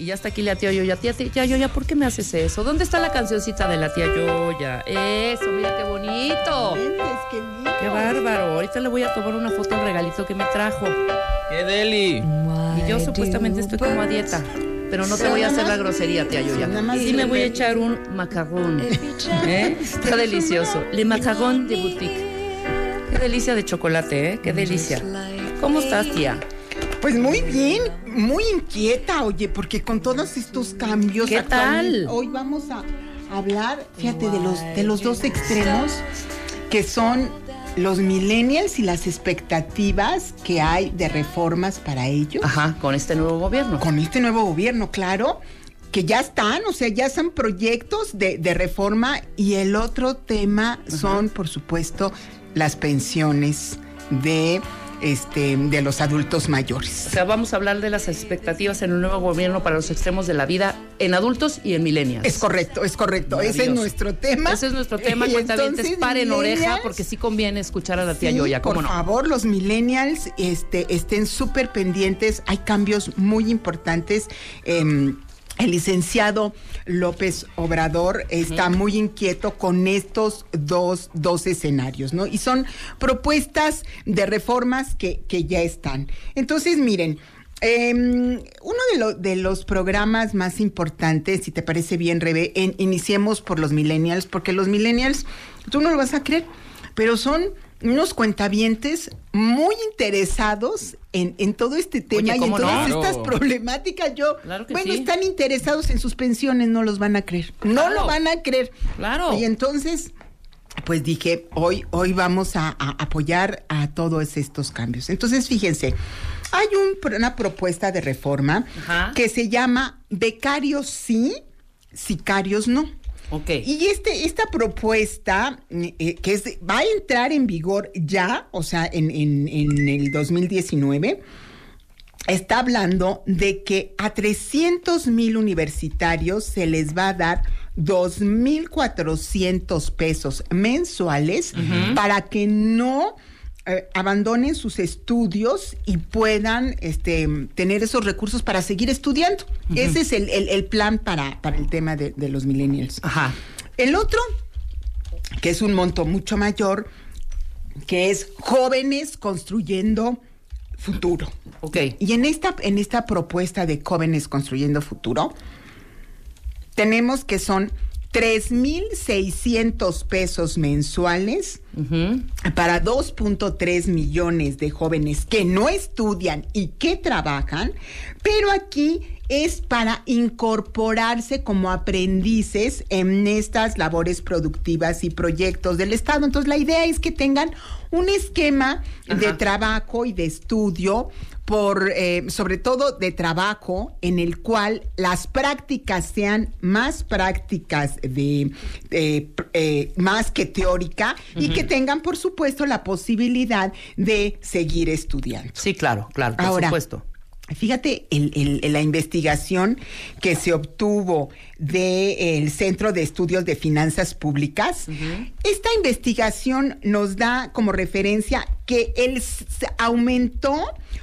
Y ya está aquí la tía Yoya. Tía, tía Yoya, ¿por qué me haces eso? ¿Dónde está la cancioncita de la tía Yoya? Eso, mira qué bonito. Qué bárbaro. Ahorita le voy a tomar una foto al regalito que me trajo. ¡Qué deli! Y yo supuestamente estoy como a dieta. Pero no te voy a hacer la grosería, tía Yoya. Sí me voy a echar un macarrón. ¿Eh? Está delicioso. Le macarrón de boutique. Qué delicia de chocolate, ¿eh? Qué delicia. ¿Cómo estás, tía? Pues muy bien, muy inquieta, oye, porque con todos estos cambios. ¿Qué tal? Hoy vamos a hablar, fíjate, de los, de los dos extremos que son los millennials y las expectativas que hay de reformas para ellos. Ajá, con este nuevo gobierno. Con este nuevo gobierno, claro, que ya están, o sea, ya son proyectos de, de reforma y el otro tema son, por supuesto, las pensiones de este de los adultos mayores. O sea, vamos a hablar de las expectativas en un nuevo gobierno para los extremos de la vida en adultos y en millennials. Es correcto, es correcto. Ese es nuestro tema. Ese es nuestro tema, cuentavientes, paren oreja porque sí conviene escuchar a la tía sí, Yoya, ¿cómo por no? favor, los millennials este, estén súper pendientes. Hay cambios muy importantes. em, el licenciado López Obrador está muy inquieto con estos dos, dos escenarios, ¿no? Y son propuestas de reformas que, que ya están. Entonces, miren, em, uno de, lo- de los programas más importantes, si te parece bien, Rebe, en- iniciemos por los millennials, porque los millennials, tú no lo vas a creer, pero son unos cuentavientes muy interesados en, en todo este tema y en ¿cómo todas no? estas problemáticas. Yo, Claro que bueno, sí. están interesados en sus pensiones, no los van a creer. No Claro. lo van a creer. Claro. Y entonces, pues dije, hoy, hoy vamos a, a apoyar a todos estos cambios. Entonces, fíjense, hay un- una propuesta de reforma Ajá. que se llama becarios sí, sicarios no. Ok. Y este, esta propuesta, eh, que es, va a entrar en vigor ya, o sea, en, en- en el 2019, está hablando de que a 300 mil universitarios se les va a dar 2.400 pesos mensuales para que no eh, abandonen sus estudios y puedan este, tener esos recursos para seguir estudiando. Ese es el, el- el plan para, para el tema de, de los millennials. Ajá. El otro, que es un monto mucho mayor, que es jóvenes construyendo futuro. Ok. Y en esta, en esta propuesta de jóvenes construyendo futuro, tenemos que son 3.600 pesos mensuales Ujú. para 2.3 millones de jóvenes que no estudian y que trabajan, pero aquí es para incorporarse como aprendices en estas labores productivas y proyectos del Estado. Entonces la idea es que tengan un esquema de trabajo y de estudio por eh, sobre todo de trabajo en el cual las prácticas sean más prácticas de eh, eh, más que teórica y que tengan por supuesto la posibilidad de seguir estudiando. Sí, claro, claro, por Ahora, supuesto. Fíjate el- la investigación que se obtuvo del Centro de Estudios de Finanzas Públicas. Esta investigación nos da como referencia que el s- aumentó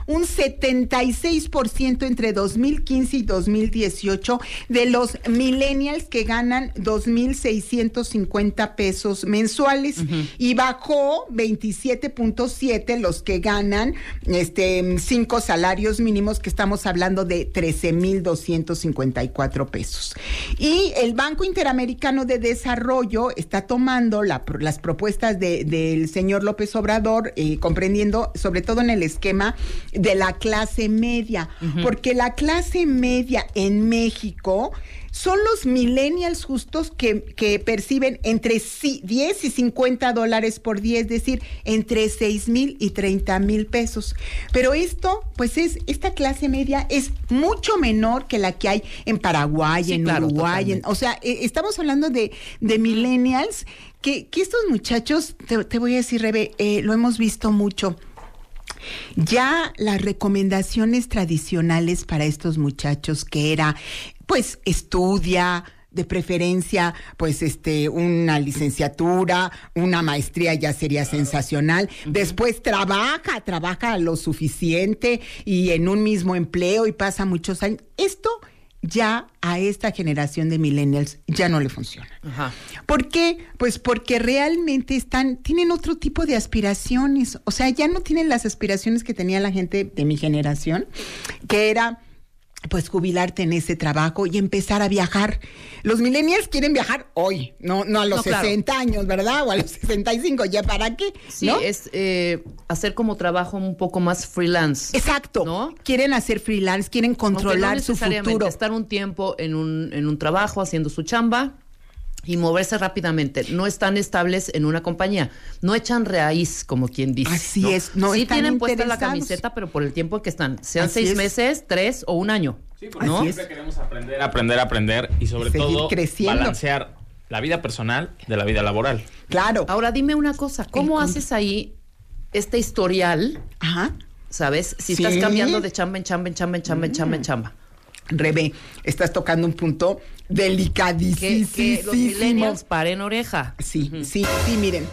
un 76% entre 2015 y 2018 de los millennials que ganan 2.650 pesos mensuales y bajó 27.7 los que ganan este cinco salarios mínimos que estamos hablando de 13.254 pesos. Y el Banco Interamericano de Desarrollo está tomando la las propuestas de- del señor López Obrador, eh, comprendiendo sobre todo en el esquema de la clase media, porque la clase media en México son los millennials justos que, que perciben entre si- 10 y 50 dólares por día, es decir, entre 6 mil y 30 mil pesos. Pero esto, pues es, esta clase media es mucho menor que la que hay en Paraguay, Sí, en claro, Uruguay, en- o sea, eh, estamos hablando de, de millennials, que, que estos muchachos, te, te voy a decir, Rebe, eh, lo hemos visto mucho. Ya las recomendaciones tradicionales para estos muchachos, que era, pues, estudia, de preferencia, pues, este, una licenciatura, una maestría ya sería sensacional. Después trabaja, trabaja lo suficiente y en un mismo empleo y pasa muchos años. Esto ya a esta generación de millennials ya no le funciona. Ajá. ¿Por qué? Pues porque realmente están, tienen otro tipo de aspiraciones. O sea, ya no tienen las aspiraciones que tenía la gente de mi generación, que era pues jubilarte en ese trabajo y empezar a viajar. Los millennials quieren viajar hoy, no, no a los 60 años, ¿verdad? O a los 65, ¿ya para qué? Sí, es eh, hacer como trabajo un poco más freelance. Exacto. ¿no? Quieren hacer freelance, quieren controlar su futuro. Estar un tiempo en un, en un trabajo haciendo su chamba y moverse rápidamente. No están estables en una compañía. No echan raíz, como quien dice. Así es. No sí tienen puesta la camiseta, pero por el tiempo que están. Sean seis meses, tres o un año. Sí, porque siempre queremos aprender, aprender, aprender y sobre todo balancear la vida personal de la vida laboral. Claro. Ahora dime una cosa, ¿cómo haces ahí este historial? Ajá. ¿Sabes? Si estás cambiando de chamba en chamba en chamba en chamba en chamba en chamba. Rebe, estás tocando un punto delicadísimo. Que, los millennials paren oreja. Sí, sí, sí, miren.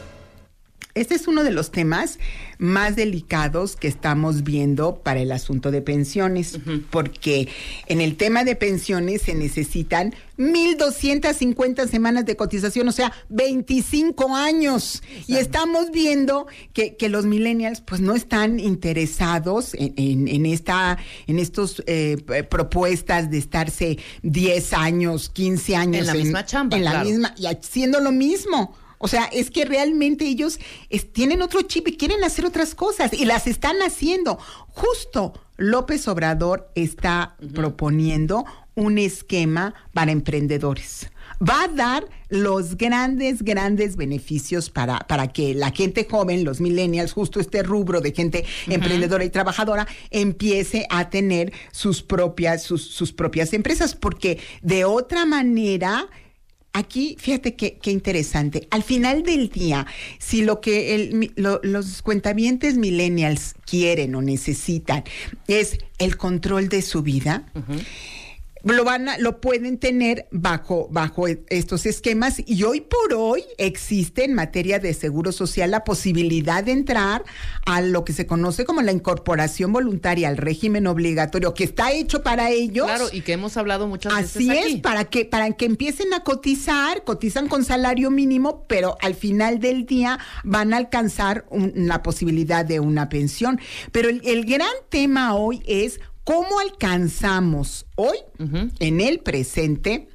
Este es uno de los temas más delicados que estamos viendo para el asunto de pensiones, porque en el tema de pensiones se necesitan 1.250 semanas de cotización, o sea, 25 años. Y estamos viendo que, los millennials pues no están interesados en, esta, en estos eh, propuestas de estarse 10 años, 15 años en la misma chamba. En la misma, y haciendo lo mismo. O sea, es que realmente ellos tienen otro chip y quieren hacer otras cosas y las están haciendo. Justo López Obrador está proponiendo un esquema para emprendedores. Va a dar los grandes, grandes beneficios para, para que la gente joven, los millennials, justo este rubro de gente emprendedora y trabajadora, empiece a tener sus propias, sus, sus propias empresas, porque de otra manera Aquí, fíjate qué, interesante. Al final del día, si lo que los cuentavientes millennials quieren o necesitan es el control de su vida, lo van a, lo pueden tener bajo, bajo estos esquemas y hoy por hoy existe en materia de seguro social la posibilidad de entrar a lo que se conoce como la incorporación voluntaria al régimen obligatorio que está hecho para ellos. Claro, y que hemos hablado muchas veces. Así es, para que, para que empiecen a cotizar, cotizan con salario mínimo, pero al final del día van a alcanzar la posibilidad de una pensión. Pero el gran tema hoy es ¿Cómo alcanzamos hoy, en el presente,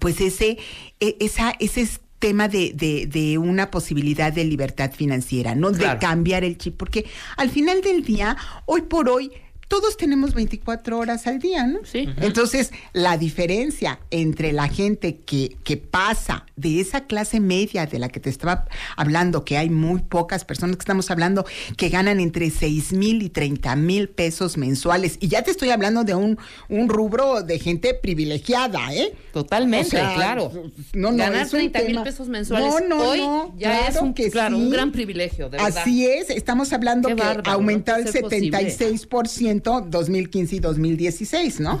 pues ese, e, esa, ese tema de, de, una posibilidad de libertad financiera, ¿no? De cambiar el chip, porque al final del día, hoy por hoy, todos tenemos 24 horas al día, ¿no? Sí. Entonces, la diferencia entre la gente que, que pasa de esa clase media de la que te estaba hablando, que hay muy pocas personas que estamos hablando que ganan entre 6 mil y 30 mil pesos mensuales. Y ya te estoy hablando de un, un rubro de gente privilegiada, ¿eh? Totalmente, claro. No, no, Ganar 30 mil pesos mensuales hoy ya es un, claro, un gran privilegio, de verdad. Así es, estamos hablando que aumentó el 76%. 2015 y 2016, ¿no?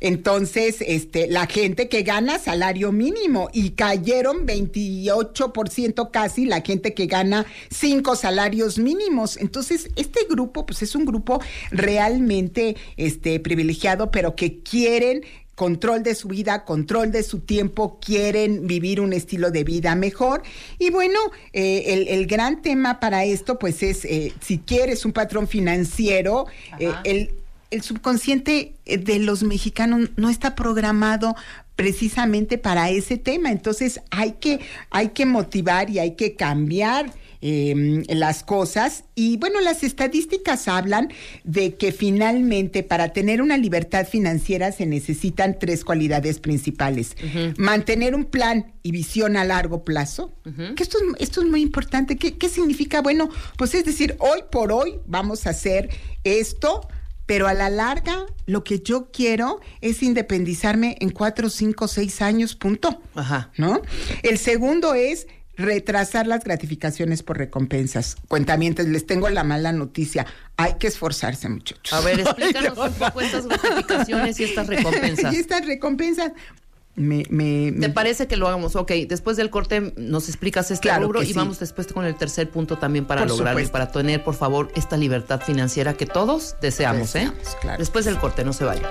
Entonces, este, la gente que gana salario mínimo y cayeron 28% casi la gente que gana cinco salarios mínimos. Entonces, este grupo, pues es un grupo realmente este, privilegiado, pero que quieren control de su vida, control de su tiempo, quieren vivir un estilo de vida mejor. Y bueno, eh, el, gran tema para esto, pues es, eh, si quieres un patrón financiero, eh, el, el subconsciente de los mexicanos no está programado precisamente para ese tema. Entonces hay que, hay que motivar y hay que cambiar Em, las cosas. Y bueno, las estadísticas hablan de que finalmente para tener una libertad financiera se necesitan tres cualidades principales. Mantener un plan y visión a largo plazo, que esto, esto es muy importante. ¿Qué, ¿Qué significa? Bueno, pues es decir, hoy por hoy vamos a hacer esto pero a la larga lo que yo quiero es independizarme en cuatro, cinco, seis años, punto. Ajá. ¿No? El segundo es retrasar las gratificaciones por recompensas. Cuentamientos, les tengo la mala noticia. Hay que esforzarse, muchachos. A ver, explícanos un poco estas gratificaciones y estas recompensas. y estas recompensas. Me, ¿Te parece que lo hagamos? Ok, después del corte nos explicas este claro rubro y vamos después con el tercer punto también para lograrlo, para tener, por favor, esta libertad financiera que todos deseamos, ¿eh? Después del corte, no se vayan.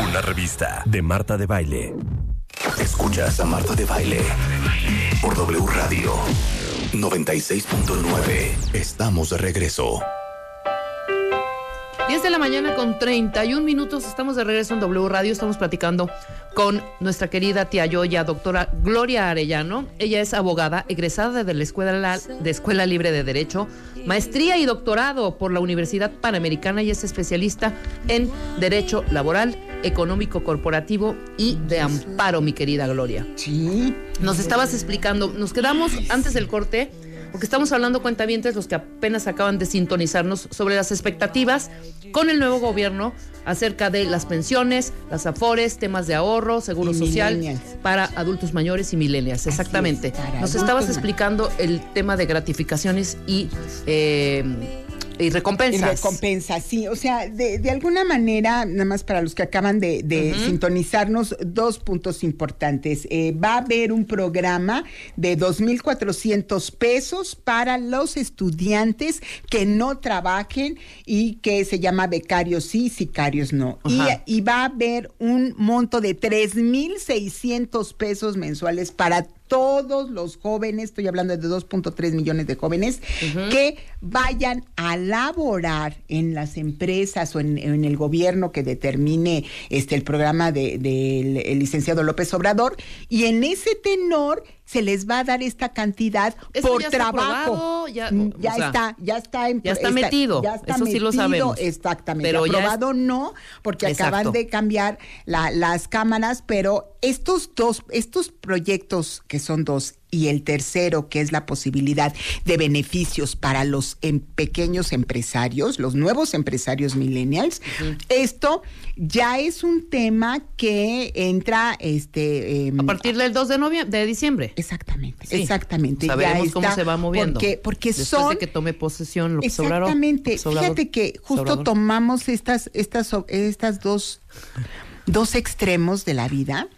Una revista de Marta de Baile. Escuchas a Marta de Baile por W Radio 96.9. Estamos de regreso. 10 de la mañana con 31 minutos. Estamos de regreso en W Radio. Estamos platicando con nuestra querida tía Yoya, doctora Gloria Arellano. Ella es abogada, egresada de la Escuela, de Escuela Libre de Derecho, maestría y doctorado por la Universidad Panamericana y es especialista en Derecho Laboral, Económico Corporativo y de Amparo, mi querida Gloria. Sí. Nos estabas explicando, nos quedamos antes del corte porque estamos hablando cuentavientes los que apenas acaban de sintonizarnos sobre las expectativas con el nuevo gobierno acerca de las pensiones, las afores, temas de ahorro, seguro social para adultos mayores y millennials. Exactamente. Nos estabas explicando el tema de gratificaciones y eh, y recompensas. Y recompensas, sí. O sea, de, alguna manera, nada más para los que acaban de, sintonizarnos, dos puntos importantes. Eh, va a haber un programa de 2.400 pesos para los estudiantes que no trabajen y que se llama becarios sí, sicarios no. Y, y, va a haber un monto de 3.600 pesos mensuales para todos los jóvenes, estoy hablando de 2.3 millones de jóvenes, que vayan a laborar en las empresas o en, el gobierno que determine este el programa del licenciado López Obrador. Y en ese tenor se les va a dar esta cantidad por trabajo. ya, mm, está, ya está ya está metido. Ya está Eso metido, sí lo sabemos. Exactamente. Pero aprobado no, porque acaban de cambiar las cámaras, pero estos dos, estos proyectos que son dos y el tercero, que es la posibilidad de beneficios para los em, pequeños empresarios, los nuevos empresarios millennials, esto ya es un tema que entra este em, a partir del 2 de noviembre de diciembre. Exactamente, exactamente. Sabemos cómo se va moviendo. Porque, porque Después son de que tome posesión lo Exactamente. Fíjate que justo tomamos estas estas estas dos dos extremos de la vida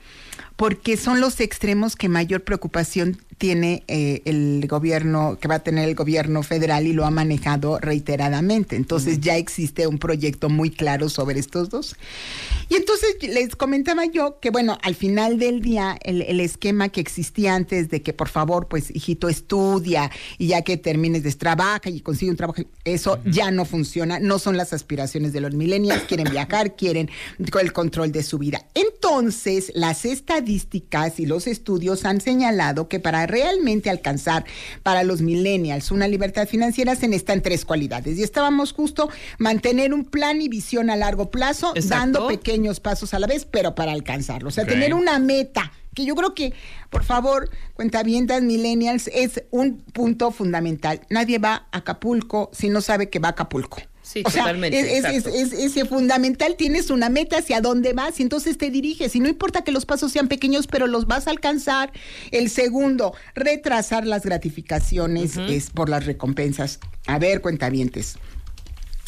porque son los extremos que mayor preocupación tiene eh, el gobierno, que va a tener el gobierno federal y lo ha manejado reiteradamente. Entonces ya existe un proyecto muy claro sobre estos dos. Y entonces les comentaba yo que, bueno, al final del día, el, esquema que existía antes de que, por favor, pues, hijito, estudia y ya que termines de trabaja y consigue un trabajo, eso ya no funciona. No son las aspiraciones de los millennials. Quieren viajar, quieren el control de su vida. Entonces, las estadísticas y los estudios han señalado que para realmente alcanzar para los millennials una libertad financiera se necesitan tres cualidades. Y estábamos justo mantener un plan y visión a largo plazo, dando pequeños pasos a la vez, pero para alcanzarlo. O sea, tener una meta que yo creo que, por favor, cuentavientas millennials, es un punto fundamental. Nadie va a Acapulco si no sabe que va a Acapulco. Sí, totalmente. es, es, es, fundamental, tienes una meta hacia dónde vas y entonces te diriges. Y no importa que los pasos sean pequeños, pero los vas a alcanzar. El segundo, retrasar las gratificaciones es por las recompensas. A ver, cuentavientes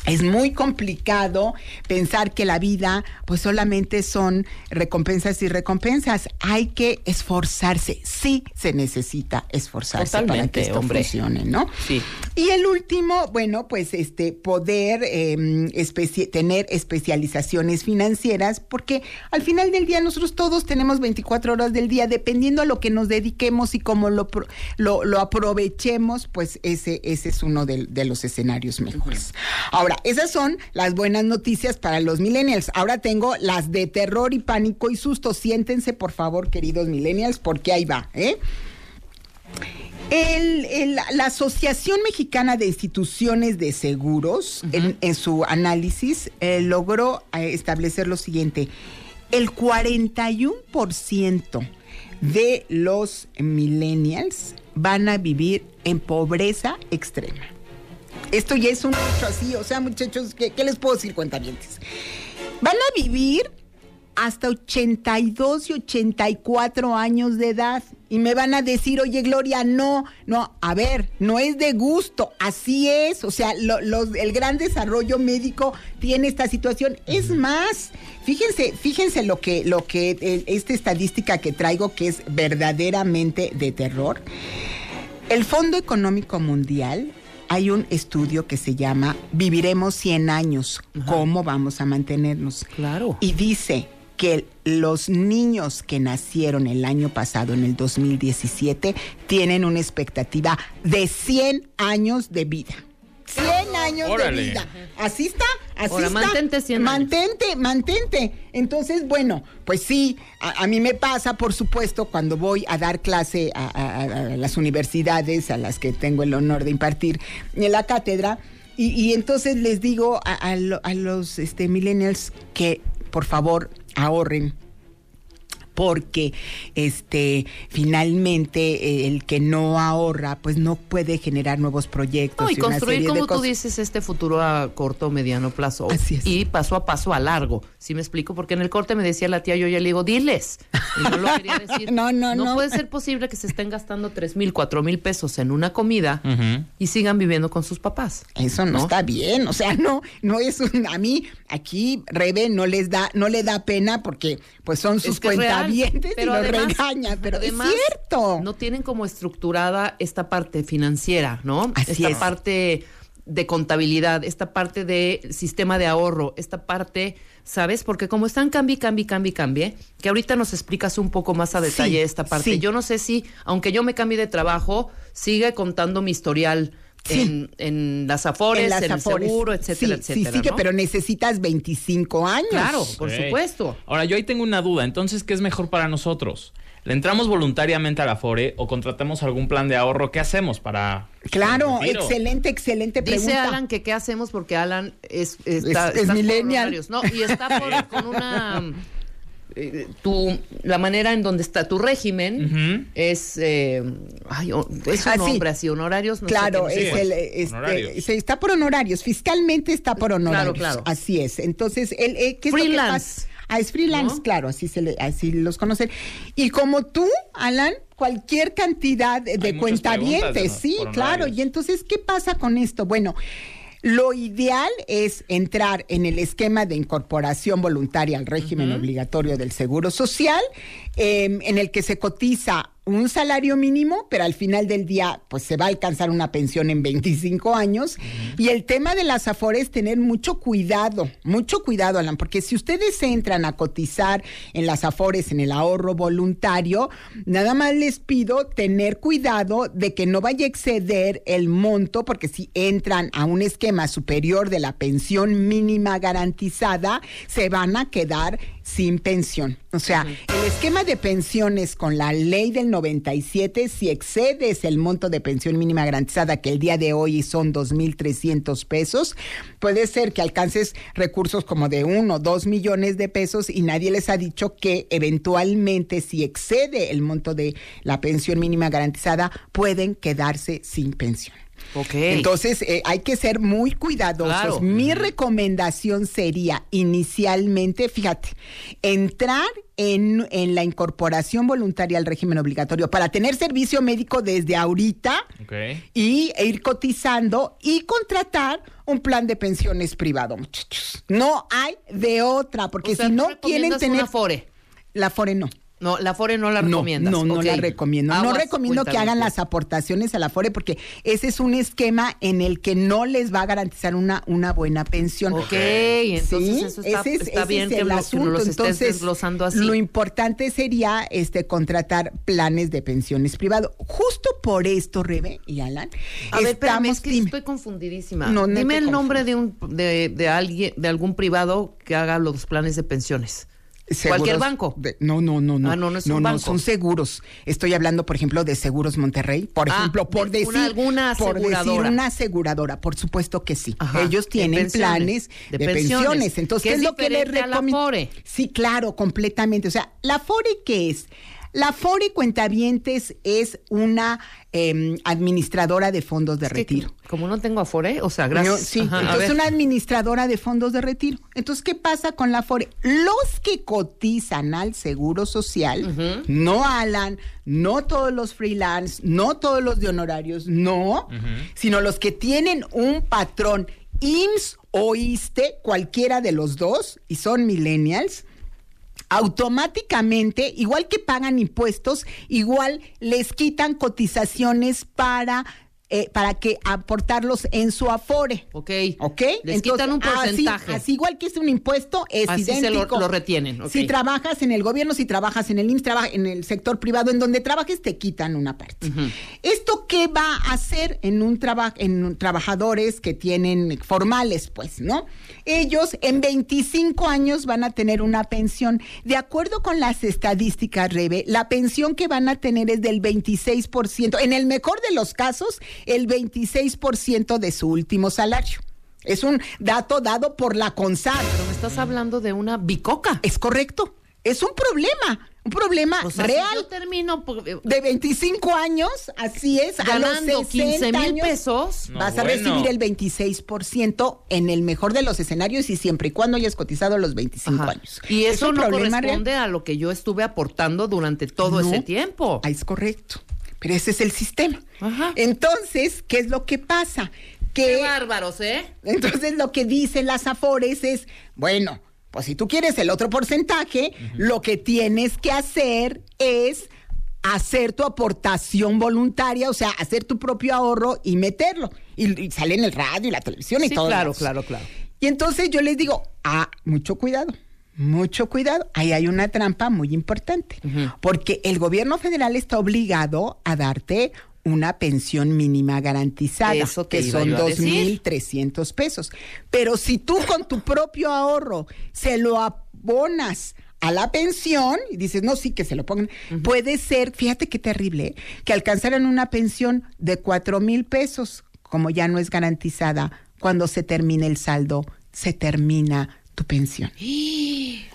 es muy complicado pensar que la vida pues solamente son recompensas y recompensas. Hay que esforzarse. Sí se necesita esforzarse para que esto funcione, ¿no? Sí. Y el último, bueno, pues este poder em, tener especializaciones financieras, porque al final del día nosotros todos tenemos 24 horas del día, dependiendo a lo que nos dediquemos y cómo lo, lo, aprovechemos, pues ese, ese es uno de, de los escenarios mejores. Ahora, esas son las buenas noticias para los millennials. Ahora tengo las de terror y pánico y susto. Siéntense, por favor, queridos millennials, porque ahí va, ¿eh? la Asociación Mexicana de Instituciones de Seguros, en, su análisis, eh, logró eh, establecer lo siguiente. El 41% de los millennials van a vivir en pobreza extrema. Esto ya es un hecho así, o sea, muchachos, ¿qué, les puedo decir, cuentavientes? Van a vivir hasta 82 y 84 años de edad. Y me van a decir, oye Gloria, no, no, a ver, no es de gusto, así es. O sea, el gran desarrollo médico tiene esta situación. Es más, fíjense, fíjense lo que, lo que, eh, esta estadística que traigo que es verdaderamente de terror. El Fondo Económico Mundial hay un estudio que se llama Viviremos 100 años, ¿cómo vamos a mantenernos? Claro. Y dice que los niños que nacieron el año pasado, en el 2017, tienen una expectativa de 100 años de vida. 100 años de vida. Así está, así está. Mantente 100 Mantente, mantente. Entonces, bueno, pues sí, a, mí me pasa, por supuesto, cuando voy a dar clase a, las universidades a las que tengo el honor de impartir en la cátedra. Y, entonces les digo a, los este, millennials que por favor ahorren porque este finalmente eh, el que no ahorra pues no puede generar nuevos proyectos y, construir como tú dices este futuro a corto o mediano plazo y paso a paso a largo. ¿sí me explico? porque en el corte me decía la tía yo ya le digo diles y no lo quería decir no, no, no, puede ser posible que se estén gastando tres mil cuatro mil pesos en una comida y sigan viviendo con sus papás eso no, está bien o sea no no es un, a mí aquí Rebe no les da no le da pena porque pues son sus cuentas pero y además, regaña, pero es cierto. No tienen como estructurada esta parte financiera, ¿no? esta parte de contabilidad, esta parte de sistema de ahorro, esta parte, ¿sabes? Porque como están cambie, cambie, cambie, cambie, que ahorita nos explicas un poco más a detalle esta parte. Yo no sé si, aunque yo me cambie de trabajo, sigue contando mi historial en, las afores, en, el seguro, etcétera, etcétera. Sí, sí, pero necesitas 25 años. Claro, por supuesto. Ahora, yo ahí tengo una duda. Entonces, ¿qué es mejor para nosotros? ¿Le entramos voluntariamente a la Afore o contratamos algún plan de ahorro? ¿Qué hacemos para.? Claro, excelente, excelente pregunta. Dice Alan que qué hacemos porque Alan es, está, es, millennial. No, y está con una eh, tu, la manera en donde está tu régimen es, eh, ay, es un nombre así, honorarios. No claro, es el, este, está por honorarios, fiscalmente está por honorarios. Claro, claro. Así es. Entonces, el, eh, ¿qué es freelance. ah, es freelance, claro, así se le, así los conocen. Y como tú, Alan, cualquier cantidad de cuentavientes, sí, claro. Y entonces, ¿qué pasa con esto? Bueno, lo ideal es entrar en el esquema de incorporación voluntaria al régimen obligatorio del Seguro Social, em, en el que se cotiza un salario mínimo, pero al final del día, pues se va a alcanzar una pensión en 25 años. Y el tema de las afores, tener mucho cuidado, mucho cuidado, Alan, porque si ustedes entran a cotizar en las afores, en el ahorro voluntario, nada más les pido tener cuidado de que no vaya a exceder el monto, porque si entran a un esquema superior de la pensión mínima garantizada, se van a quedar sin pensión. O sea, el esquema de pensiones con la ley del 97, si excedes el monto de pensión mínima garantizada, que el día de hoy son 2.300 pesos, puede ser que alcances recursos como de uno o dos millones de pesos y nadie les ha dicho que eventualmente si excede el monto de la pensión mínima garantizada, pueden quedarse sin pensión. Entonces, eh, hay que ser muy cuidadosos. Mi recomendación sería inicialmente, fíjate, entrar en, en, la incorporación voluntaria al régimen obligatorio para tener servicio médico desde ahorita y e ir cotizando y contratar un plan de pensiones privado, muchachos. No hay de otra, porque si no quieren tener... Fore. La Fore no. No, la FORE no la recomiendas. No, no, la recomiendo. no recomiendo que hagan las aportaciones a la FORE porque ese es un esquema en el que no les va a garantizar una, una buena pensión. Ok, entonces eso está, está bien que, los estés desglosando así. Lo importante sería este contratar planes de pensiones privados. Justo por esto, Rebe y Alan. A ver, espérame, es que estoy confundidísima. No, Dime el nombre de un de, de alguien, de algún privado que haga los planes de pensiones. ¿Cualquier banco? no, no, no, no. Ah, no, no es un banco. son seguros. Estoy hablando, por ejemplo, de Seguros Monterrey. Por ah, ejemplo, por decir. alguna por decir una aseguradora. Por supuesto que sí. Ellos tienen planes de, pensiones. Entonces, ¿qué es, lo que les recomiendo? Sí, claro, completamente. O sea, la FORE, ¿qué es? La Fore Cuentavientes es una em, administradora de fondos de Es que retiro. como no tengo afore, o sea, gracias. No, sí, Ajá, entonces una administradora de fondos de retiro. Entonces, ¿qué pasa con la FORE? Los que cotizan al Seguro Social, no Alan, no todos los freelance, no todos los de honorarios, no, sino los que tienen un patrón IMSS o ISTE, cualquiera de los dos, y son millennials, automáticamente, igual que pagan impuestos, igual les quitan cotizaciones para, eh, para que aportarlos en su afore. Ok. ¿Ok? Les Entonces, quitan un así- porcentaje. Así, igual que es un impuesto, es Así se idéntico. lo- lo retienen. Si trabajas en el gobierno, si trabajas en el IMSS, trabajas en el sector privado, en donde trabajes, te quitan una parte. ¿Esto qué va a hacer en un trabajo, en trabajadores que tienen formales, pues, ¿no? Ellos en 25 años van a tener una pensión. De acuerdo con las estadísticas, Rebe, la pensión que van a tener es del 26%, en el mejor de los casos, el 26% de su último salario. Es un dato dado por la CONSAR. Pero me estás hablando de una bicoca. Es correcto. Es un problema, un problema O sea, real. si yo termino por- eh, De 25 años, así es, a ganando los 15 60 mil pesos. No, vas a bueno. recibir el 26% en el mejor de los escenarios y siempre y cuando hayas cotizado los 25 Ajá. años. Y ¿Es eso no corresponde a lo que yo estuve aportando durante todo No. ese tiempo. Ah, es correcto. Pero ese es el sistema. Ajá. Entonces, ¿qué es lo que pasa? Qué Que bárbaros, ¿eh? Entonces lo que dicen las Afores es, bueno, pues si tú quieres el otro porcentaje, lo que tienes que hacer es hacer tu aportación voluntaria, o sea, hacer tu propio ahorro y meterlo. Y, y sale en el radio y la televisión y Sí, todo. claro, claro, claro. Y entonces yo les digo, ah, mucho cuidado. Mucho cuidado, ahí hay una trampa muy importante, porque el gobierno federal está obligado a darte una pensión mínima garantizada, Eso que son yo a decir. 2.300 pesos. Pero si tú con tu propio ahorro se lo abonas a la pensión y dices, no, sí, que se lo pongan, puede ser, fíjate qué terrible, ¿eh? que alcanzaran una pensión de cuatro mil pesos, como ya no es garantizada, cuando se termine el saldo, se termina tu pensión. Ok,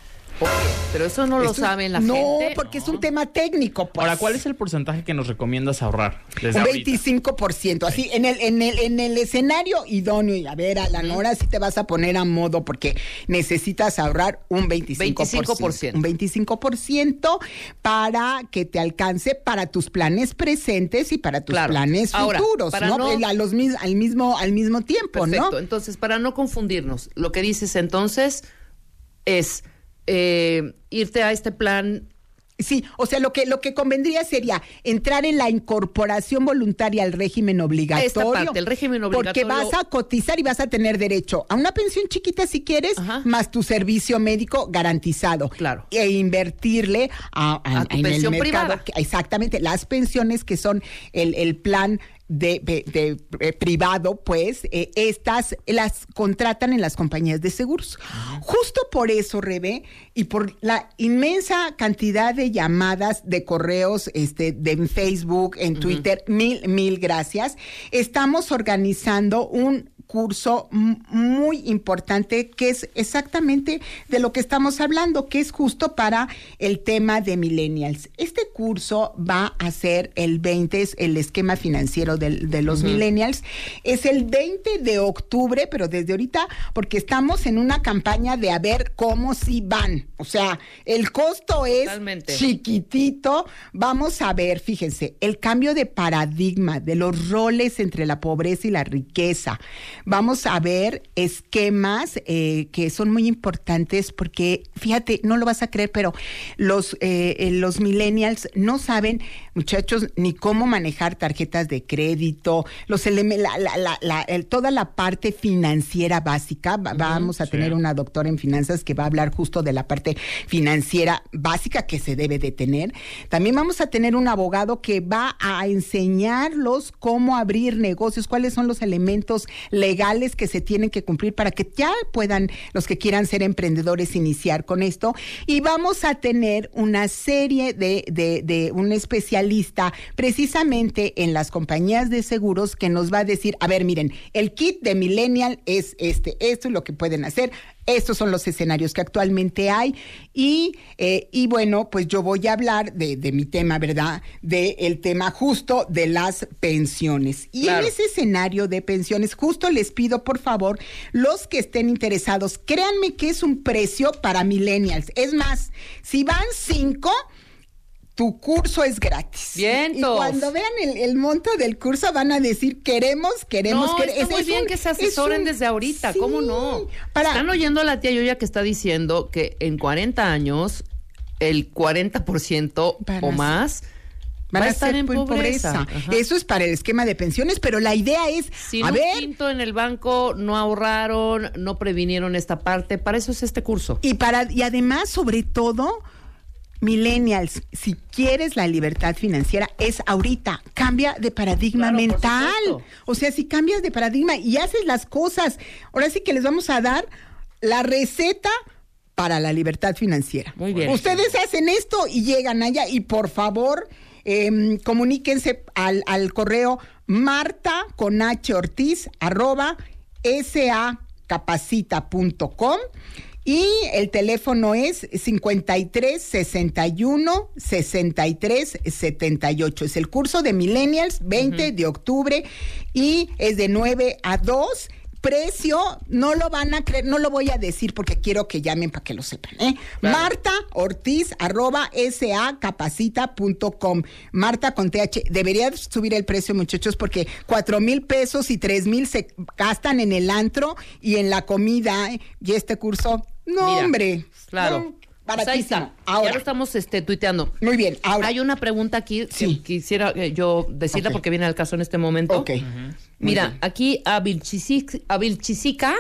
Pero eso no lo Esto- sabe la no, gente. porque es un tema técnico. Pues. Ahora, ¿cuál es el porcentaje que nos recomiendas ahorrar? Desde Un ahorita? 25%, así, en el, en el, en el escenario idóneo, y a ver, a la Nora sí te vas a poner a modo porque necesitas ahorrar un 25%. 25%. Un 25% para que te alcance para tus planes presentes y para tus Claro. planes Ahora, futuros, para ¿no? no- A los mis- al, mismo, al mismo tiempo, Perfecto. ¿no? Entonces, para no confundirnos, lo que dices entonces es eh, irte a este plan. Sí, o sea, lo que, lo que convendría sería entrar en la incorporación voluntaria al régimen obligatorio. Esta parte, el régimen Porque obligatorio. vas a cotizar y vas a tener derecho a una pensión chiquita si quieres, Ajá. más tu servicio médico garantizado. Claro. E invertirle a, a- A tu en pensión el mercado. privada. exactamente, las pensiones que son el, el plan de, de- de, eh, privado, pues eh, estas las contratan en las compañías de seguros. Justo por eso, Rebe, y por la inmensa cantidad de llamadas, de correos, este, de en Facebook, en Twitter, mil, mil gracias. Estamos organizando un curso muy importante que es exactamente de lo que estamos hablando, que es justo para el tema de millennials. Este curso va a ser el 20, es el esquema financiero del- de los millennials, es el 20 de octubre, pero desde ahorita, porque estamos en una campaña de a ver cómo si van. O sea, el costo es Totalmente. chiquitito. Vamos a ver, fíjense, el cambio de paradigma de los roles entre la pobreza y la riqueza. Vamos a ver esquemas eh, que son muy importantes porque, fíjate, no lo vas a creer, pero los, eh, eh, los millennials no saben, muchachos, ni cómo manejar tarjetas de crédito, los la- la- la- la- el- toda la parte financiera básica. Va- Vamos a sí. tener una doctora en finanzas que va a hablar justo de la parte financiera básica que se debe de tener. También vamos a tener un abogado que va a enseñarlos cómo abrir negocios, cuáles son los elementos legales que se tienen que cumplir para que ya puedan los que quieran ser emprendedores iniciar con esto. Y vamos a tener una serie de, de, de un especialista precisamente en las compañías de seguros que nos va a decir, a ver, miren, el kit de millennial es este, esto es lo que pueden hacer. Estos son los escenarios que actualmente hay y, eh, y bueno, pues yo voy a hablar de, de mi tema, ¿verdad? De el tema justo de las pensiones. Y Claro. en ese escenario de pensiones, justo les pido, por favor, los que estén interesados, créanme que es un precio para millennials. Es más, si van cinco, tu curso es gratis. Vientos. Y cuando vean el, el monto del curso van a decir, queremos, queremos, No, queremos. está muy Es bien un- que se es asesoren un- desde ahorita, Sí, ¿cómo no? Para, Están oyendo a la tía Yoya que está diciendo que en 40 años el 40% Van o más van va a estar en pobreza. Eso es para el esquema de pensiones, pero la idea es, Sin a un ver, quinto en el banco, no ahorraron, no previnieron esta parte. Para eso es este curso. y para y además, sobre todo, millennials, si quieres la libertad financiera es ahorita, cambia de paradigma Claro, mental. O sea, si cambias de paradigma y haces las cosas, ahora sí que les vamos a dar la receta para la libertad financiera. Muy bien. Ustedes hacen esto y llegan allá y por favor em, comuníquense al, al correo marta con h ortiz arroba sacapacita.com y el teléfono es 53 61 63 78. Es el curso de Millennials 20 de octubre y es de 9 a 2 precio, no lo van a creer, no lo voy a decir porque quiero que llamen para que lo sepan. ¿eh? Marta Ortiz, arroba sacapacita.com. Marta con TH. Debería subir el precio, muchachos, porque cuatro mil pesos y tres mil se gastan en el antro y en la comida. ¿eh? Y este curso, no, Mira, hombre. Claro. no, Pues ahí baratísimo. está. Ahora, Ya lo estamos este, tuiteando. muy bien, ahora. Hay una pregunta aquí Sí. que quisiera eh, yo decirla porque viene al caso en este momento. Ok. Mira, bien. aquí a Vilchisic- a Vilchisica,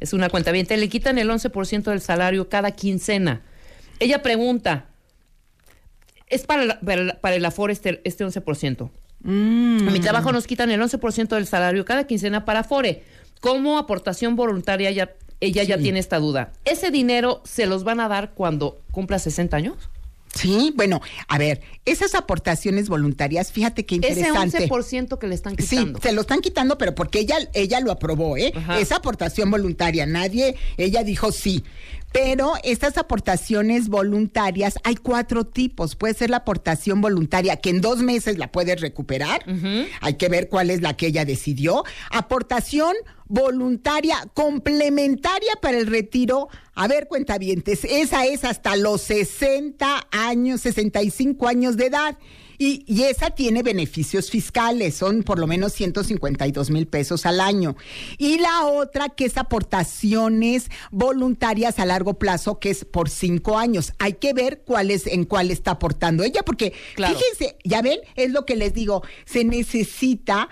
es una cuenta bien, le quitan el 11% del salario cada quincena. Ella pregunta, ¿es para, la- para, la- para el Afore este, este 11%? Mm. En mi trabajo nos quitan el 11% del salario cada quincena para Afore. Como aportación voluntaria, ya, ella ya tiene esta duda. ¿Ese dinero se los van a dar cuando cumpla 60 años? Sí, bueno, a ver, esas aportaciones voluntarias, fíjate qué Ese interesante. 11% que le están Sí, quitando. se lo están quitando, pero porque ella, ella lo aprobó, ¿eh? Ajá. Esa aportación voluntaria, nadie, ella dijo sí. Pero estas aportaciones voluntarias, hay cuatro tipos. Puede ser la aportación voluntaria, que en dos meses la puedes recuperar. Hay que ver cuál es la que ella decidió. Aportación voluntaria complementaria para el retiro. A ver, cuentavientes, esa es hasta los 60 años, 65 años de edad. Y, y esa tiene beneficios fiscales, son por lo menos 152 mil pesos al año. Y la otra que es aportaciones voluntarias a largo plazo, que es por cinco años. Hay que ver cuál es, en cuál está aportando ella, porque Claro. fíjense, ya ven, es lo que les digo, se necesita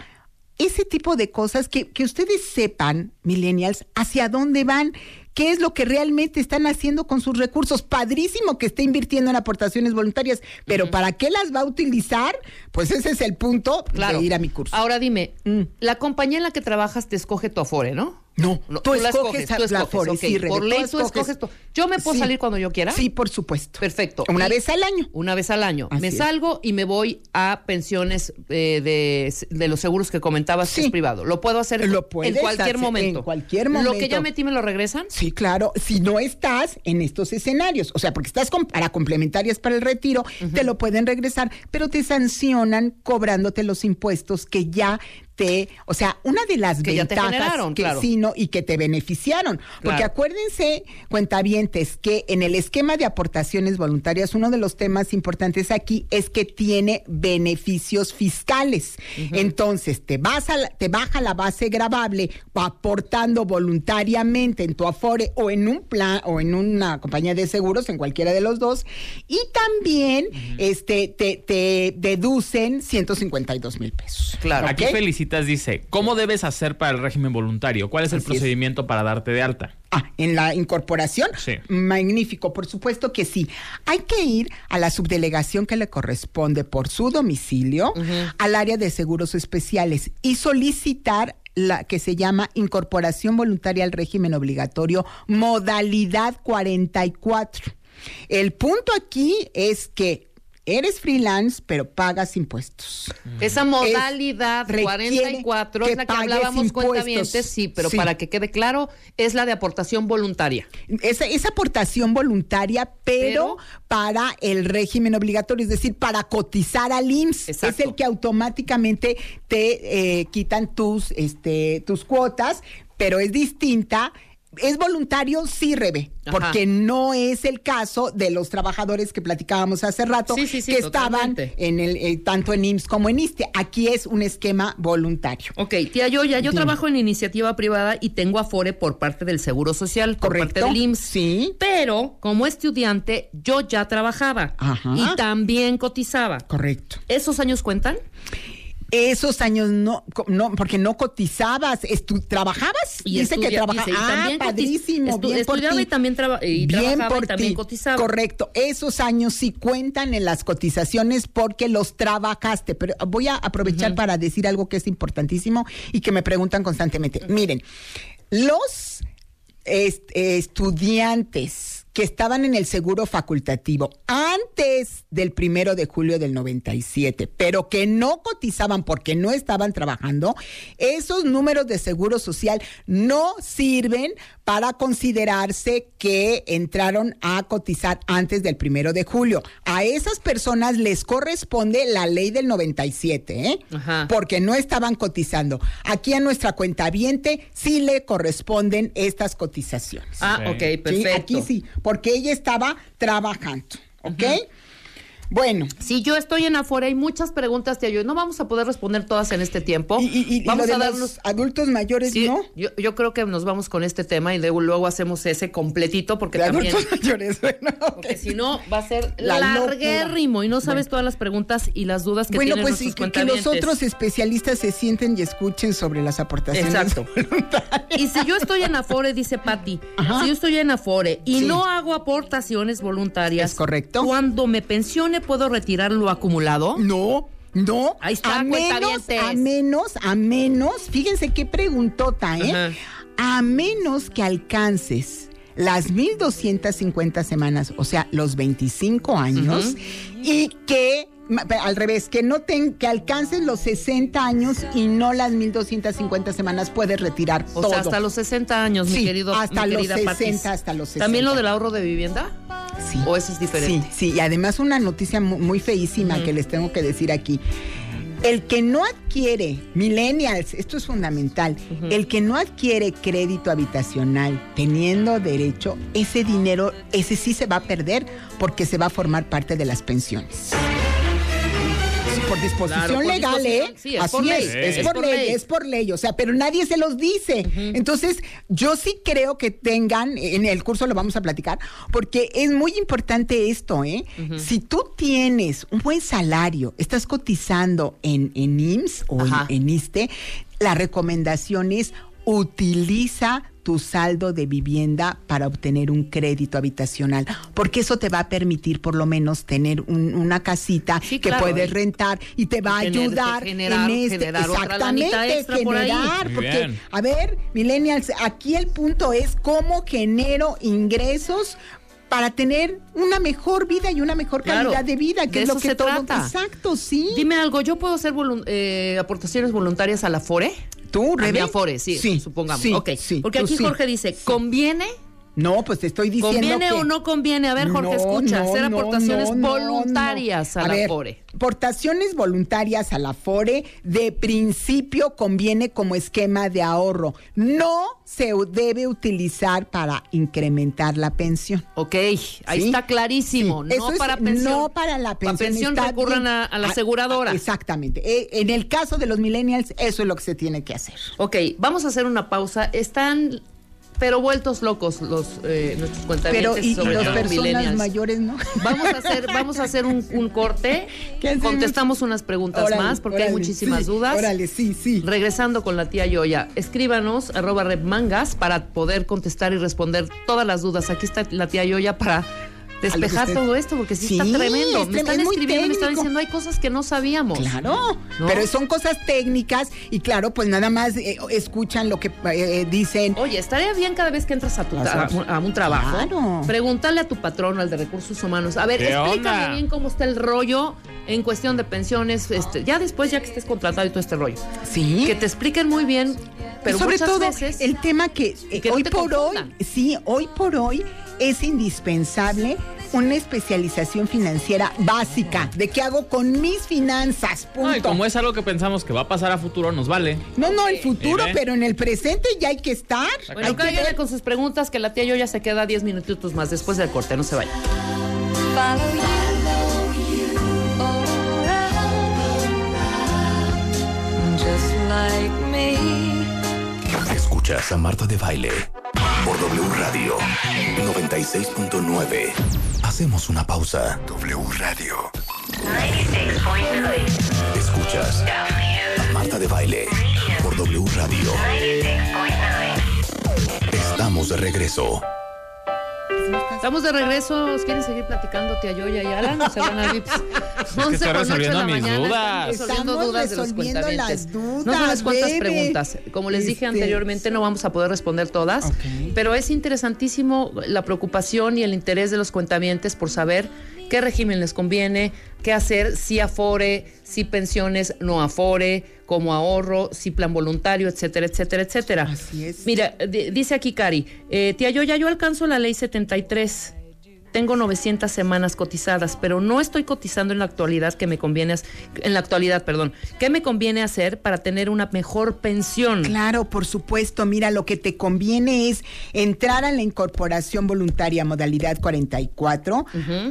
ese tipo de cosas que, que ustedes sepan, millennials, hacia dónde van, qué es lo que realmente están haciendo con sus recursos. Padrísimo que esté invirtiendo en aportaciones voluntarias, pero ¿para qué las va a utilizar? Pues ese es el punto Claro. de ir a mi curso. Ahora dime, Mm. la compañía en la que trabajas te escoge tu Afore, ¿no? No, No, tú la escoges tú la escoges, Afore, ok. sí, Por tú ley tú escoges. escoges ¿Yo me puedo Sí. salir cuando yo quiera? Sí, por supuesto. Perfecto. Una Y- vez al año. Una vez al año. Así me es. salgo y me voy a pensiones eh, de, de los seguros que comentabas que es privado. Lo puedo hacer Lo en cualquier hacer momento. en cualquier Lo que momento. ya metí me lo regresan. Sí, claro, si no estás en estos escenarios, o sea, porque estás para complementarias para el retiro, te lo pueden regresar, pero te sancionan cobrándote los impuestos que ya te, o sea, una de las Que ventajas que claro. sí, no, y que te beneficiaron, porque acuérdense, cuentavientes, que en el esquema de aportaciones voluntarias, uno de los temas importantes aquí es que tiene beneficios fiscales. Entonces, te vas a la- te baja la base gravable aportando voluntariamente en tu Afore o en un plan o en una compañía de seguros, en cualquiera de los dos, y también este te, te deducen 152 mil pesos. Claro. Aquí Dice, ¿cómo debes hacer para el régimen voluntario? ¿Cuál es el Así es. procedimiento para darte de alta? Ah, en la incorporación. Sí. Magnífico, por supuesto que sí. Hay que ir a la subdelegación que le corresponde por su domicilio al área de seguros especiales y solicitar la que se llama incorporación voluntaria al régimen obligatorio modalidad 44. El punto aquí es que eres freelance, pero pagas impuestos. Esa modalidad requiere 44 es la que hablábamos impuestos. cuentavientes, sí, pero Sí. para que quede claro, es la de aportación voluntaria. Esa, esa aportación voluntaria, pero, Pero- para el régimen obligatorio, es decir, para cotizar al IMSS. Exacto. Es el que automáticamente te eh, quitan tus, este, tus cuotas, pero es distinta. Es voluntario, sí, Rebe, Ajá. porque no es el caso de los trabajadores que platicábamos hace rato, Sí, sí, sí, que estaban en el, eh, tanto en IMSS como en ISTE. Aquí es un esquema voluntario. Ok, tía Yoya, yo Dime. trabajo en iniciativa privada y tengo Afore por parte del Seguro Social, por ¿Correcto? parte del IMSS. Sí. Pero como estudiante, yo ya trabajaba Ajá. y también cotizaba. Correcto. ¿Esos años cuentan? Esos años no, no porque no cotizabas, trabajabas. Y dice que trabajaba. Ah, padrísimo, estu- bien por estudiaba ti. y también traba- y trabajaba y también cotizaba. Correcto. Esos años sí cuentan en las cotizaciones porque los trabajaste. Pero voy a aprovechar para decir algo que es importantísimo y que me preguntan constantemente. Miren, los est- estudiantes que estaban en el seguro facultativo antes del primero de julio del 97, pero que no cotizaban porque no estaban trabajando, esos números de seguro social no sirven para considerarse que entraron a cotizar antes del primero de julio. A esas personas les corresponde la ley del 97, ¿eh? Ajá. porque no estaban cotizando. Aquí a nuestra cuenta viente sí le corresponden estas cotizaciones. Ah, Ok. Sí, perfecto. aquí sí, porque ella estaba trabajando, ¿ok? Bueno, Si yo estoy en Afore, hay muchas preguntas, tía Yoya. No vamos a poder responder todas en este tiempo. y, y- y vamos lo de a los adultos mayores, Sí, ¿no? yo, yo creo que nos vamos con este tema y luego, luego hacemos ese completito porque De también, adultos mayores, bueno, ok. porque si no va a ser La larguérrimo y no sabes Bueno. todas las preguntas y las dudas que Bueno, tienen pues y que, que los otros especialistas se sienten y escuchen sobre las aportaciones. Exacto. voluntarias. Y si yo estoy en Afore, dice Patti, si yo estoy en Afore y Sí. no hago aportaciones voluntarias, Es correcto. Cuando me pensione, ¿puedo retirar lo acumulado? No, no. Ahí está, a menos, a menos, a menos, fíjense qué preguntota, ¿eh? A menos que alcances las 1250 semanas, o sea, los 25 años, y que al revés, que no ten, que alcances los 60 años y no las 1250 semanas puedes retirar O todo. sea, hasta los 60 años, mi Sí, querido hasta mi los querida 60, Patis. hasta los ¿También lo 60. del ahorro de vivienda? Sí. ¿O ese es diferente? Sí, sí, y además una noticia mu- muy feísima que les tengo que decir aquí. El que no adquiere, millennials, esto es fundamental, el que no adquiere crédito habitacional teniendo derecho, ese dinero, ese sí se va a perder porque se va a formar parte de las pensiones. Por disposición Claro, por legal, ¿eh? sí, es Así por ley, es, Sí. es es por por ley, ley. es por ley, o sea, pero nadie se los dice. Entonces, yo sí creo que tengan, en el curso lo vamos a platicar, porque es muy importante esto, ¿eh? Si tú tienes un buen salario, estás cotizando en, en IMSS o en, en ISTE, la recomendación es utiliza tu saldo de vivienda para obtener un crédito habitacional, porque eso te va a permitir por lo menos tener un- una casita Sí, que claro, puedes rentar y te va a ayudar generar- en este generar exactamente extra por ahí. generar, porque bien. a ver, millennials, aquí el punto es cómo genero ingresos para tener una mejor vida y una mejor Claro, calidad de vida, que de es lo eso que se todo trata. exacto, sí. Dime algo, ¿yo puedo hacer eh, aportaciones voluntarias a la FORE? tú, A mi Rebe? Afore, sí, supongamos. sí, ok. sí, Porque aquí sí. Jorge dice, ¿conviene? No, pues te estoy diciendo ¿Conviene que- o no conviene? A ver, Jorge, No, escucha, no, hacer aportaciones no, voluntarias no. a, la ver, FORE. Aportaciones voluntarias a la FORE de principio conviene como esquema de ahorro. No se debe utilizar para incrementar la pensión. Ok, ahí ¿Sí? está clarísimo. Sí, No es- para pensión. No para la pensión. Para pensión recurran a, a la Ah, aseguradora. ah, Exactamente. Eh, en el caso de los millennials, eso es lo que se tiene que hacer. Ok, vamos a hacer una pausa. Están, pero vueltos locos los eh, nuestros Pero cuentavientes y, y sobre las los personas millennials. mayores, ¿no? Vamos a hacer, vamos a hacer un, un corte. Contestamos unas preguntas más porque hay muchísimas sí, dudas. Órale, sí, sí. Regresando con la tía Yoya, escríbanos arroba repmangas para poder contestar y responder todas las dudas. Aquí está la tía Yoya para despejar todo esto, porque sí, está tremendo. Me están escribiendo, me están diciendo, hay cosas que no sabíamos. Claro, pero son cosas técnicas y claro, pues nada más eh, escuchan lo que eh, dicen. Oye, estaría bien cada vez que entras a, tu, a, un trabajo, claro. pregúntale a tu patrón, al de recursos humanos, a ver, explícame bien cómo está el rollo en cuestión de pensiones, este, ya después, ya que estés contratado y todo este rollo. Sí. Que te expliquen muy bien, pero sobre muchas todo veces, el tema que, eh, hoy por hoy, sí, hoy por hoy es indispensable una especialización financiera básica de qué hago con mis finanzas. Punto. y como es algo que pensamos que va a pasar a futuro, nos vale. No, no, el futuro, pero en el presente ya hay que estar. Bueno, cállate con sus preguntas que la tía yo ya se queda 10 minutitos más después del corte, no se vaya. Escuchas a Marta de Baile por W Radio 96.9. Hacemos una pausa. W Radio 96.9. Escuchas a Marta de Baile por W Radio 96.9. Estamos de regreso. Estamos de regreso. ¿Quieren seguir platicando, tía Yoya y Alan? ¿O se van a VIPs? Es que estoy resolviendo mis dudas. Resolviendo dudas de los cuentavientes. Dudas, no sabes cuántas preguntas. Como les dije este, anteriormente, no vamos a poder responder todas. Pero es interesantísimo la preocupación y el interés de los cuentavientes por saber qué régimen les conviene, qué hacer, si afore, si pensiones no afore, como ahorro, si plan voluntario, etcétera, etcétera, etcétera. Así es. Mira, dice aquí Cari, eh, tía, yo ya yo alcanzo la ley 73 tengo 900 semanas cotizadas, pero no estoy cotizando en la actualidad que me conviene, en la actualidad, perdón, ¿qué me conviene hacer para tener una mejor pensión? Claro, por supuesto, mira, lo que te conviene es entrar a la incorporación voluntaria modalidad 44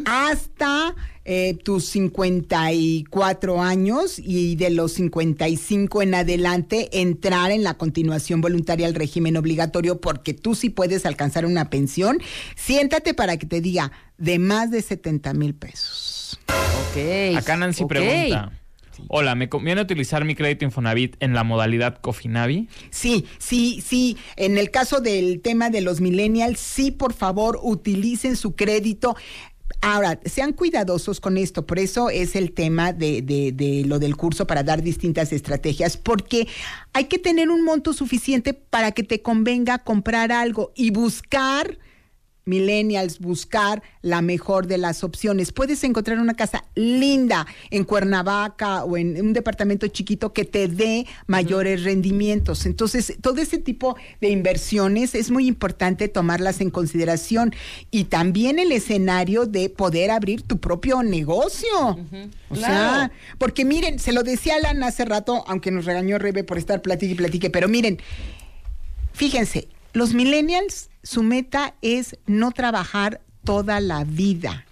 hasta eh, tus 54 años y de los 55 en adelante entrar en la continuación voluntaria al régimen obligatorio porque tú sí puedes alcanzar una pensión. Siéntate para que te diga de más de 70 mil pesos. Ok. Acá Nancy pregunta. Hola, ¿me conviene utilizar mi crédito Infonavit en la modalidad Cofinavi? Sí, sí, sí. En el caso del tema de los millennials, sí, por favor, utilicen su crédito. Ahora, sean cuidadosos con esto, por eso es el tema de, de, de, lo del curso para dar distintas estrategias, porque hay que tener un monto suficiente para que te convenga comprar algo y buscar millennials buscar la mejor de las opciones. Puedes encontrar una casa linda en Cuernavaca o en un departamento chiquito que te dé mayores rendimientos. Entonces, todo ese tipo de inversiones es muy importante tomarlas en consideración y también el escenario de poder abrir tu propio negocio. O sea, porque miren, se lo decía Alan hace rato, aunque nos regañó Rebe por estar platique y platique, pero miren, fíjense, los millennials, su meta es no trabajar toda la vida.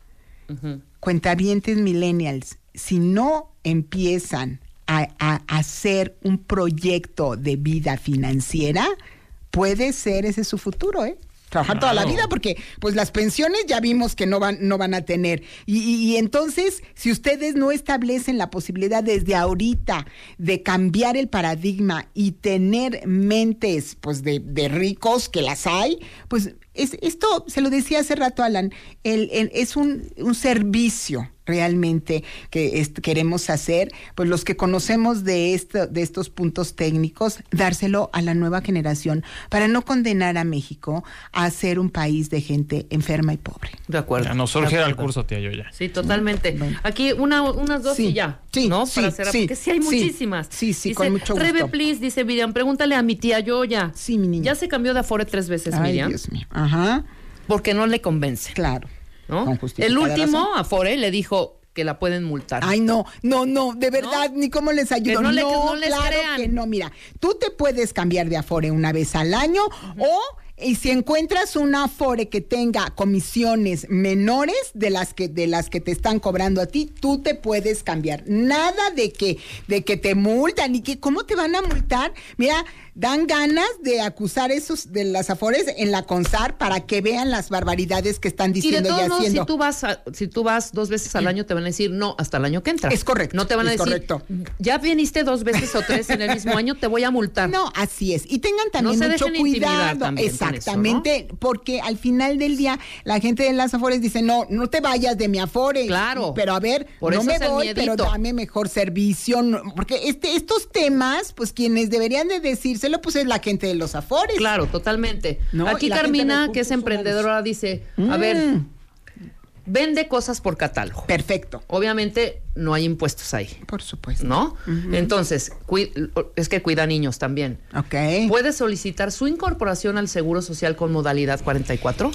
Cuentavientes millennials, si no empiezan a, a, hacer un proyecto de vida financiera, puede ser ese su futuro, ¿eh? Trabajar toda la vida porque pues las pensiones ya vimos que no van no van a tener. Y, y, entonces si ustedes no establecen la posibilidad desde ahorita de cambiar el paradigma y tener mentes pues de, de ricos que las hay pues es, esto se lo decía hace rato Alan el, el, es un, un servicio realmente que queremos hacer, pues los que conocemos de, esto, de estos puntos técnicos, dárselo a la nueva generación para no condenar a México a ser un país de gente enferma y pobre. De acuerdo. Ya nos surge el curso, tía Yoya. Sí, totalmente. Aquí una, unas dos sí, y ya. Sí, ¿no? sí, Para cerrar, sí, porque sí hay muchísimas. Sí, sí, dice, con mucho gusto. Rebe, please, dice Miriam, pregúntale a mi tía Yoya. Sí, mi niña. Ya se cambió de Afore tres veces, Ay, Miriam. Dios mío. Ajá. Porque no le convence. Claro. El último, razón. Afore, le dijo que la pueden multar. Ay, no, no, no, de verdad, ni cómo les ayudo. Que no le- no les claro crean. que no. Mira, tú te puedes cambiar de Afore una vez al año o y si encuentras un Afore que tenga comisiones menores de las que de las que te están cobrando a ti, tú te puedes cambiar. Nada de que de que te multan y que cómo te van a multar. Mira, dan ganas de acusar esos de las Afores en la CONSAR para que vean las barbaridades que están y de diciendo y todos modos, haciendo. si tú vas a- si tú vas dos veces al año, te van a decir no hasta el año que entra. Es correcto, No te van a decir correcto. ya viniste dos veces o tres en el mismo año, te voy a multar. No, así es. Y tengan también No mucho cuidado. también, Exacto. Exactamente, porque al final del día la gente de las Afores dice, no, no te vayas de mi Afore. Claro. Pero a ver, Por no me voy, pero dame mejor servicio. porque este, estos temas, pues quienes deberían de decírselo, pues es la gente de los Afores. Claro, totalmente. No, Aquí Carmina, que es emprendedora, dice, a Mm. ver, vende cosas por catálogo. Perfecto. Obviamente no hay impuestos ahí, Por supuesto. ¿no? Entonces, es que cuida niños también. Ok. ¿Puede solicitar su incorporación al Seguro Social con modalidad 44?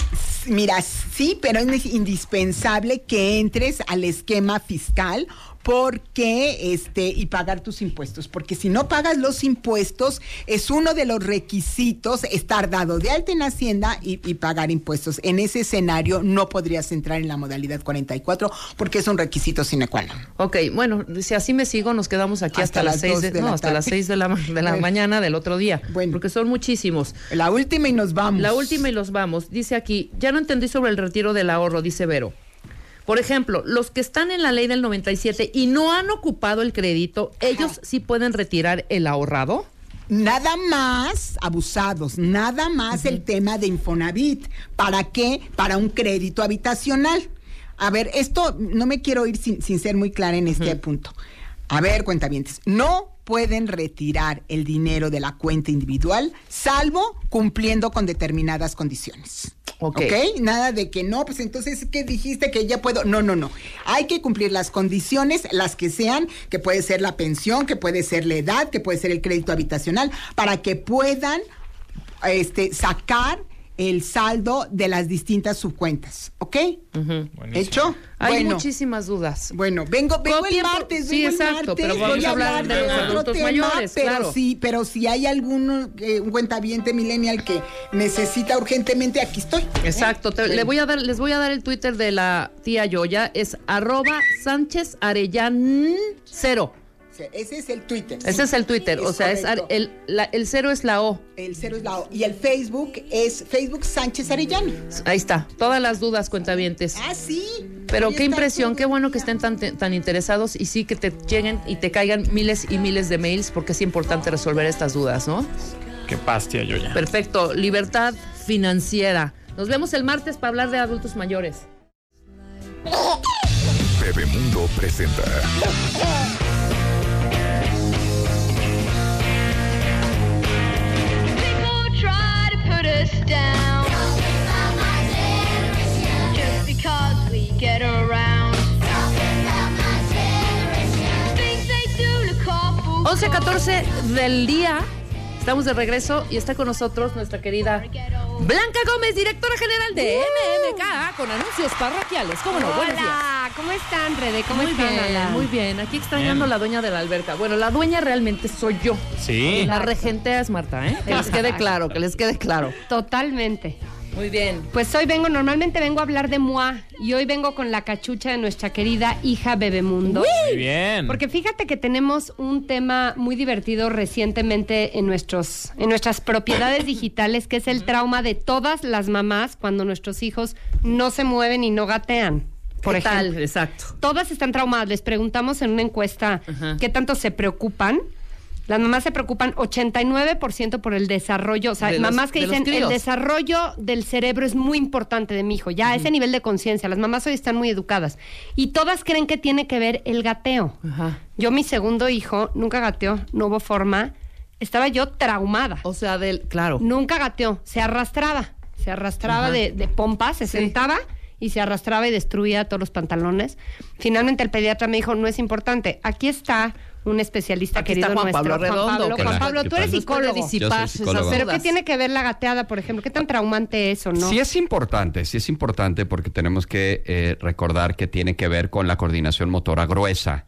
Mira, sí, pero es indispensable que entres al esquema fiscal porque este y pagar tus impuestos, porque si no pagas los impuestos es uno de los requisitos estar dado de alta en Hacienda y, y pagar impuestos. En ese escenario no podrías entrar en la modalidad 44 porque es un requisito sine qua non. Ok, bueno, si así me sigo, nos quedamos aquí hasta, Hasta las las 6 dos de, de no, la hasta las 6 de la, de la mañana del otro día. Bueno. Porque son muchísimos. La última y nos vamos. La última y los vamos. Dice aquí, ya no entendí sobre el retiro del ahorro, dice Vero. Por ejemplo, los que están en la ley del 97 y no han ocupado el crédito, ¿ellos sí pueden retirar el ahorrado? Nada más abusados, nada más el tema de Infonavit. ¿Para qué? Para un crédito habitacional. A ver, esto no me quiero ir sin, sin ser muy clara en este punto. A ver, cuentavientes, no pueden retirar el dinero de la cuenta individual, salvo cumpliendo con determinadas condiciones. Ok. Nada de que no, pues entonces, ¿qué dijiste que ya puedo? No, no, no. Hay que cumplir las condiciones, las que sean, que puede ser la pensión, que puede ser la edad, que puede ser el crédito habitacional, para que puedan este, sacar el saldo de las distintas subcuentas. ¿Ok? Buenísimo. ¿Hecho? Hay bueno, muchísimas dudas. bueno, vengo, vengo el por- martes, sí, vengo el exacto, martes, pero vamos voy a hablar de los otro tema, mayores, pero claro. sí, pero si hay algún eh, un cuentaviente millennial que necesita urgentemente, aquí estoy. Exacto. te- le voy a dar, les voy a dar el Twitter de la tía Yoya. Es arroba Sánchez Arellán cero. O sea, Ese es el Twitter. Ese es el Twitter. Es o sea, es el, la- el cero es la O. El cero es la O. Y el Facebook es Facebook Sánchez Arellano. Ahí está. Todas las dudas, cuentavientes. Ah, sí. Pero Ahí qué impresión, qué bueno que estén tan, tan interesados y sí que te lleguen y te caigan miles y miles de mails porque es importante resolver estas dudas, ¿no? Qué paz, tía Yoya. Perfecto, libertad financiera. Nos vemos el martes para hablar de adultos mayores. Bebemundo presenta. Put us down just because we get around. Things they do look awful 11.14 del día. Estamos de regreso y está con nosotros nuestra querida Blanca Gómez, directora general de MMK, con anuncios parroquiales. ¿Cómo no? Buenos días. Hola, ¿cómo están, Rede? ¿Cómo muy están, bien, Ala? muy bien. Aquí extrañando Bien. la dueña de la alberca. Bueno, la dueña realmente soy yo. Sí. La regentea es Marta, ¿eh? Que les quede claro, que les quede claro. Totalmente. Muy bien. Pues hoy vengo, normalmente vengo a hablar de Moa y hoy vengo con la cachucha de nuestra querida hija Bebemundo. Muy bien. Porque fíjate que tenemos un tema muy divertido recientemente en, nuestros, en nuestras propiedades digitales, que es el trauma de todas las mamás cuando nuestros hijos no se mueven y no gatean. Por ejemplo. Exacto. Todas están traumadas. Les preguntamos en una encuesta Ajá. qué tanto se preocupan. Las mamás se preocupan 89% por el desarrollo, o sea, De los- mamás que dicen el desarrollo del cerebro es muy importante de mi hijo, ya ese nivel de conciencia, las mamás hoy están muy educadas y todas creen que tiene que ver el gateo. Ajá. Yo mi segundo hijo nunca gateó, no hubo forma, estaba yo traumada. O sea, del. Claro. Nunca gateó, se arrastraba, se arrastraba de, de pompa, se Sí. sentaba y se arrastraba y destruía todos los pantalones. Finalmente el pediatra me dijo, no es importante, aquí está un especialista Aquí querido está Juan nuestro, Pablo Redondo, Juan Pablo, Juan Pablo, ¿qué tú eres psicólogo. Yo psicólogo. Pero. ¿qué tiene que ver la gateada, por ejemplo? ¿Qué tan traumante es o no? Sí es importante, sí es importante porque tenemos que eh, recordar que tiene que ver con la coordinación motora gruesa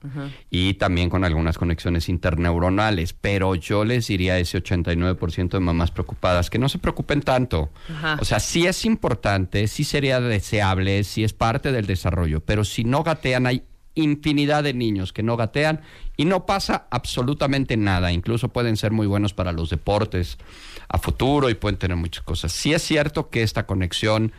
y también con algunas conexiones interneuronales, pero yo les diría a ese 89% de mamás preocupadas que no se preocupen tanto. Ajá. O sea, sí es importante, sí sería deseable, sí es parte del desarrollo, pero si no gatean hay infinidad de niños que no gatean y no pasa absolutamente nada. Incluso pueden ser muy buenos para los deportes a futuro y pueden tener muchas cosas. Sí es cierto que esta conexión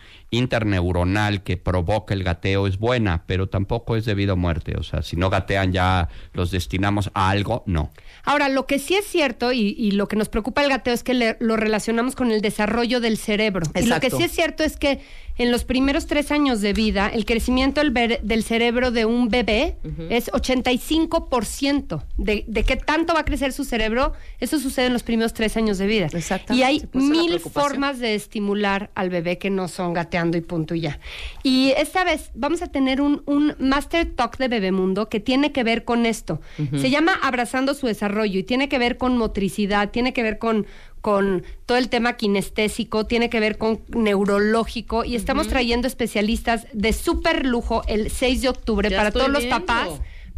interneuronal que provoca el gateo es buena, pero tampoco es debido a muerte. O sea, si no gatean ya los destinamos a algo, no. Ahora, lo que sí es cierto y, y lo que nos preocupa el gateo es que le- lo relacionamos con el desarrollo del cerebro. Y lo que sí es cierto es que en los primeros tres años de vida, el crecimiento del, cerebro de un bebé es 85%. De, de qué tanto va a crecer su cerebro, eso sucede en los primeros tres años de vida. Exactamente, Y hay la mil formas de estimular al bebé que no son gateando y punto y ya. Y esta vez vamos a tener un, un Master Talk de Bebemundo que tiene que ver con esto. Se llama Abrazando su desarrollo y tiene que ver con motricidad, tiene que ver con con todo el tema kinestésico, tiene que ver con neurológico y estamos trayendo especialistas de súper lujo el 6 de octubre Ya para todos los papás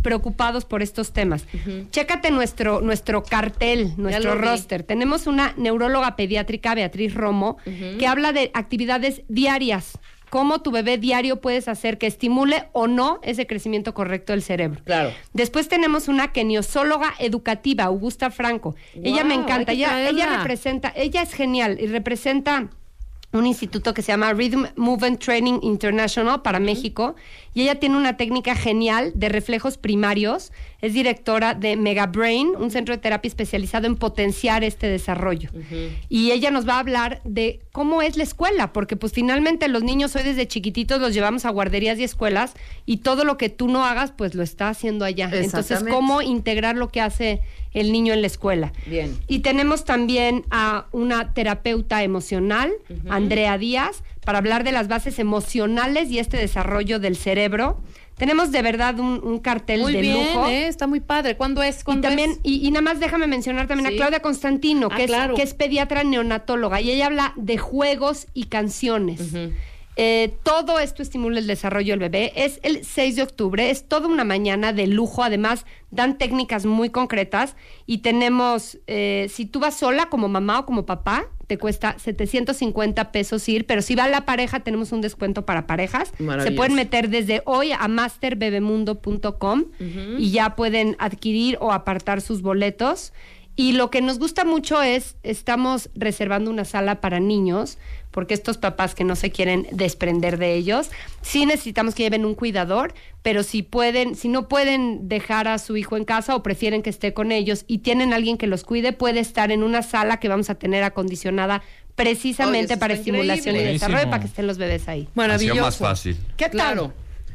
preocupados por estos temas. Chécate nuestro, nuestro cartel, nuestro vi. roster. Tenemos una neuróloga pediátrica, Beatriz Romo, que habla de actividades diarias. Cómo tu bebé diario puedes hacer que estimule o no ese crecimiento correcto del cerebro. Claro. Después tenemos una keniosóloga educativa, Augusta Franco. ella me encanta. Ella, representa, ella es genial y representa un instituto que se llama Rhythm Movement Training International para México y ella tiene una técnica genial de reflejos primarios. Es directora de Mega Brain, un centro de terapia especializado en potenciar este desarrollo. Y ella nos va a hablar de cómo es la escuela, porque pues finalmente los niños hoy desde chiquititos los llevamos a guarderías y escuelas y todo lo que tú no hagas pues lo está haciendo allá. Entonces, cómo integrar lo que hace el niño en la escuela. Bien. Y tenemos también a una terapeuta emocional, Andrea Díaz, para hablar de las bases emocionales y este desarrollo del cerebro. Tenemos de verdad un, un cartel Muy de bien, lujo. ¿eh? está muy padre. ¿Cuándo es? Y ¿Cuándo también, es? y, y nada más déjame mencionar también Sí. a Claudia Constantino, Ah, que, claro. es, que es pediatra neonatóloga, y ella habla de juegos y canciones. Eh, todo esto estimula el desarrollo del bebé. Es el 6 de octubre, es toda una mañana de lujo. Además, dan técnicas muy concretas. Y tenemos, eh, si tú vas sola como mamá o como papá, te cuesta 750 pesos ir, pero si va la pareja, tenemos un descuento para parejas. Se pueden meter desde hoy a masterbebemundo.com y ya pueden adquirir o apartar sus boletos. Y lo que nos gusta mucho es, estamos reservando una sala para niños, porque estos papás que no se quieren desprender de ellos, sí necesitamos que lleven un cuidador, pero si pueden, si no pueden dejar a su hijo en casa o prefieren que esté con ellos y tienen alguien que los cuide, puede estar en una sala que vamos a tener acondicionada precisamente para estimulación y desarrollo Buenísimo. para que estén los bebés ahí. Maravilloso. más fácil. ¿Qué tal? Claro.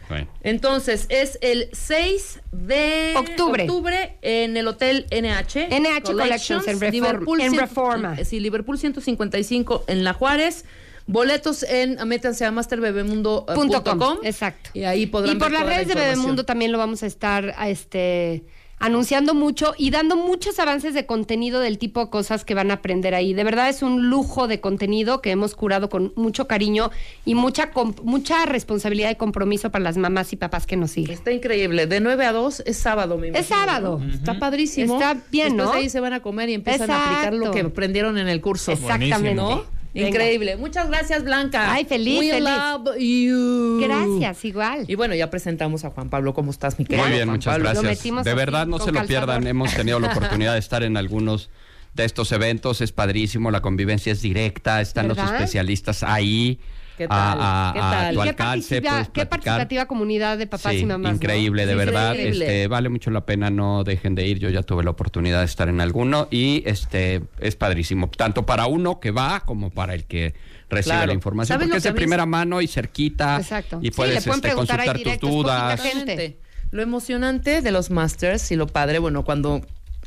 Bueno. Entonces, es el 6 de Octubre. en el Hotel NH. NH Collections en Reform- Liverpool en Reforma. Sí, Liverpool 155 en La Juárez. Boletos en, métanse a masterbebemundo.com. Exacto. Y ahí podrán Y por ver las la redes de. Bebemundo también lo vamos a estar a este anunciando mucho y dando muchos avances de contenido del tipo de cosas que van a aprender ahí. De verdad es un lujo de contenido que hemos curado con mucho cariño y mucha com- mucha responsabilidad y compromiso para las mamás y papás que nos siguen. Está increíble. De 9 a 2 es sábado, me Es imagino, sábado. ¿no? Está padrísimo. Está bien, Después ¿no? de ahí se van a comer y empiezan a aplicar lo que aprendieron en el curso. Exactamente. ¿No? Venga. Increíble. Muchas gracias, Blanca. Ay, feliz, We feliz. love you. Gracias, igual. Y bueno, ya presentamos a Juan Pablo. ¿Cómo estás, mi querido Muy bien, Juan muchas Pablo? Gracias. De verdad, no se lo calzador. pierdan. Hemos tenido la oportunidad de estar en algunos de estos eventos. Es padrísimo, la convivencia es directa, están los especialistas ahí. ¿Qué tal? A, a- ¿Qué a tal? tu qué, alcance, participa- qué participativa comunidad de papás Sí, y mamás. ¿no? increíble, de Sí, verdad. increíble. Este, vale mucho la pena, no dejen de ir. Yo ya tuve la oportunidad de estar en alguno y este es padrísimo, tanto para uno que va como para el que recibe Claro. la información, ¿Sabes porque es de primera mano y cerquita Exacto. y Sí, puedes le pueden este, consultar tus dudas. gente. Lo emocionante de los masters y lo padre, bueno, cuando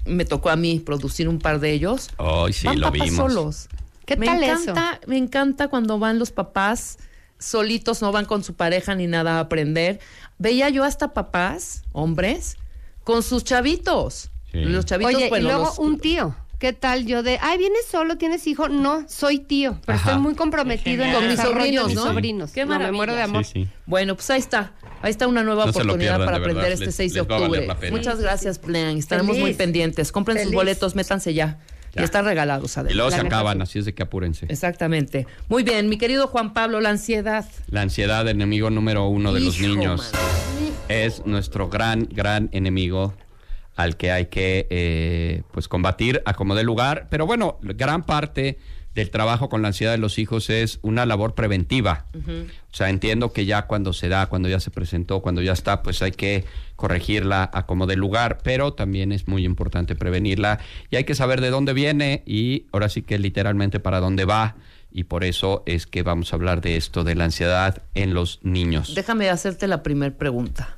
me tocó a mí producir un par de ellos, Ay, sí, van lo papás vimos. solos. ¿Qué me tal eso? encanta, Me encanta cuando van los papás solitos, no van con su pareja ni nada a aprender. Veía yo hasta papás, hombres, con sus chavitos. Sí. Los chavitos, Oye, bueno, y luego los- un tío. ¿Qué tal yo de, ay, vienes solo, tienes hijo? No, soy tío, pero Ajá. estoy muy comprometido en Con mis sobrinos, ¿no? sobrinos. Qué No, me maravilla. muero de amor. Sí, sí. Bueno, pues ahí está. Ahí está una nueva No oportunidad pierdan, para de aprender este Les- 6 de les va a valer octubre. la pena. Muchas gracias, Plan. Estaremos Feliz. muy pendientes. Compren sus boletos, métanse ya. Ya. Y están regalados, Y Adela. luego se acaban, sí. así es de que apúrense. Exactamente. Muy bien, mi querido Juan Pablo, la ansiedad. La ansiedad, enemigo número uno de los niños. es nuestro gran, gran enemigo al que hay que eh, pues combatir a como de lugar. Pero bueno, gran parte del trabajo con la ansiedad de los hijos es una labor preventiva. O sea, entiendo que ya cuando se da, cuando ya se presentó, cuando ya está, pues hay que corregirla a como de lugar, pero también es muy importante prevenirla y hay que saber de dónde viene y ahora sí que literalmente para dónde va y por eso es que vamos a hablar de esto, de la ansiedad en los niños. Déjame hacerte la primera pregunta.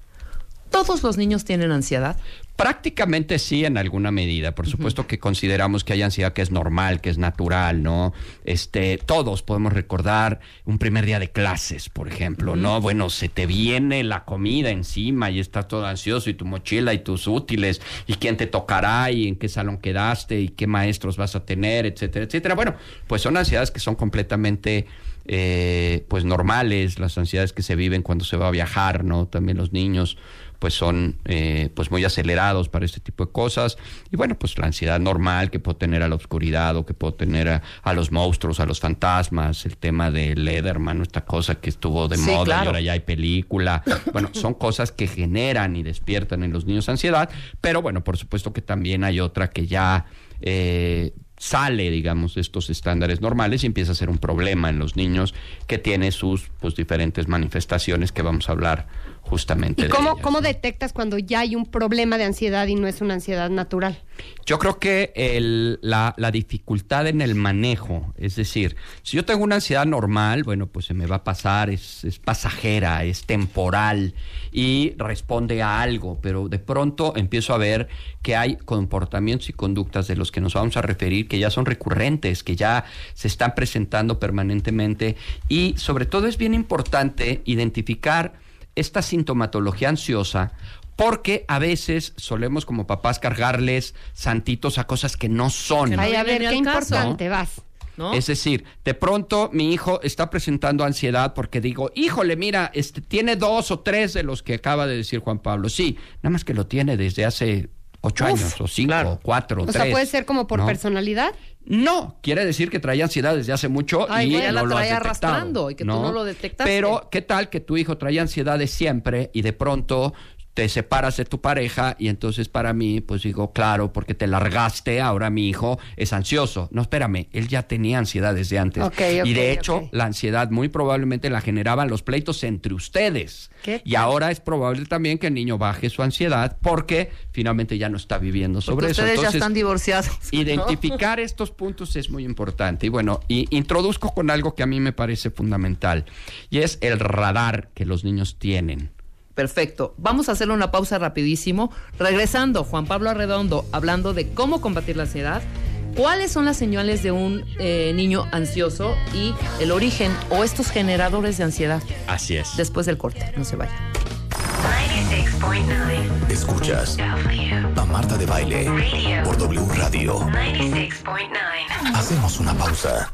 ¿Todos los niños tienen ansiedad? Prácticamente sí, en alguna medida. Por supuesto que consideramos que hay ansiedad que es normal, que es natural, ¿no? Este, todos podemos recordar un primer día de clases, por ejemplo, ¿no? Bueno, se te viene la comida encima y estás todo ansioso y tu mochila y tus útiles y quién te tocará y en qué salón quedaste y qué maestros vas a tener, etcétera, etcétera. Bueno, pues son ansiedades que son completamente eh, pues normales, las ansiedades que se viven cuando se va a viajar, ¿no? También los niños pues son eh, pues muy acelerados para este tipo de cosas. Y bueno pues la ansiedad normal que puedo tener a la oscuridad o que puedo tener a, a los monstruos a los fantasmas el tema de Lederman esta cosa que estuvo de Sí, moda claro. y ahora ya hay película. Bueno son cosas que generan y despiertan en los niños ansiedad pero bueno por supuesto que también hay otra que ya eh, sale, digamos, de estos estándares normales y empieza a ser un problema en los niños que tiene sus pues, diferentes manifestaciones que vamos a hablar justamente ¿Y de cómo, ellas. cómo detectas cuando ya hay un problema de ansiedad y no es una ansiedad natural? Yo creo que el- la, la dificultad en el manejo, es decir, si yo tengo una ansiedad normal, bueno, pues se me va a pasar, es, es pasajera, es temporal y responde a algo, pero de pronto empiezo a ver que hay comportamientos y conductas de los que nos vamos a referir que ya son recurrentes, que ya se están presentando permanentemente y sobre todo es bien importante identificar esta sintomatología ansiosa porque a veces solemos como papás cargarles santitos a cosas que no son. Ay, a ver, qué importante, vas. ¿No? Es decir, de pronto mi hijo está presentando ansiedad porque digo, híjole, mira, este tiene dos o tres de los que acaba de decir Juan Pablo. Sí, nada más que lo tiene desde hace ocho Uf, años, o cinco, claro. o cuatro, O tres. sea, puede ser como por ¿no? personalidad. No, quiere decir que traía ansiedad desde hace mucho Ay, y ya la no lo has detectado, arrastrando y que tú no lo detectaste. Pero, ¿qué tal que tu hijo traía ansiedad de siempre y de pronto te separas de tu pareja y entonces para mí, pues digo, claro, porque te largaste, ahora mi hijo es ansioso. No, espérame, él ya tenía ansiedad desde antes. Y de hecho, la ansiedad muy probablemente la generaban los pleitos entre ustedes. ¿Qué Y ahora es probable también que el niño baje su ansiedad porque finalmente ya no está viviendo sobre Porque eso. ustedes ya están divorciados. ¿no? Identificar estos puntos es muy importante. Y bueno, y introduzco con algo que a mí me parece fundamental, y es el radar que los niños tienen. Perfecto. Vamos a hacer una pausa rapidísimo. Regresando, Juan Pablo Arredondo hablando de cómo combatir la ansiedad, cuáles son las señales de un eh, niño ansioso y el origen o estos generadores de ansiedad. Así es. Después del corte, no se vaya. 96.9 Escuchas a Marta de Baile por W Radio. 96.9 Hacemos una pausa.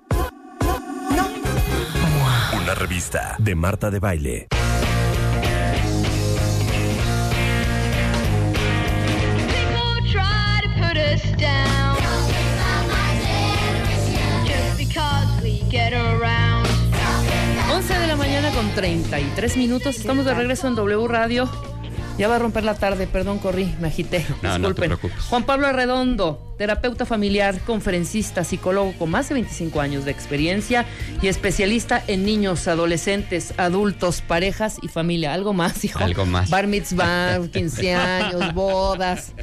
Revista de Marta de Baile. 11 de la mañana con 33 minutos. Estamos de regreso en W Radio. Ya va a romper la tarde, perdón, corrí, me agité. No, no te Disculpen. Juan Pablo Arredondo, terapeuta familiar, conferencista, psicólogo con más de 25 años de experiencia y especialista en niños, adolescentes, adultos, parejas y familia. ¿Algo más, hijo? Algo más. Bar mitzvah, 15 años, bodas.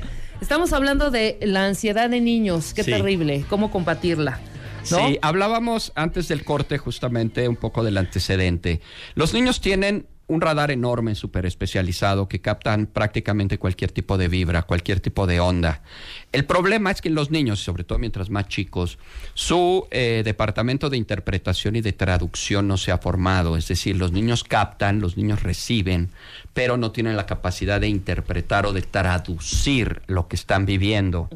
Estamos hablando de la ansiedad de niños. Qué Sí. terrible. ¿Cómo combatirla? ¿No? Sí, hablábamos antes del corte justamente un poco del antecedente. Los niños tienen un radar enorme, súper especializado, que captan prácticamente cualquier tipo de vibra, cualquier tipo de onda. El problema es que los niños, sobre todo mientras más chicos, su eh, departamento de interpretación y de traducción no se ha formado. Es decir, los niños captan, los niños reciben, pero no tienen la capacidad de interpretar o de traducir lo que están viviendo.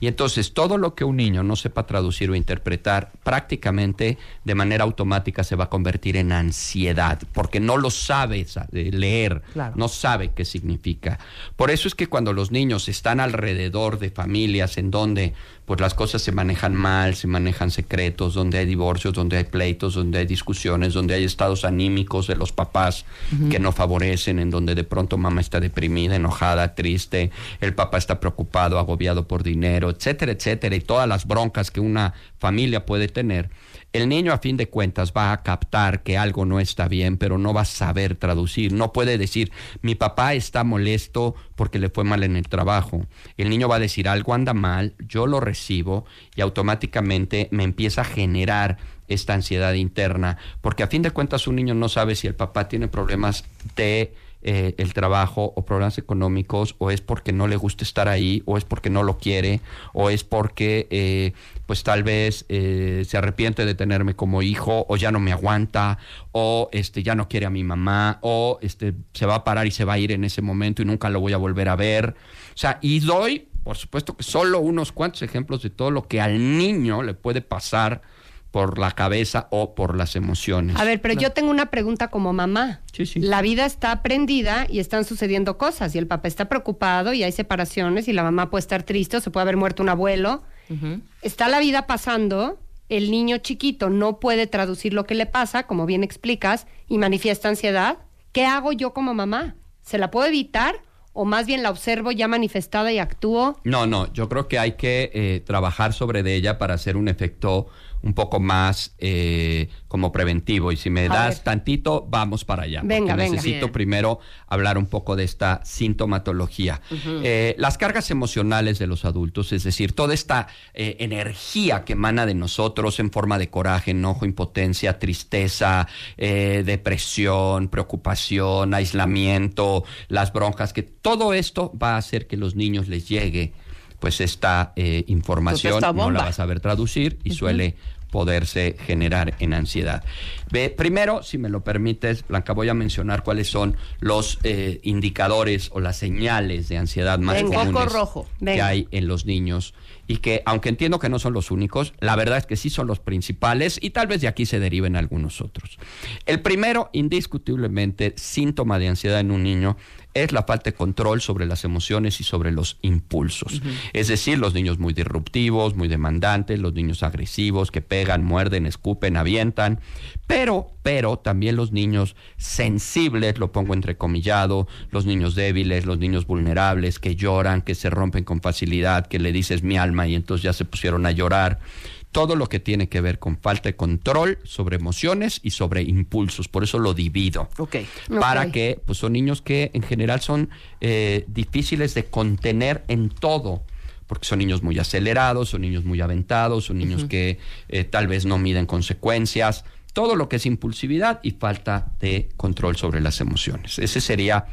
Y entonces todo lo que un niño no sepa traducir o interpretar prácticamente de manera automática se va a convertir en ansiedad, porque no lo sabe sa- eh, leer, Claro. no sabe qué significa. Por eso es que cuando los niños están alrededor de familias en donde pues las cosas se manejan mal, se manejan secretos, donde hay divorcios, donde hay pleitos, donde hay discusiones, donde hay estados anímicos de los papás que no favorecen, en donde de pronto mamá está deprimida, enojada, triste, el papá está preocupado, agobiado por dinero, etcétera, etcétera, y todas las broncas que una familia puede tener. El niño a fin de cuentas va a captar que algo no está bien, pero no va a saber traducir. No puede decir, mi papá está molesto porque le fue mal en el trabajo. El niño va a decir, algo anda mal, yo lo recibo y automáticamente me empieza a generar esta ansiedad interna, porque a fin de cuentas un niño no sabe si el papá tiene problemas de eh, el trabajo o problemas económicos o es porque no le gusta estar ahí o es porque no lo quiere o es porque eh, pues tal vez eh, se arrepiente de tenerme como hijo o ya no me aguanta o este ya no quiere a mi mamá o este se va a parar y se va a ir en ese momento y nunca lo voy a volver a ver. O sea, y doy, por supuesto que solo unos cuantos ejemplos de todo lo que al niño le puede pasar por la cabeza o por las emociones. A ver, pero yo tengo una pregunta como mamá. Sí, sí. La vida está prendida y están sucediendo cosas y el papá está preocupado y hay separaciones y la mamá puede estar triste o se puede haber muerto un abuelo. Está la vida pasando, el niño chiquito no puede traducir lo que le pasa, como bien explicas, y manifiesta ansiedad. ¿Qué hago yo como mamá? ¿Se la puedo evitar o más bien la observo ya manifestada y actúo? No, no, yo creo que hay que eh, trabajar sobre de ella para hacer un efecto un poco más eh, como preventivo. Y si me das ver. tantito, vamos para allá. Venga, porque venga. Necesito Bien. primero hablar un poco de esta sintomatología. Eh, las cargas emocionales de los adultos, es decir, toda esta eh, energía que emana de nosotros en forma de coraje, enojo, impotencia, tristeza, eh, depresión, preocupación, aislamiento, las broncas, que todo esto va a hacer que los niños les llegue pues esta eh, información esta no la bomba. va a saber traducir y suele poderse generar en ansiedad. Ve, primero, si me lo permites, Blanca, voy a mencionar cuáles son los eh, indicadores o las señales de ansiedad más Venga. comunes rojo. que hay en los niños y que, aunque entiendo que no son los únicos, la verdad es que sí son los principales y tal vez de aquí se deriven algunos otros. El primero, indiscutiblemente, síntoma de ansiedad en un niño es la falta de control sobre las emociones y sobre los impulsos. Es decir, los niños muy disruptivos, muy demandantes, los niños agresivos que pegan, muerden, escupen, avientan, pero, pero también los niños sensibles, lo pongo entrecomillado, los niños débiles, los niños vulnerables que lloran, que se rompen con facilidad, que le dices mi alma y entonces ya se pusieron a llorar todo lo que tiene que ver con falta de control sobre emociones y sobre impulsos. Por eso lo divido. Ok. Para que, pues son niños que en general son eh, difíciles de contener en todo. Porque son niños muy acelerados, son niños muy aventados, son niños que eh, tal vez no miden consecuencias. Todo lo que es impulsividad y falta de control sobre las emociones. Ese sería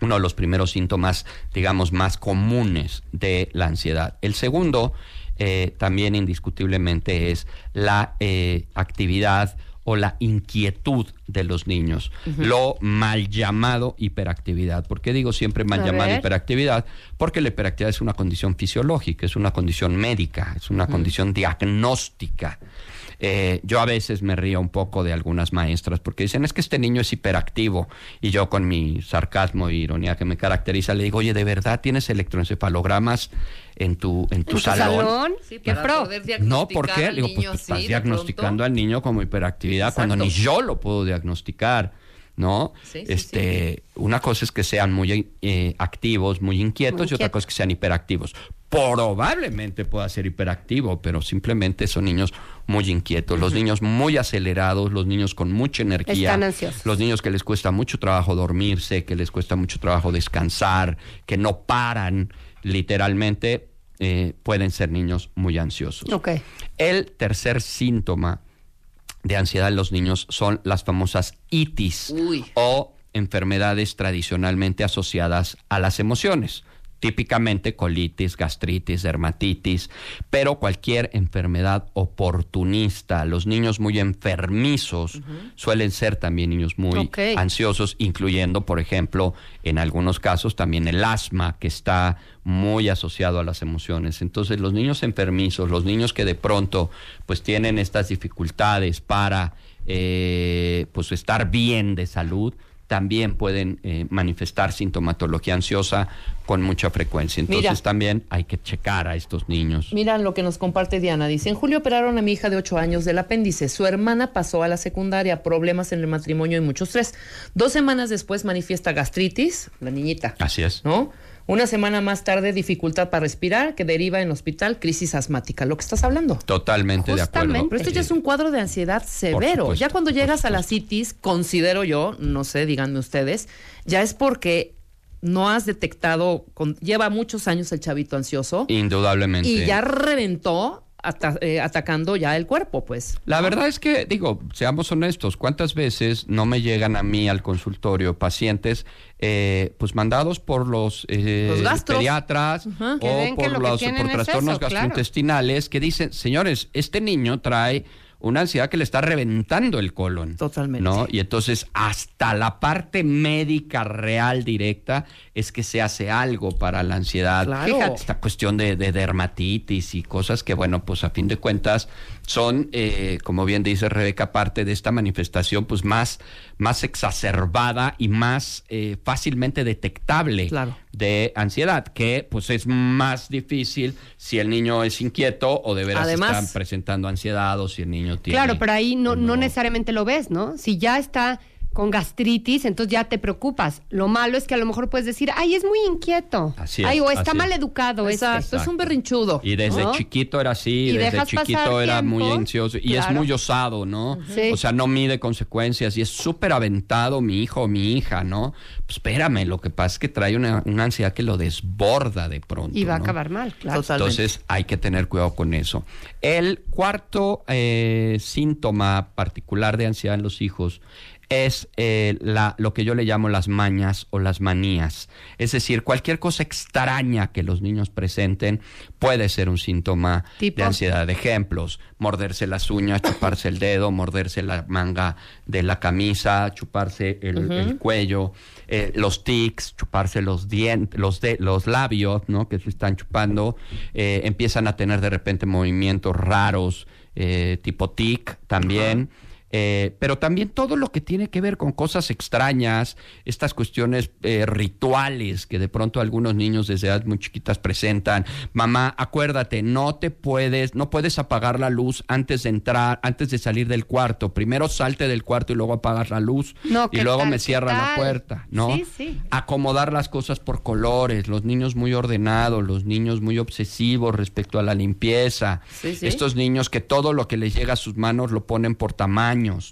uno de los primeros síntomas, digamos, más comunes de la ansiedad. El segundo, eh, también indiscutiblemente, es la eh, actividad o la inquietud de los niños, lo mal llamado hiperactividad. ¿Por qué digo siempre mal A llamada ver. hiperactividad? Porque la hiperactividad es una condición fisiológica, es una condición médica, es una condición diagnóstica. Eh, yo a veces me río un poco de algunas maestras porque dicen es que este niño es hiperactivo y yo con mi sarcasmo e ironía que me caracteriza le digo, oye, ¿de verdad tienes electroencefalogramas en tu, en tu ¿En tu salón? salón? Sí, ¿Qué para pro? poder No, ¿por qué? Le digo, pues tú estás diagnosticando al niño como hiperactividad cuando ni yo lo puedo diagnosticar, ¿no? Sí, sí, este, Una cosa es que sean muy eh, activos, muy inquietos, Muy y otra inquietos. cosa es que sean hiperactivos. Probablemente pueda ser hiperactivo, pero simplemente son niños muy inquietos. Los niños muy acelerados, los niños con mucha energía. Están ansiosos. Los niños que les cuesta mucho trabajo dormirse, que les cuesta mucho trabajo descansar, que no paran literalmente, eh, pueden ser niños muy ansiosos. El tercer síntoma de ansiedad en los niños son las famosas itis Uy. o enfermedades tradicionalmente asociadas a las emociones. Típicamente colitis, gastritis, dermatitis, pero cualquier enfermedad oportunista. Los niños muy enfermizos suelen ser también niños muy ansiosos, incluyendo, por ejemplo, en algunos casos también el asma, que está muy asociado a las emociones. Entonces, los niños enfermizos, los niños que de pronto pues tienen estas dificultades para eh, pues estar bien de salud, también pueden eh, manifestar sintomatología ansiosa con mucha frecuencia. Entonces Mira. también hay que checar a estos niños. Miran lo que nos comparte Diana. Dice, en julio operaron a mi hija de 8 años del apéndice. Su hermana pasó a la secundaria, problemas en el matrimonio y mucho estrés. Dos semanas después manifiesta gastritis, la niñita. Así es. ¿No? Una semana más tarde, dificultad para respirar, que deriva en hospital, crisis asmática. Lo que estás hablando. Totalmente de acuerdo. Justamente. Pero esto ya es un cuadro de ansiedad severo. supuesto, ya cuando llegas a la citis, considero yo, no sé, díganme ustedes, ya es porque no has detectado, con- lleva muchos años el chavito ansioso Indudablemente. y ya reventó ata- eh, atacando ya el cuerpo, pues. La verdad es que, digo, seamos honestos, ¿cuántas veces no me llegan a mí al consultorio pacientes eh, pues mandados por los, eh, Los pediatras o por lo los por trastornos eso, claro. gastrointestinales que dicen, señores, este niño trae una ansiedad que le está reventando el colon. Totalmente. ¿no? Y entonces hasta la parte médica real directa es que se hace algo para la ansiedad. Claro. Fíjate, esta cuestión de, de dermatitis y cosas que, bueno, pues a fin de cuentas son, eh, como bien dice Rebeca, parte de esta manifestación pues más, más exacerbada y más eh, fácilmente detectable Claro. De ansiedad, que pues es más difícil si el niño es inquieto o de veras Además- están presentando ansiedad o si el niño tiene... Claro, pero ahí no, no necesariamente lo ves, ¿no? Si ya está con gastritis, entonces ya te preocupas. Lo malo es que a lo mejor puedes decir, ay, es muy inquieto. Así es, ay, o está así mal es. educado este. Exacto, es un berrinchudo. Y desde ¿no? chiquito era así, Y desde dejas chiquito pasar era muy ansioso y es muy osado, ¿no? Sí. O sea, no mide consecuencias y es súper aventado mi hijo o mi hija, ¿no? Pues espérame, lo que pasa es que trae una, una ansiedad que lo desborda de pronto. Y va a acabar mal, claro. Totalmente. Entonces hay que tener cuidado con eso. El cuarto eh, síntoma particular de ansiedad en los hijos es eh, la, lo que yo le llamo las mañas o las manías. Es decir, cualquier cosa extraña que los niños presenten puede ser un síntoma ¿Tipo? de ansiedad. Ejemplos, morderse las uñas, chuparse el dedo, morderse la manga de la camisa, chuparse el, el cuello, eh, los tics, chuparse los dientes, los, de, los labios, ¿no? Que se están chupando, eh, empiezan a tener de repente movimientos raros, eh, tipo tic también. Eh, pero también todo lo que tiene que ver con cosas extrañas, estas cuestiones eh, rituales que de pronto algunos niños desde edad muy chiquitas presentan. Mamá, acuérdate, no te puedes, no puedes apagar la luz antes de entrar, antes de salir del cuarto. Primero salte del cuarto y luego apagas la luz No, y ¿qué luego tal? me ¿Qué cierran la puerta, ¿no? Sí, sí. Acomodar las cosas por colores, los niños muy ordenados, los niños muy obsesivos respecto a la limpieza. Sí. Estos niños que todo lo que les llega a sus manos lo ponen por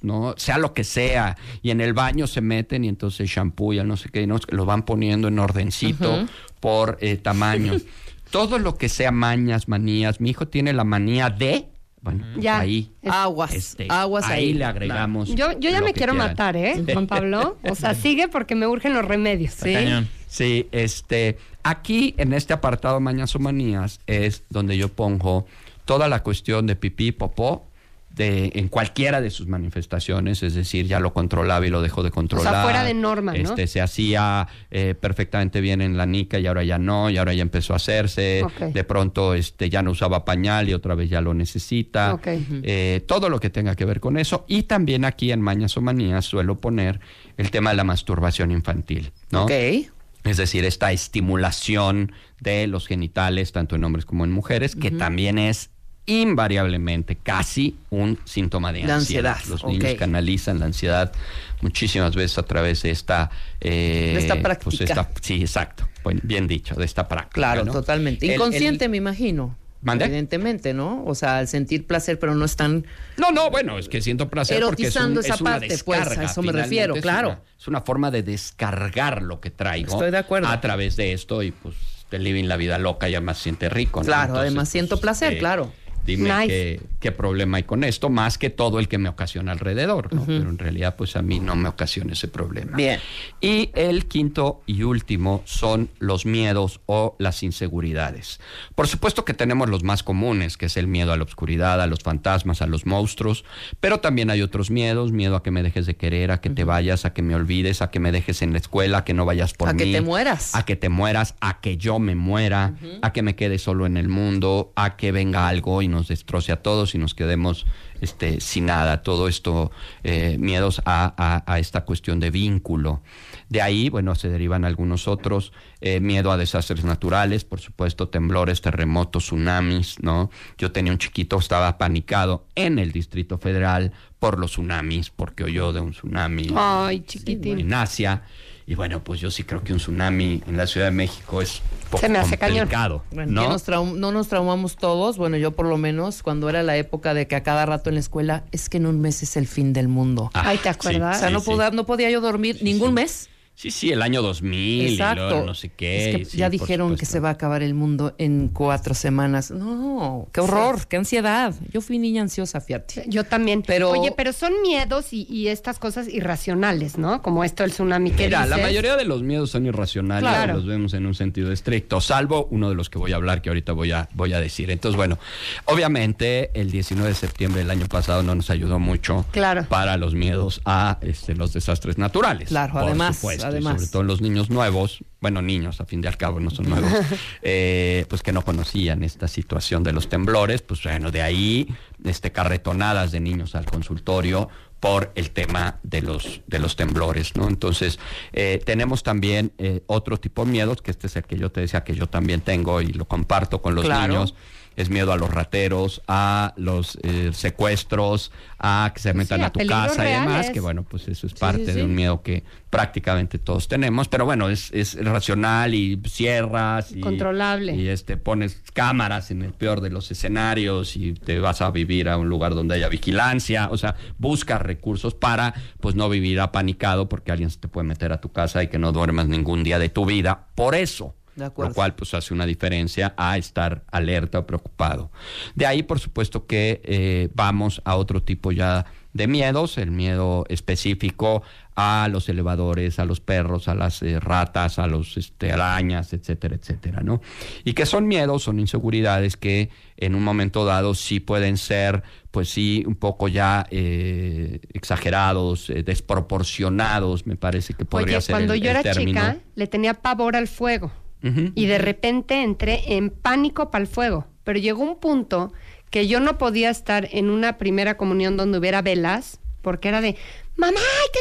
¿no? Sea lo que sea. Y en el baño se meten y entonces shampoo y no sé qué, ¿no? lo van poniendo en ordencito por eh, tamaños. todo lo que sea mañas, manías. Mi hijo tiene la manía de... Bueno, Ya. ahí. Es- Aguas, este, aguas ahí. le agregamos. Yo, yo ya lo me que quiero quieran. matar, ¿eh, Juan Pablo? O sea, sigue porque me urgen los remedios. Sí. Sí, este, aquí en este apartado Mañas o Manías es donde yo pongo toda la cuestión de pipí, popó, de, en cualquiera de sus manifestaciones, es decir, ya lo controlaba y lo dejó de controlar. fuera de norma, ¿no? Este, se hacía eh, perfectamente bien en la nica y ahora ya no, y ahora ya empezó a hacerse. De pronto este, ya no usaba pañal y otra vez ya lo necesita. Eh, todo lo que tenga que ver con eso. Y también aquí en Mañas o Manías suelo poner el tema de la masturbación infantil, ¿no? Es decir, esta estimulación de los genitales, tanto en hombres como en mujeres, que también es invariablemente casi un síntoma de De ansiedad. ansiedad, Los niños canalizan la ansiedad muchísimas veces a través de esta... eh, De esta pues, práctica. esta- sí, exacto. Buen- bien dicho, de esta práctica. Claro, ¿no? totalmente. El- el- Inconsciente, me imagino. Evidentemente, ¿no? O sea, al sentir placer, pero no están No, no, bueno, es que siento placer porque es, un- esa es una parte, pues, a eso me finalmente refiero, es claro. una- es una forma de descargar lo que traigo. Estoy de acuerdo. A través de esto y pues te living la vida loca y además siente rico. ¿no? Claro, Entonces, además siento placer, eh, claro. Dime Nice. qué, qué problema hay con esto, más que todo el que me ocasiona alrededor, ¿no? Pero en realidad, pues a mí no me ocasiona ese problema. Bien. Y el quinto y último son los miedos o las inseguridades. Por supuesto que tenemos los más comunes, que es el miedo a la oscuridad, a los fantasmas, a los monstruos, pero también hay otros miedos, miedo a que me dejes de querer, a que te vayas, a que me olvides, a que me dejes en la escuela, a que no vayas por A mí. que te mueras. A que te mueras, a que yo me muera, a que me quede solo en el mundo, a que venga algo y nos destroce a todos y nos quedemos este, sin nada. Todo esto, eh, miedos a, a- a esta cuestión de vínculo. De ahí, bueno, se derivan algunos otros, eh, miedo a desastres naturales, por supuesto, temblores, terremotos, tsunamis, ¿no? Yo tenía un chiquito, estaba panicado en el Distrito Federal por los tsunamis, porque oyó de un tsunami Ay, en Asia. Y bueno, pues yo sí creo que un tsunami en la Ciudad de México es poco Se me hace cañón. complicado, Bueno, ¿no? ¿qué nos no nos traumamos todos, bueno, yo por lo menos, cuando era la época de que a cada rato en la escuela, es que en un mes es el fin del mundo. Ah, Ay, ¿te acuerdas? o sea, sí, no, sí. podía, no podía yo dormir ningún mes. Sí, sí, el año 2000 Exacto. y luego no sé qué. Es que sí, ya dijeron que se va a acabar el mundo en cuatro semanas. No, qué horror, qué ansiedad. Yo fui niña ansiosa, fíjate. Yo también. Pero- Oye, pero son miedos y, y estas cosas irracionales, ¿no? Como esto del tsunami que Mira, la mayoría de los miedos son irracionales, Claro. los vemos en un sentido estricto, salvo uno de los que voy a hablar que ahorita voy a, voy a decir. Entonces, bueno, obviamente el 19 de septiembre del año pasado no nos ayudó mucho Claro. para los miedos a este, los desastres naturales. Claro, por además, supuesto, además. sobre todo los niños nuevos, bueno, niños a fin de al cabo no son nuevos, eh, pues que no conocían esta situación de los temblores, pues bueno, de ahí este, carretonadas de niños al consultorio por el tema de los, de los temblores, ¿no? Entonces, eh, tenemos también eh, otro tipo de miedos, que este es el que yo te decía que yo también tengo y lo comparto con los Claro. niños, es miedo a los rateros, a los eh, secuestros, a que se metan sí, a tu casa y demás, reales. que bueno, pues eso es parte sí, de un miedo que prácticamente todos tenemos, pero bueno, es, es racional y cierras y Controlable. y este pones cámaras en el peor de los escenarios y te vas a vivir a un lugar donde haya vigilancia, o sea, buscas recursos para pues no vivir apanicado porque alguien se te puede meter a tu casa y que no duermas ningún día de tu vida por eso. De acuerdo. Lo cual pues hace una diferencia a estar alerta o preocupado. De ahí, por supuesto que eh, vamos a otro tipo ya de miedos, el miedo específico a los elevadores, a los perros, a las eh, ratas, a los este, arañas, etcétera, etcétera, ¿no? Y que son miedos, son inseguridades que en un momento dado sí pueden ser, pues sí, un poco ya eh, exagerados, eh, desproporcionados, me parece que podría Oye, ser cuando el- yo era chica, le tenía pavor al fuego. Y de repente entré en pánico para el fuego. Pero llegó un punto que yo no podía estar en una primera comunión donde hubiera velas, porque era de, mamá, hay que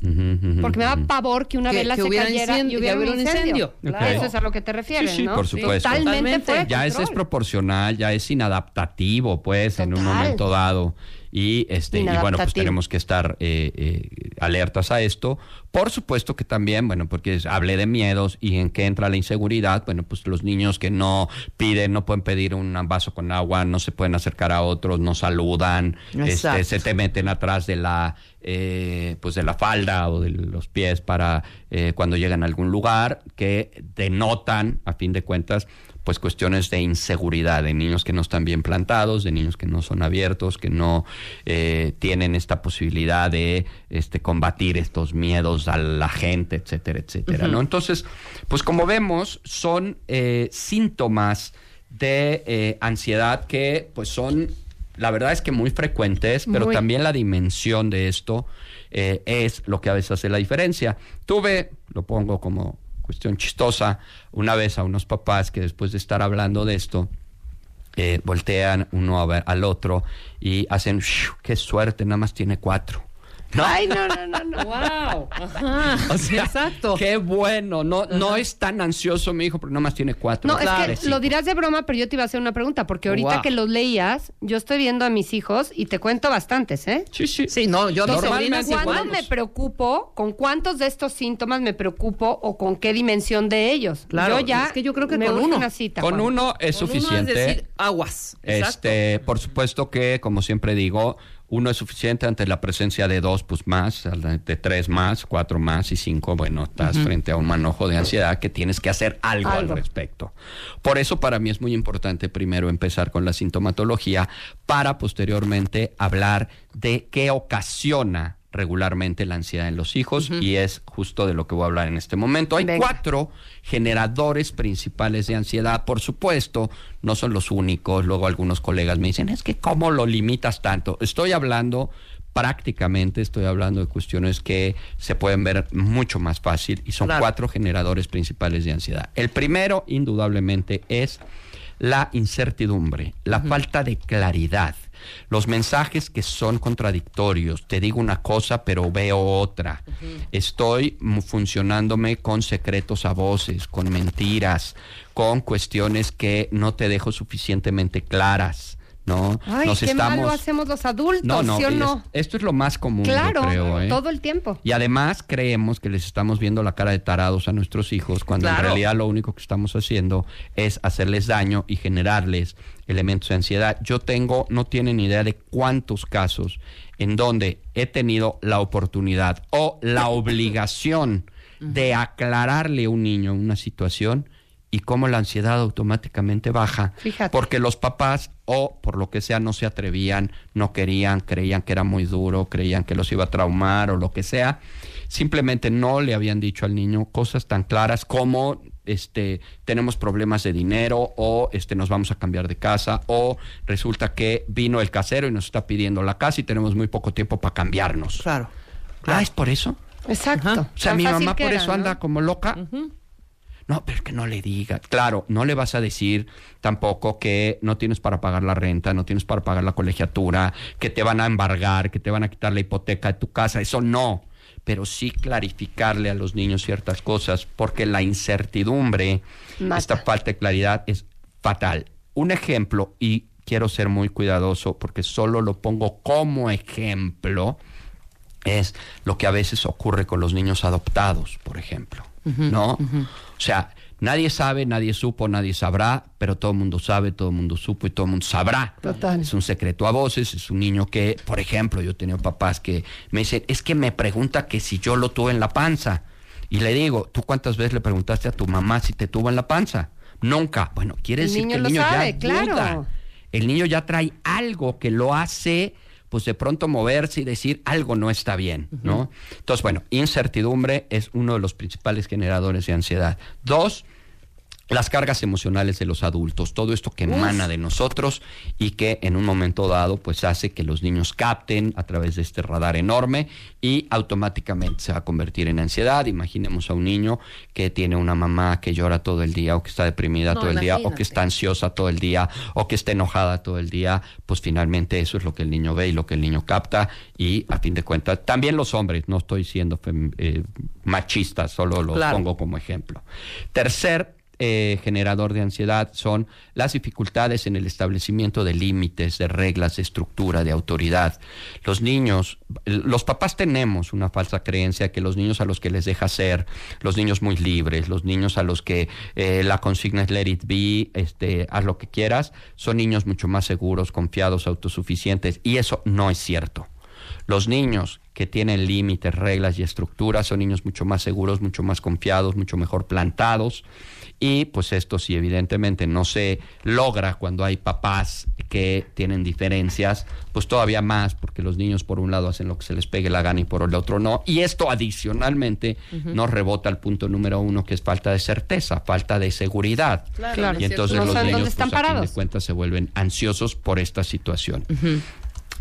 salirnos. Porque me daba ujú. pavor que una Que- vela que se hubiera cayera y hubiera un hubiera un incendio. incendio. Eso es a lo que te refieres, Sí, sí, ¿no? por supuesto. Totalmente, Totalmente. ya es desproporcional, ya es inadaptativo, pues, en un momento dado. Y este, y bueno, pues tenemos que estar eh, eh, alertas a esto. Por supuesto que también, bueno, porque hablé de miedos y en qué entra la inseguridad, bueno, pues los niños que no piden, no pueden pedir un vaso con agua, no se pueden acercar a otros, no saludan, este, se te meten atrás de la, eh, pues de la falda o de los pies para eh, cuando llegan a algún lugar, que denotan, a fin de cuentas, pues cuestiones de inseguridad, de niños que no están bien plantados, de niños que no son abiertos, que no eh, tienen esta posibilidad de este, combatir estos miedos a la gente, etcétera, etcétera, ¿no? Entonces, pues como vemos, son eh, síntomas de eh, ansiedad que pues son, la verdad es que muy frecuentes, pero Muy. también la dimensión de esto eh, es lo que a veces hace la diferencia. Tuve, lo pongo como cuestión chistosa, una vez a unos papás que después de estar hablando de esto, eh, voltean uno a ver al otro y hacen, "Shoo, qué suerte, nada más tiene cuatro. ¿No? Ay, no, no, no, no. Wow. Ajá. O sea, Exacto. Qué bueno, no, no es tan ansioso mi hijo, porque nada más tiene cuatro. No, es que lo dirás de broma, pero yo te iba a hacer una pregunta, porque ahorita Wow. que los leías, yo estoy viendo a mis hijos y te cuento bastantes, ¿eh? Sí, sí. Sí, no, yo sobrinas ¿cuándo me preocupo? ¿Con cuántos de estos síntomas me preocupo o con qué dimensión de ellos? Claro, yo ya es que yo creo que me con uno. una cita, Con Juan. uno es Con uno suficiente. decir aguas. Exacto. Este, por supuesto que, como siempre digo, uno es suficiente ante la presencia de dos, pues más, de tres más, cuatro más y cinco, bueno, estás frente a un manojo de ansiedad que tienes que hacer algo, Algo. al respecto. Por eso para mí es muy importante primero empezar con la sintomatología para posteriormente hablar de qué ocasiona regularmente la ansiedad en los hijos y es justo de lo que voy a hablar en este momento. Hay Venga. cuatro generadores principales de ansiedad, por supuesto, no son los únicos. Luego algunos colegas me dicen, es que ¿cómo lo limitas tanto? Estoy hablando prácticamente, estoy hablando de cuestiones que se pueden ver mucho más fácil y son Claro. cuatro generadores principales de ansiedad. El primero, indudablemente, es la incertidumbre, la falta de claridad, los mensajes que son contradictorios. Te digo una cosa, pero veo otra. Estoy funcionándome con secretos a voces, con mentiras, con cuestiones que no te dejo suficientemente claras. ¿No? Ay, Nos qué estamos... malo hacemos los adultos, No, no, ¿sí o es- no? esto es lo más común, yo Claro, creo. ¿eh? todo el tiempo. Y además creemos que les estamos viendo la cara de tarados a nuestros hijos cuando en realidad lo único que estamos haciendo es hacerles daño y generarles elementos de ansiedad. Yo tengo, no tienen idea de cuántos casos en donde he tenido la oportunidad o la obligación de aclararle a un niño una situación y cómo la ansiedad automáticamente baja Fíjate. porque los papás o por lo que sea no se atrevían, no querían, creían que era muy duro, creían que los iba a traumar o lo que sea, simplemente no le habían dicho al niño cosas tan claras como este tenemos problemas de dinero o este nos vamos a cambiar de casa o resulta que vino el casero y nos está pidiendo la casa y tenemos muy poco tiempo para cambiarnos. Claro. Ah, es por eso. Exacto. O sea, Tan mi mamá por era, eso anda como loca. No, pero que no le diga. Claro, no le vas a decir tampoco que no tienes para pagar la renta, no tienes para pagar la colegiatura, que te van a embargar, que te van a quitar la hipoteca de tu casa. Eso no. Pero sí clarificarle a los niños ciertas cosas, porque la incertidumbre, Mata. esta falta de claridad es fatal. Un ejemplo, y quiero ser muy cuidadoso porque solo lo pongo como ejemplo, es lo que a veces ocurre con los niños adoptados, por ejemplo, ¿no? O sea, nadie sabe, nadie supo, nadie sabrá, pero todo el mundo sabe, todo el mundo supo y todo el mundo sabrá. Total. Es un secreto a voces, es un niño que, por ejemplo, yo he tenido papás que me dicen, es que me pregunta que si yo lo tuve en la panza. Y le digo, ¿tú cuántas veces le preguntaste a tu mamá si te tuvo en la panza? Nunca. Bueno, quiere El decir niño que el lo niño sabe, ya claro. duda. El niño ya trae algo que lo hace, pues de pronto moverse y decir algo no está bien, ¿no? Entonces, bueno, incertidumbre es uno de los principales generadores de ansiedad. Dos, las cargas emocionales de los adultos, todo esto que emana de nosotros y que en un momento dado pues hace que los niños capten a través de este radar enorme y automáticamente se va a convertir en ansiedad. Imaginemos a un niño que tiene una mamá que llora todo el día o que está deprimida No, todo el día o que está ansiosa todo el día o que está enojada todo el día, pues finalmente eso es lo que el niño ve y lo que el niño capta y a fin de cuentas también los hombres, no estoy siendo eh, machista, solo lo Claro. pongo como ejemplo. Tercer eh, generador de ansiedad son las dificultades en el establecimiento de límites, de reglas, de estructura, de autoridad. Los niños, los papás tenemos una falsa creencia que los niños a los que les deja ser, los niños muy libres, los niños a los que eh, la consigna es let it be, este, haz lo que quieras, son niños mucho más seguros, confiados, autosuficientes, y eso no es cierto. Los niños que tienen límites, reglas y estructuras son niños mucho más seguros, mucho más confiados, mucho mejor plantados. Y pues esto sí, evidentemente no se logra cuando hay papás que tienen diferencias, pues todavía más, porque los niños por un lado hacen lo que se les pegue la gana y por el otro no. Y esto adicionalmente nos rebota al punto número uno, que es falta de certeza, falta de seguridad. Claro. Y entonces No los niños, pues, a fin de cuentas, se vuelven ansiosos por esta situación.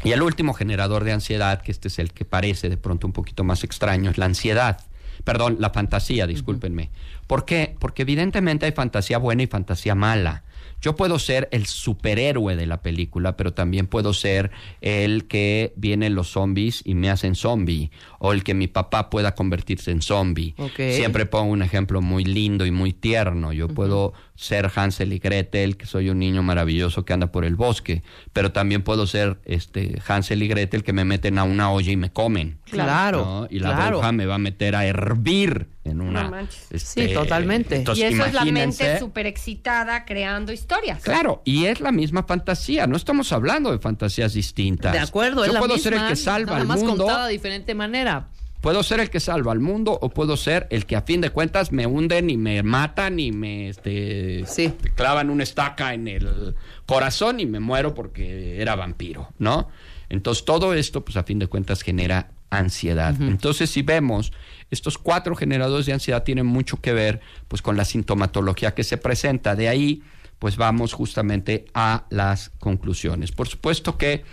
Y el último generador de ansiedad, que este es el que parece de pronto un poquito más extraño, es la ansiedad. Perdón, la fantasía, discúlpenme. ¿Por qué? Porque evidentemente hay fantasía buena y fantasía mala. Yo puedo ser el superhéroe de la película, pero también puedo ser el que vienen los zombies y me hacen zombie, o el que mi papá pueda convertirse en zombie. Siempre pongo un ejemplo muy lindo y muy tierno. Yo puedo ser Hansel y Gretel, que soy un niño maravilloso que anda por el bosque, pero también puedo ser este Hansel y Gretel que me meten a una olla y me comen. Claro. ¿no? Y la claro. bruja me va a meter a hervir en una... No manches. este, Sí, totalmente. entonces, y eso es la mente súper excitada creando historias. Claro, y es la misma fantasía, no estamos hablando de fantasías distintas. De acuerdo, es Yo la puedo misma, ser el que salva nada al más mundo, contada de diferente manera. Puedo ser el que salva al mundo o puedo ser el que a fin de cuentas me hunden y me matan y me este, Sí. clavan una estaca en el corazón y me muero porque era vampiro, ¿no? Entonces todo esto, pues a fin de cuentas genera ansiedad. Entonces si vemos, estos cuatro generadores de ansiedad tienen mucho que ver pues con la sintomatología que se presenta. De ahí, pues vamos justamente a las conclusiones. Por supuesto que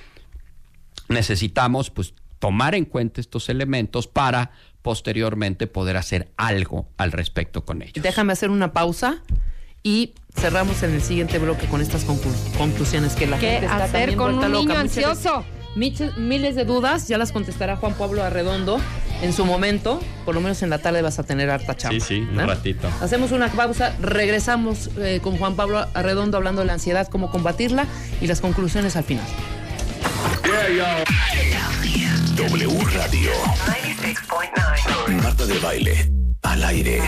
necesitamos pues tomar en cuenta estos elementos para posteriormente poder hacer algo al respecto con ellos. Déjame hacer una pausa y cerramos en el siguiente bloque con estas conclu- conclusiones que la ¿Qué gente está hacer con vuelta un niño loca. Muchas ansioso? Miles, miles de dudas, ya las contestará Juan Pablo Arredondo en su momento. Por lo menos en la tarde vas a tener harta chamba. Sí, sí, un ¿eh? ratito. Hacemos una pausa, regresamos eh, con Juan Pablo Arredondo hablando de la ansiedad, cómo combatirla y las conclusiones al final. W Radio. Marta de baile. Al aire.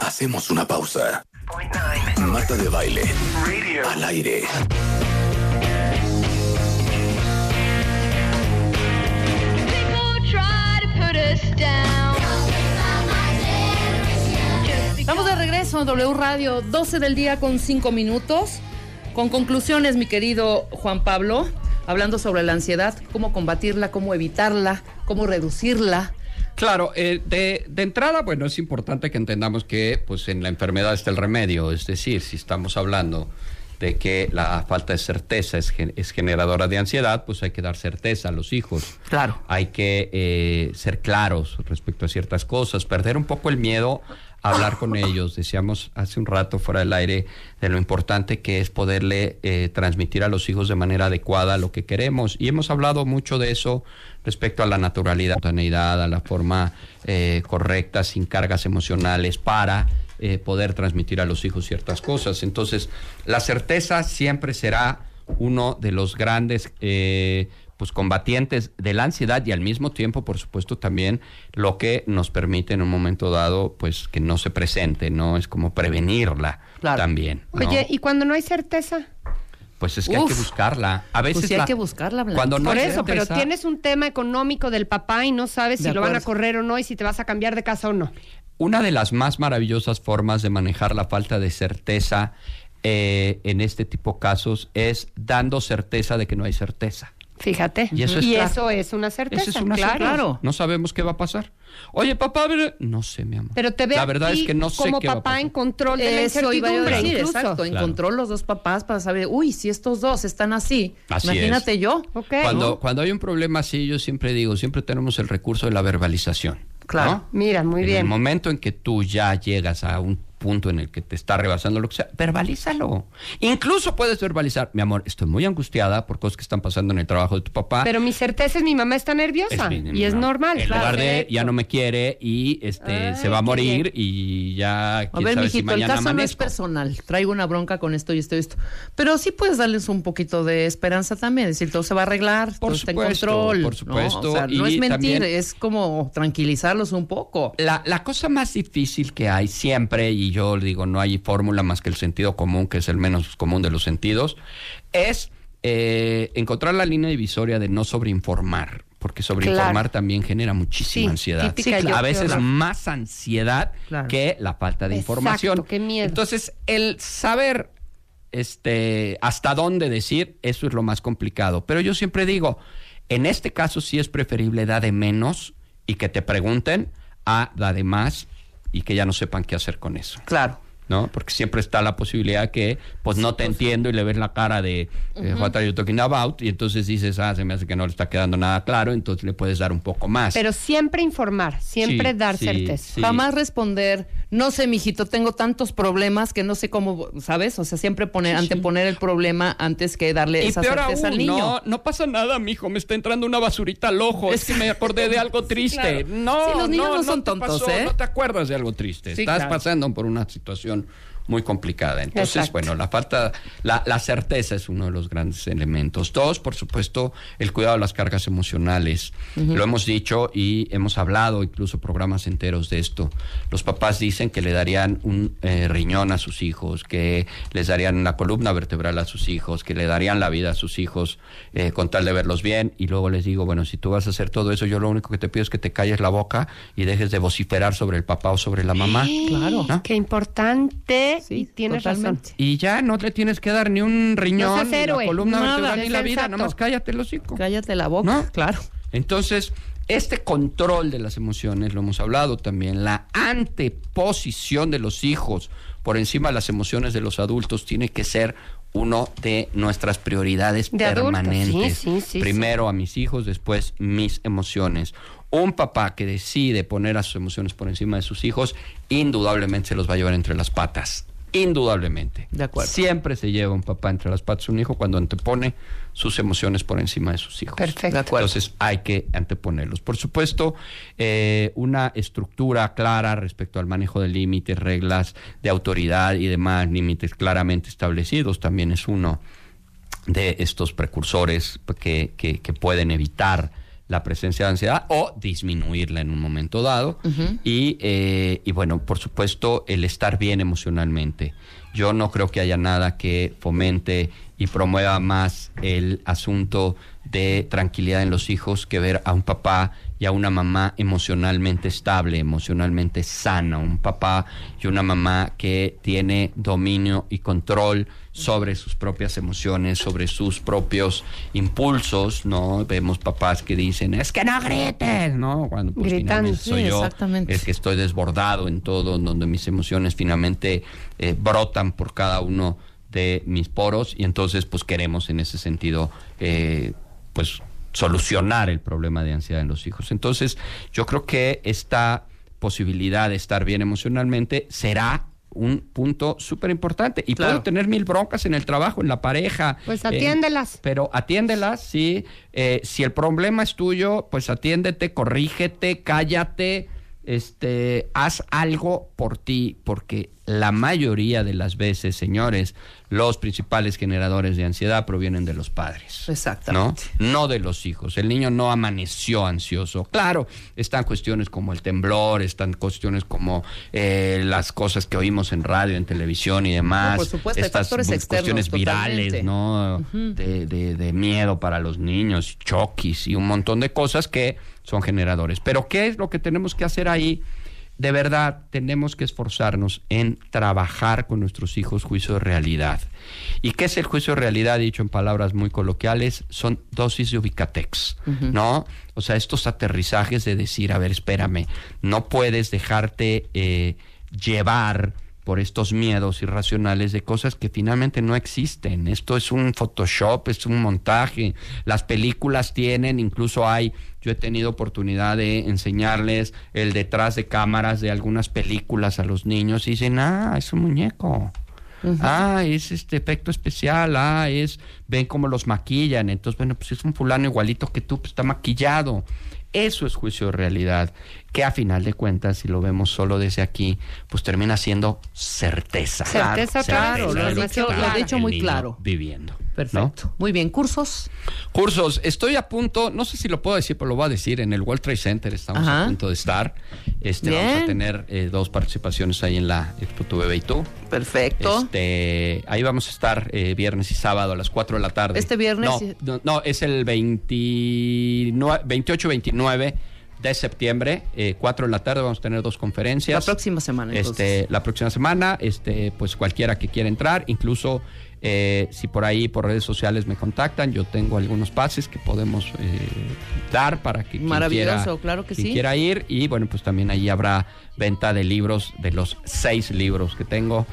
Hacemos una pausa. Marta de baile. Al aire. Estamos de regreso en W Radio, 12 del día con 5 minutos. Con conclusiones, mi querido Juan Pablo, hablando sobre la ansiedad, cómo combatirla, cómo evitarla, cómo reducirla. Claro, eh, de, de entrada, bueno, es importante que entendamos que pues en la enfermedad está el remedio, es decir, si estamos hablando de que la falta de certeza es, es generadora de ansiedad, pues hay que dar certeza a los hijos. Claro. Hay que eh, ser claros respecto a ciertas cosas, perder un poco el miedo a hablar con ellos. Decíamos hace un rato fuera del aire de lo importante que es poderle eh, transmitir a los hijos de manera adecuada lo que queremos. Y hemos hablado mucho de eso respecto a la naturalidad, a la forma eh, correcta, sin cargas emocionales, para eh, poder transmitir a los hijos ciertas cosas. Entonces, la certeza siempre será uno de los grandes eh, pues combatientes de la ansiedad y al mismo tiempo, por supuesto, también lo que nos permite en un momento dado, pues que no se presente, ¿no? Es como prevenirla Claro. también. ¿no? Oye, ¿y cuando no hay certeza? pues es que hay que buscarla. A veces Pues sí hay la- que buscarla, Blanca. Cuando no Por eso, pero tienes un tema económico del papá y no sabes si lo van a correr o no y si te vas a cambiar de casa o no. Una de las más maravillosas formas de manejar la falta de certeza eh, en este tipo de casos es dando certeza de que no hay certeza. Fíjate. Y eso es claro. eso es una certeza. Esa es una claro. certeza. No sabemos qué va a pasar. Oye, papá, no sé, mi amor. Pero te veo La verdad es que no sé como qué va a papá pasar. en control de la Eso iba a incertidumbre, decir, incluso. exacto. Encontró los dos papás para saber, uy, si estos dos están así, Así imagínate es. yo. Ok. Cuando, ¿no? cuando hay un problema así, yo siempre digo, siempre tenemos el recurso de la verbalización. Claro. ¿no? Mira, muy en bien. el momento en que tú ya llegas a un punto en el que te está rebasando lo que sea, verbalízalo. Incluso puedes verbalizar, mi amor, estoy muy angustiada por cosas que están pasando en el trabajo de tu papá. Pero mi certeza es mi mamá está nerviosa Es y es no. normal. En claro. lugar de Perfecto. ya no me quiere y este Ay, se va a morir y ya A quién ver, sabe si mijito, el caso no es personal. Traigo una bronca con esto y esto y esto. Pero sí puedes darles un poquito de esperanza también. Es decir, todo se va a arreglar, Por todo está en control. por ¿no? supuesto, O sea, no es mentir, también- es como tranquilizarlos un poco. La, la cosa más difícil que hay siempre, y yo digo, no hay fórmula más que el sentido común, que es el menos común de los sentidos, es eh, encontrar la línea divisoria de no sobreinformar. Porque sobreinformar Claro. también genera muchísima Sí, ansiedad. típica yo, a veces más ansiedad Claro. que la falta de Exacto, información. qué miedo. Entonces, el saber este, hasta dónde decir, eso es lo más complicado. Pero yo siempre digo, en este caso sí es preferible da de menos y que te pregunten a da de más y que ya no sepan qué hacer con eso. Claro. ¿No? Porque siempre está la posibilidad que, pues no te entiendo y le ves la cara de eh, what are you talking about y entonces dices, ah, se me hace que no le está quedando nada claro, entonces le puedes dar un poco más. Pero siempre informar, siempre Sí, dar sí, certeza. sí. Jamás responder, no sé, mijito, tengo tantos problemas que no sé cómo, ¿sabes? O sea, siempre poner, anteponer el problema antes que darle Y esa peor certeza aún, al niño. no, no pasa nada, mijo, me está entrando una basurita al ojo, es que me acordé de algo triste. Claro. No, Sí, los niños no no son te tontos, pasó, ¿eh? No te acuerdas de algo triste, Sí, estás claro. pasando por una situación muy complicada. Entonces, Exacto. bueno, la falta, la, la certeza es uno de los grandes elementos. Dos, por supuesto, el cuidado de las cargas emocionales. Lo hemos dicho y hemos hablado incluso programas enteros de esto. Los papás dicen que le darían un eh, riñón a sus hijos, que les darían la columna vertebral a sus hijos, que le darían la vida a sus hijos eh, con tal de verlos bien. Y luego les digo, bueno, si tú vas a hacer todo eso, yo lo único que te pido es que te calles la boca y dejes de vociferar sobre el papá o sobre la mamá. Claro. ¿no? Qué importante. Sí, y tienes totalmente. razón. Y ya no le tienes que dar ni un riñón, seas ni la héroe, columna nada, vertebral, ni la vida, sensato. nada más cállate el hocico. Cállate la boca, ¿No? claro. Entonces, este control de las emociones, lo hemos hablado también, la anteposición de los hijos por encima de las emociones de los adultos tiene que ser uno de nuestras prioridades De permanentes. sí, sí, sí, Primero a mis hijos, después mis emociones. Un papá que decide poner a sus emociones por encima de sus hijos, indudablemente se los va a llevar entre las patas. Indudablemente. De acuerdo. Siempre se lleva un papá entre las patas un hijo cuando antepone sus emociones por encima de sus hijos. Perfecto. De acuerdo. Entonces hay que anteponerlos. Por supuesto, eh, una estructura clara respecto al manejo de límites, reglas de autoridad y demás, límites claramente establecidos, también es uno de estos precursores que, que- que pueden evitar la presencia de ansiedad o disminuirla en un momento dado. y, eh, y bueno, por supuesto, el estar bien emocionalmente. Yo no creo que haya nada que fomente y promueva más el asunto de tranquilidad en los hijos que ver a un papá y a una mamá emocionalmente estable, emocionalmente sana, un papá y una mamá que tiene dominio y control sobre sus propias emociones, sobre sus propios impulsos, ¿no? Vemos papás que dicen, es que no grites, ¿no? Cuando pues, finalmente soy sí, yo exactamente. el que estoy desbordado en todo, donde mis emociones finalmente eh, brotan por cada uno de mis poros y entonces pues queremos en ese sentido eh, pues solucionar el problema de ansiedad en los hijos. Entonces yo creo que esta posibilidad de estar bien emocionalmente será un punto súper importante. Y Claro. puedo tener mil broncas en el trabajo, en la pareja. Pues eh, atiéndelas. pero atiéndelas, sí. Eh, si el problema es tuyo, pues atiéndete, corrígete, cállate, este, haz algo por ti, porque la mayoría de las veces, señores, los principales generadores de ansiedad provienen de los padres. Exactamente. ¿no? No de los hijos. El niño no amaneció ansioso. Claro, están cuestiones como el temblor, están cuestiones como eh, las cosas que oímos en radio, en televisión y demás. No, por supuesto, hay Estas factores bu- externos, cuestiones virales, totalmente. ¿no? de, de- de miedo para los niños, choquis y un montón de cosas que son generadores. Pero ¿qué es lo que tenemos que hacer ahí? De verdad, tenemos que esforzarnos en trabajar con nuestros hijos juicio de realidad. ¿Y qué es el juicio de realidad? Dicho en palabras muy coloquiales, son dosis de ubicatex, ¿no? O sea, estos aterrizajes de decir, a ver, espérame, no puedes dejarte eh, llevar por estos miedos irracionales de cosas que finalmente no existen. Esto es un Photoshop, es un montaje. Las películas tienen, incluso hay, yo he tenido oportunidad de enseñarles el detrás de cámaras de algunas películas a los niños y dicen, ah, es un muñeco. Ah, es este efecto especial, ah, es, ven cómo los maquillan, entonces, bueno, pues es un fulano igualito que tú, pues está maquillado. Eso es juicio de realidad, que a final de cuentas, si lo vemos solo desde aquí, pues termina siendo certeza. Certeza otra vez, Claro, lo has dicho- lo has dicho muy claro. Viviendo. ¿No? Perfecto. Muy bien. ¿Cursos? Cursos, estoy a punto, no sé si lo puedo decir, pero lo voy a decir, en el World Trade Center estamos Ajá. a punto de estar. Este, Bien. vamos a tener eh, dos participaciones ahí en la Expo Tu Bebé y Tú. Perfecto. Este, ahí vamos a estar eh, viernes y sábado a las 4 de la tarde. ¿Este viernes? No, no, no, es el 28-29 de septiembre, eh, 4 de la tarde, vamos a tener dos conferencias. La próxima semana, entonces. Este, la próxima semana, este, pues cualquiera que quiera entrar, incluso eh, si por ahí, por redes sociales me contactan, yo tengo algunos pases que podemos eh, dar para que quien Maravilloso, quiera, claro que quien sí. quiera ir. Y bueno, pues también ahí habrá venta de libros, de los seis libros que tengo.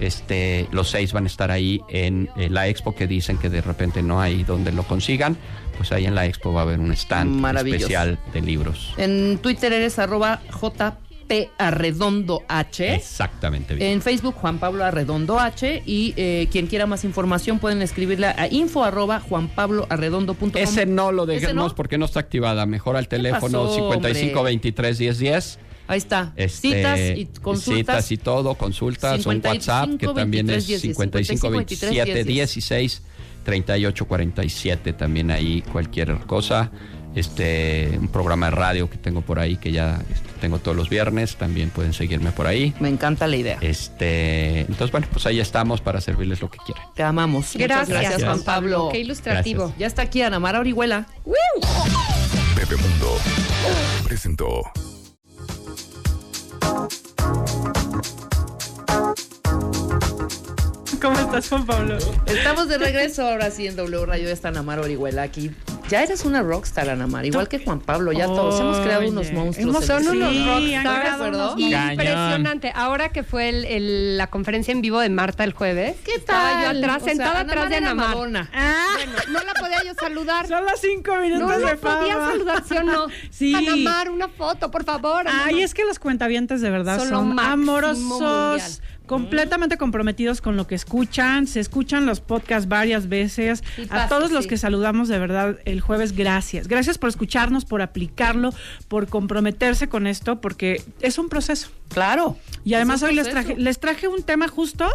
Este, los seis van a estar ahí en eh, la expo que dicen que de repente no hay donde lo consigan. Pues ahí en la expo va a haber un stand especial de libros. En Twitter eres arroba Arredondo H. Exactamente bien. En Facebook, Juan Pablo Arredondo H. Y eh, quien quiera más información pueden escribirla a info arroba juanpabloarredondo.com. Ese no lo ¿Ese dejemos no? porque no está activada. Mejor al teléfono pasó, 55 hombre? 23 10 10. Ahí está. Este, citas y consultas. Citas y todo, consultas, un 55, WhatsApp que también es 23, 55 27 10. 16 38 47 también ahí cualquier cosa. Este, un programa de radio que tengo por ahí que ya este, tengo todos los viernes, también pueden seguirme por ahí. Me encanta la idea. Este, entonces bueno, pues ahí estamos para servirles lo que quieran. Te amamos. Muchas Gracias, gracias, Juan Pablo. Qué ilustrativo. Gracias. Ya está aquí Ana Mara Orihuela. Pepe Mundo presentó ¿Cómo estás, Juan Pablo? Estamos de regreso ahora sí en W Radio. Está Ana Mara Orihuela aquí. Ya eres una rockstar, Ana Mara, igual que Juan Pablo. Ya todos hemos creado unos monstruos. hemos- Son unos Sí, rockstars. Impresionante. Ahora que fue el- el- la conferencia en vivo de Marta el jueves. ¿Qué Estaba tal? yo atrás, O sea, sentada Ana atrás de Ana Mar. Bueno, no la podía yo saludar. Son los cinco minutos No de la podía fama. saludar, ¿sí o no? Sí. Ana Mar, una foto, por favor. Ana Ay, Mar. es que los cuentavientes de verdad Son son, amorosos, mundial. Completamente comprometidos con lo que escuchan, se escuchan los podcasts varias veces. Sí, A todos los que saludamos de verdad el jueves, gracias. Gracias por escucharnos, por aplicarlo, por comprometerse con esto, porque es un proceso. Claro. Y además hoy les traje, les traje un tema justo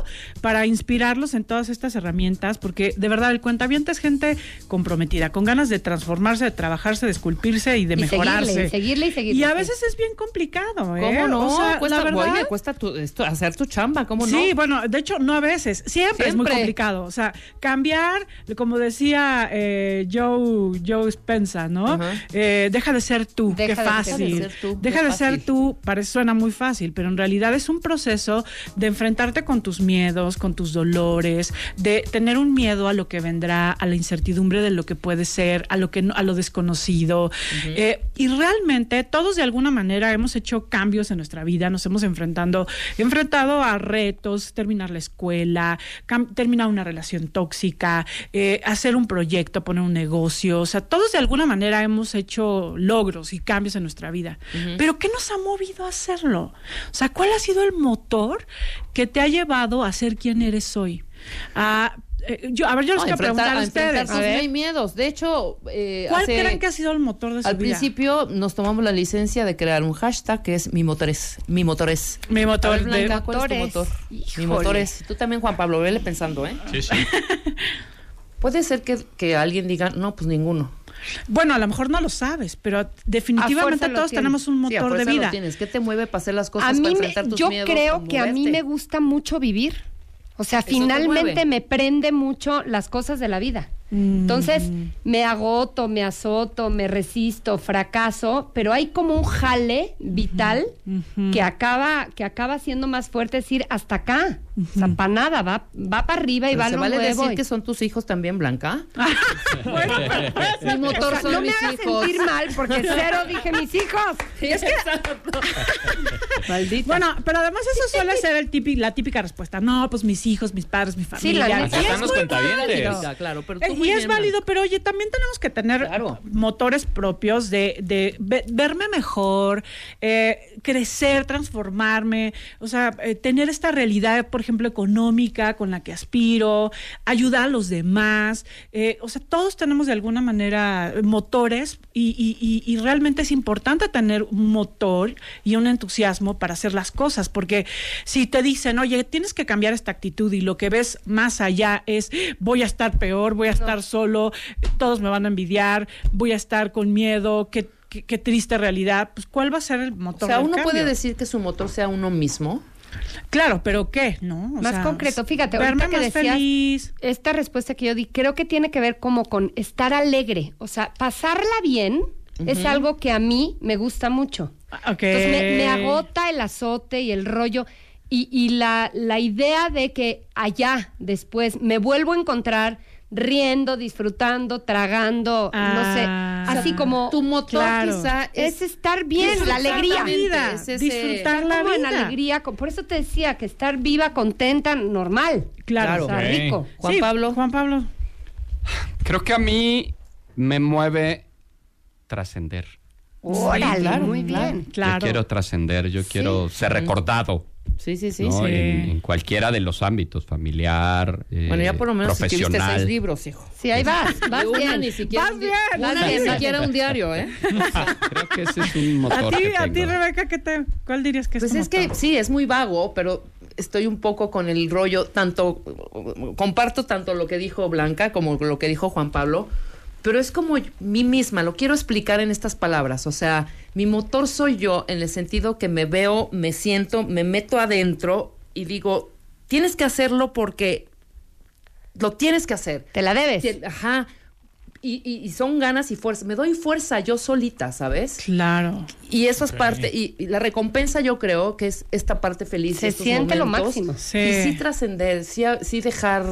para inspirarlos en todas estas herramientas, porque de verdad el cuentaviente es gente comprometida, con ganas de transformarse, de trabajarse, de esculpirse y de Y mejorarse. seguirle, y seguirle y seguirle. Y a sí. veces es bien complicado, ¿eh? ¿Cómo no? O sea, cuesta, la verdad, oye, cuesta tu- esto- hacer tu chamba, ¿cómo no? Sí, bueno, de hecho, no a veces, siempre, es muy complicado. O sea, cambiar, como decía eh, Joe, Joe Spencer, ¿no? Eh, deja de ser tú, Deja qué de ser- fácil. Deja de ser tú, Deja de ser tú, parece suena muy fácil, pero en realidad es un proceso de enfrentarte con tus miedos, con tus dolores, de tener un miedo a lo que vendrá, a la incertidumbre de lo que puede ser, a lo que no- a lo desconocido. Eh, y realmente todos de alguna manera hemos hecho cambios en nuestra vida, nos hemos enfrentando, enfrentado a retos, terminar la escuela, terminar una relación tóxica, eh, hacer un proyecto, poner un negocio. O sea, todos de alguna manera hemos hecho logros y cambios en nuestra vida. Pero ¿qué nos ha movido a hacerlo? O sea, ¿cuál ha sido el motor que te ha llevado a ser quien eres hoy? Ah, eh, yo, a ver, yo les No, quiero enfrentar- preguntar a ustedes. tus miedos. De hecho, eh, ¿Cuál hace- creen que ha sido el motor de su al vida? principio nos tomamos la licencia de crear un hashtag que es mi motores. Mi motores. Mi motor A ver, de- Blanca, ¿cuál es tu Motores. motor? Mi motores. Tú también, Juan Pablo, vele pensando, ¿eh? Sí, sí. Puede ser que, que alguien diga, no, pues ninguno. Bueno, a lo mejor no lo sabes, pero definitivamente todos tienes. tenemos un Sí, a motor de lo vida. tienes. ¿Qué te mueve para hacer las cosas, a mí para me- enfrentar tus yo miedos? creo que a mí moverte? me gusta mucho vivir. O sea, Eso finalmente me prende mucho las cosas de la vida. Entonces, me agoto, me azoto, me resisto, fracaso, pero hay como un jale vital que acaba que acaba siendo más fuerte decir hasta acá. O sea, para nada, va va para arriba y Pero va ¿Se lo vale nuevo. decir y- que son tus hijos también, Blanca? Mi O motor sea, son no me mis hagas hijos. sentir mal porque cero dije mis hijos. Maldita. Bueno, pero además eso suele ser el típi- la típica respuesta. No, pues mis hijos, mis padres, mi Sí, la familia. Y Así es están los muy. Válida, claro, pero Eh, tú y muy es bien, válido, pero oye, también tenemos que tener Claro. motores propios de, de ve- verme mejor, eh, crecer, transformarme, o sea, eh, tener esta realidad, por ejemplo, económica con la que aspiro, ayudar a los demás. eh, o sea, todos tenemos de alguna manera motores y, y- y- y realmente es importante tener un motor y un entusiasmo para hacer las cosas, porque si te dicen, oye, tienes que cambiar esta actitud y lo que ves más allá es, voy a estar peor, voy a estar solo, todos me van a envidiar, voy a estar con miedo, qué, qué- qué triste realidad, pues ¿cuál va a ser el O motor? sea, del uno puede decir que su motor sea uno mismo. Claro, pero ¿qué? ¿No? O Más sea, concreto, fíjate, verme ahorita que más decías- feliz. esta respuesta que yo di, creo que tiene que ver como con estar alegre. O sea, pasarla bien es algo que a mí me gusta mucho. Ok. Entonces me, me agota el azote y el rollo. Y, y la, la idea de que allá después me vuelvo a encontrar riendo, disfrutando, tragando, Ah, no sé, así como Tu motor Claro. quizá es es... estar bien, la alegría. Exactamente, vida, es ese- disfrutar la en vida. alegría, por eso te decía que estar viva, contenta, normal. Claro. O sea, Ok. rico. Juan Sí, Pablo. Juan Pablo. Creo que a mí me mueve trascender. Órale, claro, muy bien. Claro. Yo quiero trascender, yo quiero ser recordado. Sí, sí, sí. ¿no? sí. En, en cualquiera de los ámbitos, familiar, eh, Bueno, ya por lo menos escribiste seis libros, hijo. Sí, ahí vas, vas Una bien. ni siquiera Vas bien, Una vas ni siquiera un diario, ¿eh? Creo que ese es un A motor ti, que a ti. Rebeca, ¿qué te, ¿cuál dirías que es Pues es que sí, es muy vago, pero estoy un poco con el rollo, tanto, comparto tanto lo que dijo Blanca como lo que dijo Juan Pablo, pero es como mí misma, lo quiero explicar en estas palabras, o sea, mi motor soy yo en el sentido que me veo, me siento, me meto adentro y digo, tienes que hacerlo porque lo tienes que hacer. Te la debes. Tien- Ajá. Y, y- y son ganas y fuerza. Me doy fuerza yo solita, ¿sabes? Claro. Y eso es parte, y, y la recompensa yo creo que es esta parte feliz. Se estos siente lo máximo. Sí. Y sí trascender, sí, sí dejar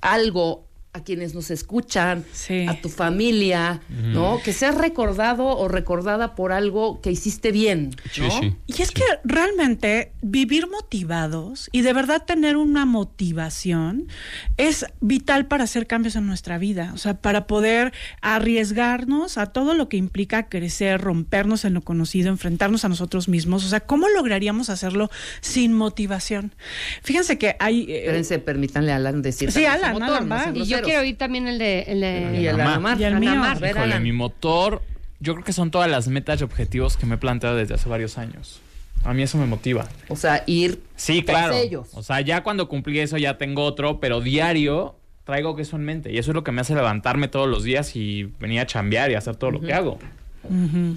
algo a quienes nos escuchan, Sí. a tu familia, ¿no? Que seas recordado o recordada por algo que hiciste bien, ¿no? Sí, sí. Y es que realmente vivir motivados y de verdad tener una motivación es vital para hacer cambios en nuestra vida, o sea, para poder arriesgarnos a todo lo que implica crecer, rompernos en lo conocido, enfrentarnos a nosotros mismos, o sea, ¿cómo lograríamos hacerlo sin motivación? Fíjense que hay... eh, Espérense, permítanle a Alan decir. Sí, Alan, motor, Alan, no va. sean Y yo groseros. quiero oír también el de... El de Y el Ana Ana Mar. Y el mío. Mar, ver, Híjole, mi motor, yo creo que son todas las metas y objetivos que me he planteado desde hace varios años. A mí eso me motiva. O sea, ir Sí, tras claro. ellos. O sea, ya cuando cumplí eso ya tengo otro, pero diario traigo eso en mente. Y eso es lo que me hace levantarme todos los días y venir a chambear y hacer todo lo que hago.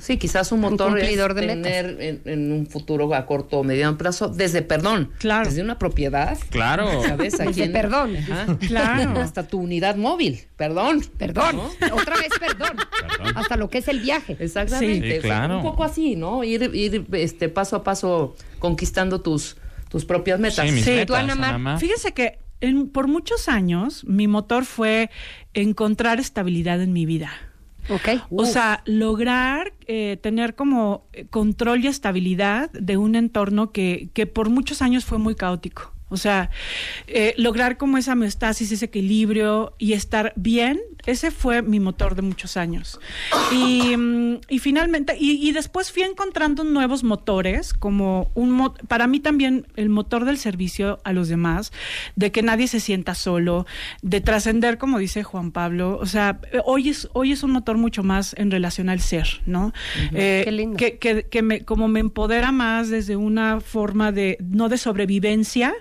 Sí, quizás un motor cumplidor es de tener en, en un futuro a corto o mediano plazo, desde perdón, Claro. desde una propiedad, Claro. ¿sabes? Aquí Desde en- perdón. Ajá. Claro. Hasta tu unidad móvil, perdón. Perdón. ¿No? Otra vez perdón. Hasta lo que es el viaje. Exactamente. Sí, claro. Un poco así, ¿no? Ir, ir este, paso a paso conquistando tus, tus propias metas. Sí, mis Sí, metas, tú, Ana Mar. Ana Mar. Fíjense que en- por muchos años mi motor fue encontrar estabilidad en mi vida. Ok. O sea, lograr eh, tener como eh, control y estabilidad de un entorno que, que por muchos años fue muy caótico. O sea, eh, lograr como esa homeostasis, ese equilibrio y estar bien, ese fue mi motor de muchos años. Y, mm, y finalmente, y, y después fui encontrando nuevos motores, como un para mí también el motor del servicio a los demás, de que nadie se sienta solo, de trascender, como dice Juan Pablo. O sea, hoy es, hoy es un motor mucho más en relación al ser, ¿no? Eh, Qué lindo. Que, que, que me, como me empodera más desde una forma de, no de sobrevivencia,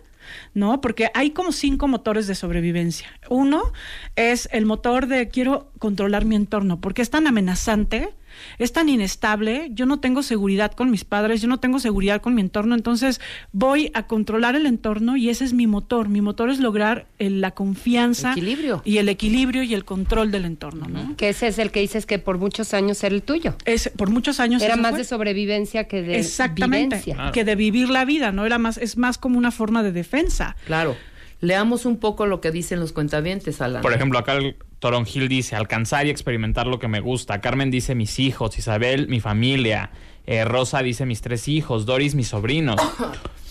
¿no? Porque hay como cinco motores de sobrevivencia. Uno es el motor de quiero controlar mi entorno, porque es tan amenazante, es tan inestable, yo no tengo seguridad con mis padres, yo no tengo seguridad con mi entorno, entonces voy a controlar el entorno y ese es mi motor. Mi motor es lograr eh, la confianza Equilibrio. y el equilibrio y el control del entorno, ¿no? Que ese es el que dices que por muchos años era el tuyo. Es, por muchos años Era más fue. de sobrevivencia que de Exactamente, vivencia. Claro. que de vivir la vida, ¿no? Era más, es más como una forma de defensa. Claro. Leamos un poco lo que dicen los cuentavientes, Alan. Por ejemplo, acá el Toronjil dice alcanzar y experimentar lo que me gusta. Carmen dice mis hijos, Isabel mi familia, Eh, Rosa dice mis tres hijos, Doris mis sobrinos.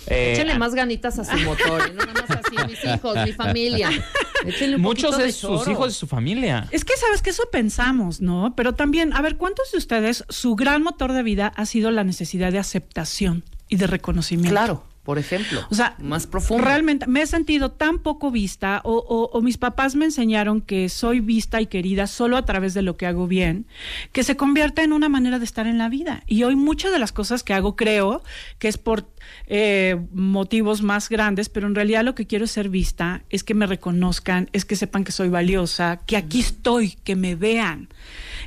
Eh, Échenle más ganitas a su motor, y no nada más así, mis hijos, mi familia. Échenle un muchos de, de sus choro. hijos de su familia. Es que sabes que eso pensamos, ¿no? Pero también, a ver, ¿cuántos de ustedes su gran motor de vida ha sido la necesidad de aceptación y de reconocimiento? Claro, por ejemplo. O sea, más profundo. Realmente me he sentido tan poco vista o, o- o mis papás me enseñaron que soy vista y querida solo a través de lo que hago bien, que se convierte en una manera de estar en la vida. Y hoy muchas de las cosas que hago creo que es por eh, motivos más grandes, pero en realidad lo que quiero es ser vista, es que me reconozcan, es que sepan que soy valiosa, que aquí estoy, que me vean.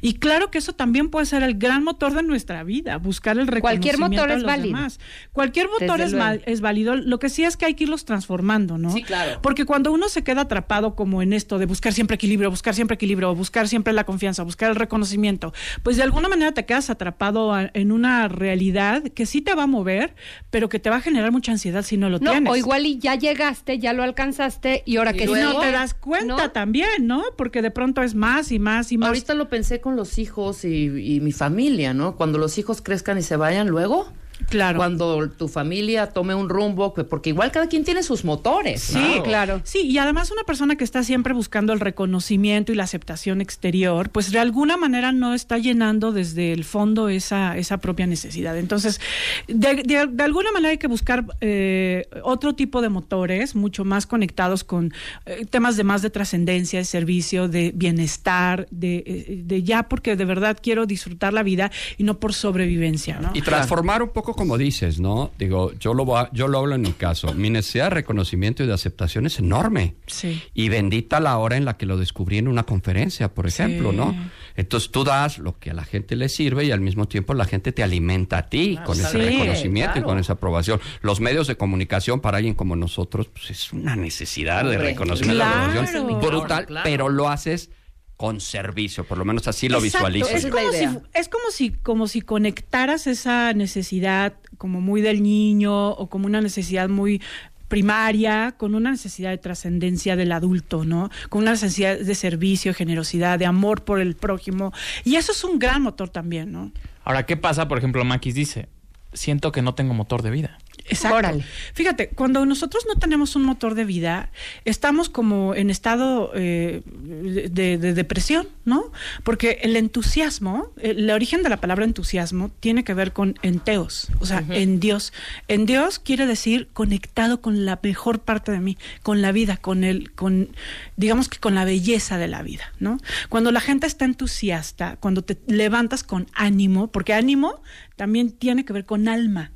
Y claro que eso también puede ser el gran motor de nuestra vida, buscar el Cualquier reconocimiento motor de es los válido. demás. Cualquier motor Desde es, luego. Es válido. Lo que sí es que hay que irlos transformando, ¿no? Sí, claro. Porque cuando uno se queda atrapado como en esto de buscar siempre equilibrio, buscar siempre equilibrio, buscar siempre la confianza, buscar el reconocimiento, pues de alguna manera te quedas atrapado a- en una realidad que sí te va a mover, pero que te va a generar mucha ansiedad si no lo No, tienes. o igual y ya llegaste, ya lo alcanzaste y ahora Y que y luego- no te das cuenta ¿No? también, ¿no? Porque de pronto es más y más y más. Ahorita lo pensé con los hijos y, y mi familia, ¿no? Cuando los hijos crezcan y se vayan luego, Claro. Cuando tu familia tome un rumbo, que- porque igual cada quien tiene sus motores. Sí, ¿no? Sí, y además una persona que está siempre buscando el reconocimiento y la aceptación exterior, pues de alguna manera no está llenando desde el fondo esa, esa propia necesidad. Entonces, de, de- de alguna manera hay que buscar eh, otro tipo de motores, mucho más conectados con eh, temas de más de trascendencia, de servicio, de bienestar, de, eh, de ya porque de verdad quiero disfrutar la vida y no por sobrevivencia, ¿no? Y transformar un poco como dices, ¿no? Digo, yo lo, voy a- yo lo hablo en mi caso. Mi necesidad de reconocimiento y de aceptación es enorme. Sí. Y bendita la hora en la que lo descubrí en una conferencia, por ejemplo, Sí. ¿no? Entonces tú das lo que a la gente le sirve y al mismo tiempo la gente te alimenta a ti con ese Sí, reconocimiento y con esa aprobación. Los medios de comunicación para alguien como nosotros, pues es una necesidad de reconocimiento, claro. de aprobación Claro. brutal, Claro. pero lo haces con servicio, por lo menos así lo Exacto, visualizo. Es yo. como, si, es como si como si conectaras esa necesidad como muy del niño o como una necesidad muy primaria con una necesidad de trascendencia del adulto, ¿no? Con una necesidad de servicio, generosidad, de amor por el prójimo. Y eso es un gran motor también, ¿no? Ahora, ¿qué pasa? Por ejemplo, Maquis dice, siento que no tengo motor de vida. Exacto. Órale. Fíjate, cuando nosotros no tenemos un motor de vida, estamos como en estado eh, de, de depresión, ¿no? Porque el entusiasmo, el origen de la palabra entusiasmo tiene que ver con enteos, o sea, en Dios. En Dios quiere decir conectado con la mejor parte de mí, con la vida, con el, con, digamos que con la belleza de la vida, ¿no? Cuando la gente está entusiasta, cuando te levantas con ánimo, porque ánimo también tiene que ver con alma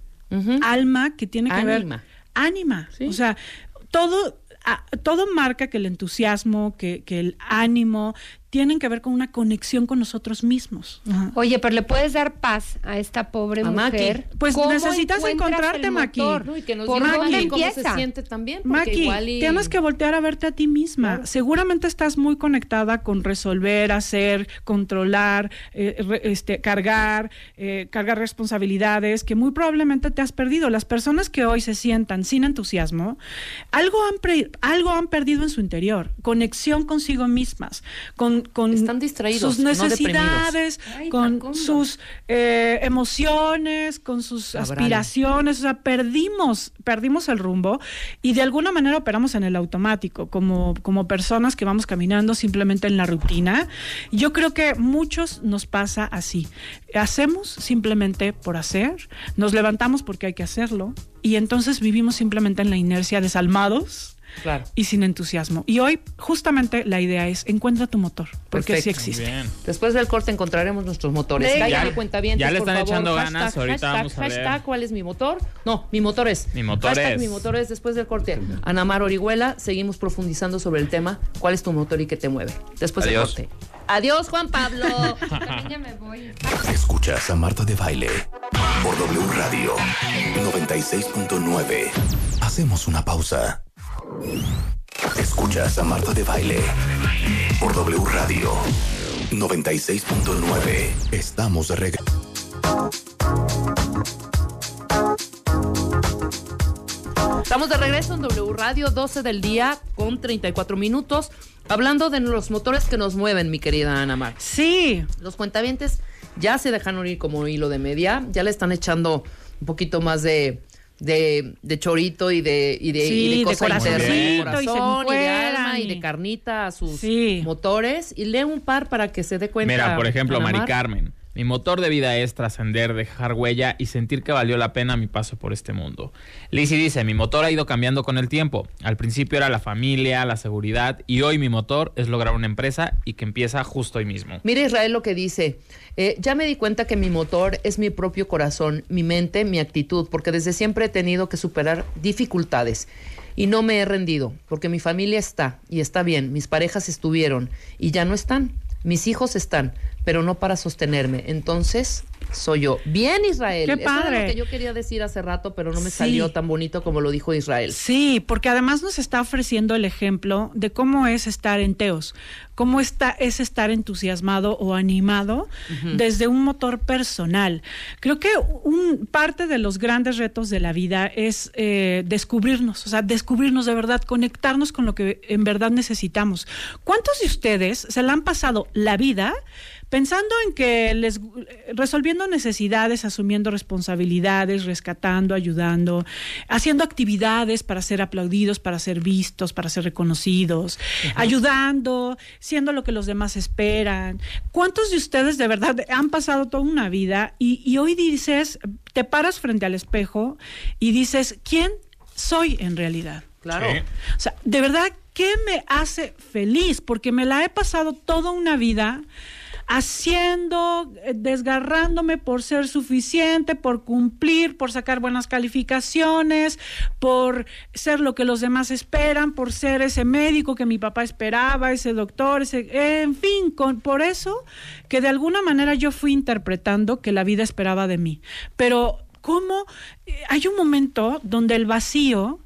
Alma que tiene que ver ánima. Sí. o sea todo a- todo marca que el entusiasmo que, que el ánimo tienen que ver con una conexión con nosotros mismos Ajá. Oye, pero le puedes dar paz a esta pobre A Maki. mujer. Pues ¿Cómo necesitas encontrarte, el Maki. motor? No, y que nos ¿Por Maki cómo se siente también. Maki, igual y... tienes que voltear a verte a ti misma. Seguramente estás muy conectada con resolver, hacer, controlar, eh, re- este, cargar, eh, cargar responsabilidades que muy probablemente te has perdido. Las personas que hoy se sientan sin entusiasmo, algo han, pre- algo han perdido en su interior, conexión consigo mismas, con, con Están distraídos, sus no necesidades, Ay, con Facundo. sus eh, emociones, con sus Cabral. aspiraciones, o sea, perdimos, perdimos el rumbo y de alguna manera operamos en el automático, como, como personas que vamos caminando simplemente en la rutina. Yo creo que muchos nos pasa así. Hacemos simplemente por hacer, nos levantamos porque hay que hacerlo y entonces vivimos simplemente en la inercia desalmados Claro. y sin entusiasmo. Y hoy justamente la idea es encuentra tu motor, porque sí Perfecto. existe. Bien. Después del corte encontraremos nuestros motores. Cállate, Ya- cuentavientes, ya le por están favor. echando Hashtag, ganas, ahorita hashtag, vamos a hashtag, ¿cuál es mi motor? No, mi motor es. Mi motor Hashtag, es. mi motor es después del corte. Ana Mar Orihuela, seguimos profundizando sobre el tema. ¿Cuál es tu motor y qué te mueve? Después Adiós. del corte. Adiós, Juan Pablo. También ya me voy. Escuchas a Marta de Baile por W Radio 96.9. Hacemos una pausa. Escuchas a Marta de Baile por W Radio 96.9. Estamos de regreso. Estamos de regreso en W Radio, 12 del día con 34 minutos, hablando de los motores que nos mueven, mi querida Ana Mar. Sí, Los cuentavientes ya se dejaron ir como hilo de media, ya le están echando un poquito más de, de, de chorito y de, y de, Sí, y de de cosa de y se corazón y de alma y y- de carnita a sus Sí. motores. Y lee un par para que se dé cuenta. Mira, por ejemplo, Mari Mar. Carmen. Mi motor de vida es trascender, dejar huella y sentir que valió la pena mi paso por este mundo. Lizzie dice, mi motor ha ido cambiando con el tiempo. Al principio era la familia, la seguridad y hoy mi motor es lograr una empresa y que empieza justo hoy mismo. Mira Israel lo que dice. Eh, ya me di cuenta que mi motor es mi propio corazón, mi mente, mi actitud, porque desde siempre he tenido que superar dificultades y no me he rendido, porque mi familia está y está bien, mis parejas estuvieron y ya no están, mis hijos están, pero no para sostenerme. Entonces, soy yo. Bien, Israel. ¡Qué Eso padre! lo que yo quería decir hace rato, pero no me Sí. salió tan bonito como lo dijo Israel. Sí, porque además nos está ofreciendo el ejemplo de cómo es estar en Teos, cómo está, es estar entusiasmado o animado desde un motor personal. Creo que un parte de los grandes retos de la vida es eh, descubrirnos, o sea, descubrirnos de verdad, conectarnos con lo que en verdad necesitamos. ¿Cuántos de ustedes se la han pasado la vida pensando en que les resolviendo necesidades, asumiendo responsabilidades, rescatando, ayudando, haciendo actividades para ser aplaudidos, para ser vistos, para ser reconocidos, ayudando, siendo lo que los demás esperan. ¿Cuántos de ustedes de verdad han pasado toda una vida y, y hoy dices, te paras frente al espejo y dices, ¿quién soy en realidad? Claro. O sea, de verdad, ¿qué me hace feliz? Porque me la he pasado toda una vida haciendo, eh, desgarrándome por ser suficiente, por cumplir, por sacar buenas calificaciones, por ser lo que los demás esperan, por ser ese médico que mi papá esperaba, ese doctor, ese, en fin, por eso que de alguna manera yo fui interpretando que la vida esperaba de mí. Pero cómo eh, hay un momento donde el vacío,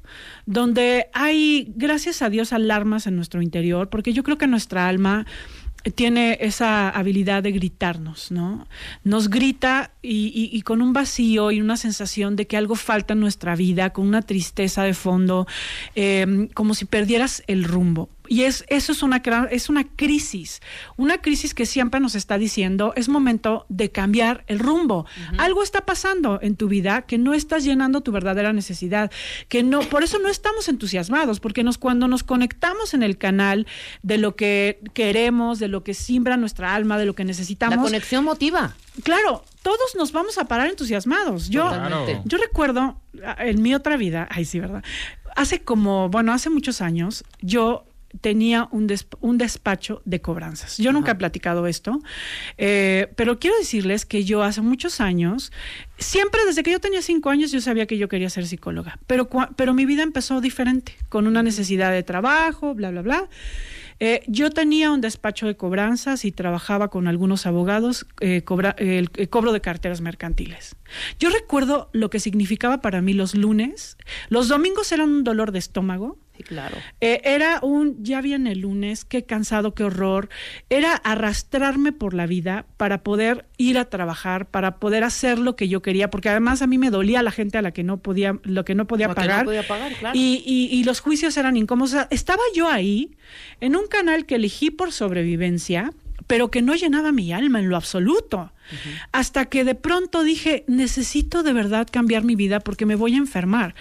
donde hay, gracias a Dios, alarmas en nuestro interior, porque yo creo que nuestra alma tiene esa habilidad de gritarnos, ¿no? Nos grita y, y- y con un vacío y una sensación de que algo falta en nuestra vida, con una tristeza de fondo, eh, como si perdieras el rumbo. Y es, eso es una, es una crisis, una crisis que siempre nos está diciendo es momento de cambiar el rumbo. Algo está pasando en tu vida que no estás llenando tu verdadera necesidad, que no, por eso no estamos entusiasmados, porque nos, cuando nos conectamos en el canal de lo que queremos, de lo que simbra nuestra alma, de lo que La necesitamos, conexión motiva. claro, todos nos vamos a parar entusiasmados. Yo, Totalmente. yo recuerdo ah, en mi otra vida, ay sí, ¿verdad? Hace como, bueno, hace muchos años, yo tenía un, des- un despacho de cobranzas. Yo nunca he platicado esto, eh, pero quiero decirles que yo hace muchos años, siempre desde que yo tenía cinco años, yo sabía que yo quería ser psicóloga, pero, pero mi vida empezó diferente, con una necesidad de trabajo, bla, bla, bla. Eh, yo tenía un despacho de cobranzas y trabajaba con algunos abogados eh, cobra- el, el cobro de carteras mercantiles. Yo recuerdo lo que significaba para mí los lunes. Los domingos eran un dolor de estómago. Sí, claro. Eh, era un, ya viene el lunes, qué cansado, qué horror. Era arrastrarme por la vida para poder ir a trabajar, para poder hacer lo que yo quería, porque además a mí me dolía la gente a la que no podía, lo que no podía Lo que no pagar. podía pagar, claro. y, y- y los juicios eran incómodos. O sea, estaba yo ahí, en un canal que elegí por sobrevivencia, pero que no llenaba mi alma en lo absoluto. Hasta que de pronto dije, necesito de verdad cambiar mi vida porque me voy a enfermar.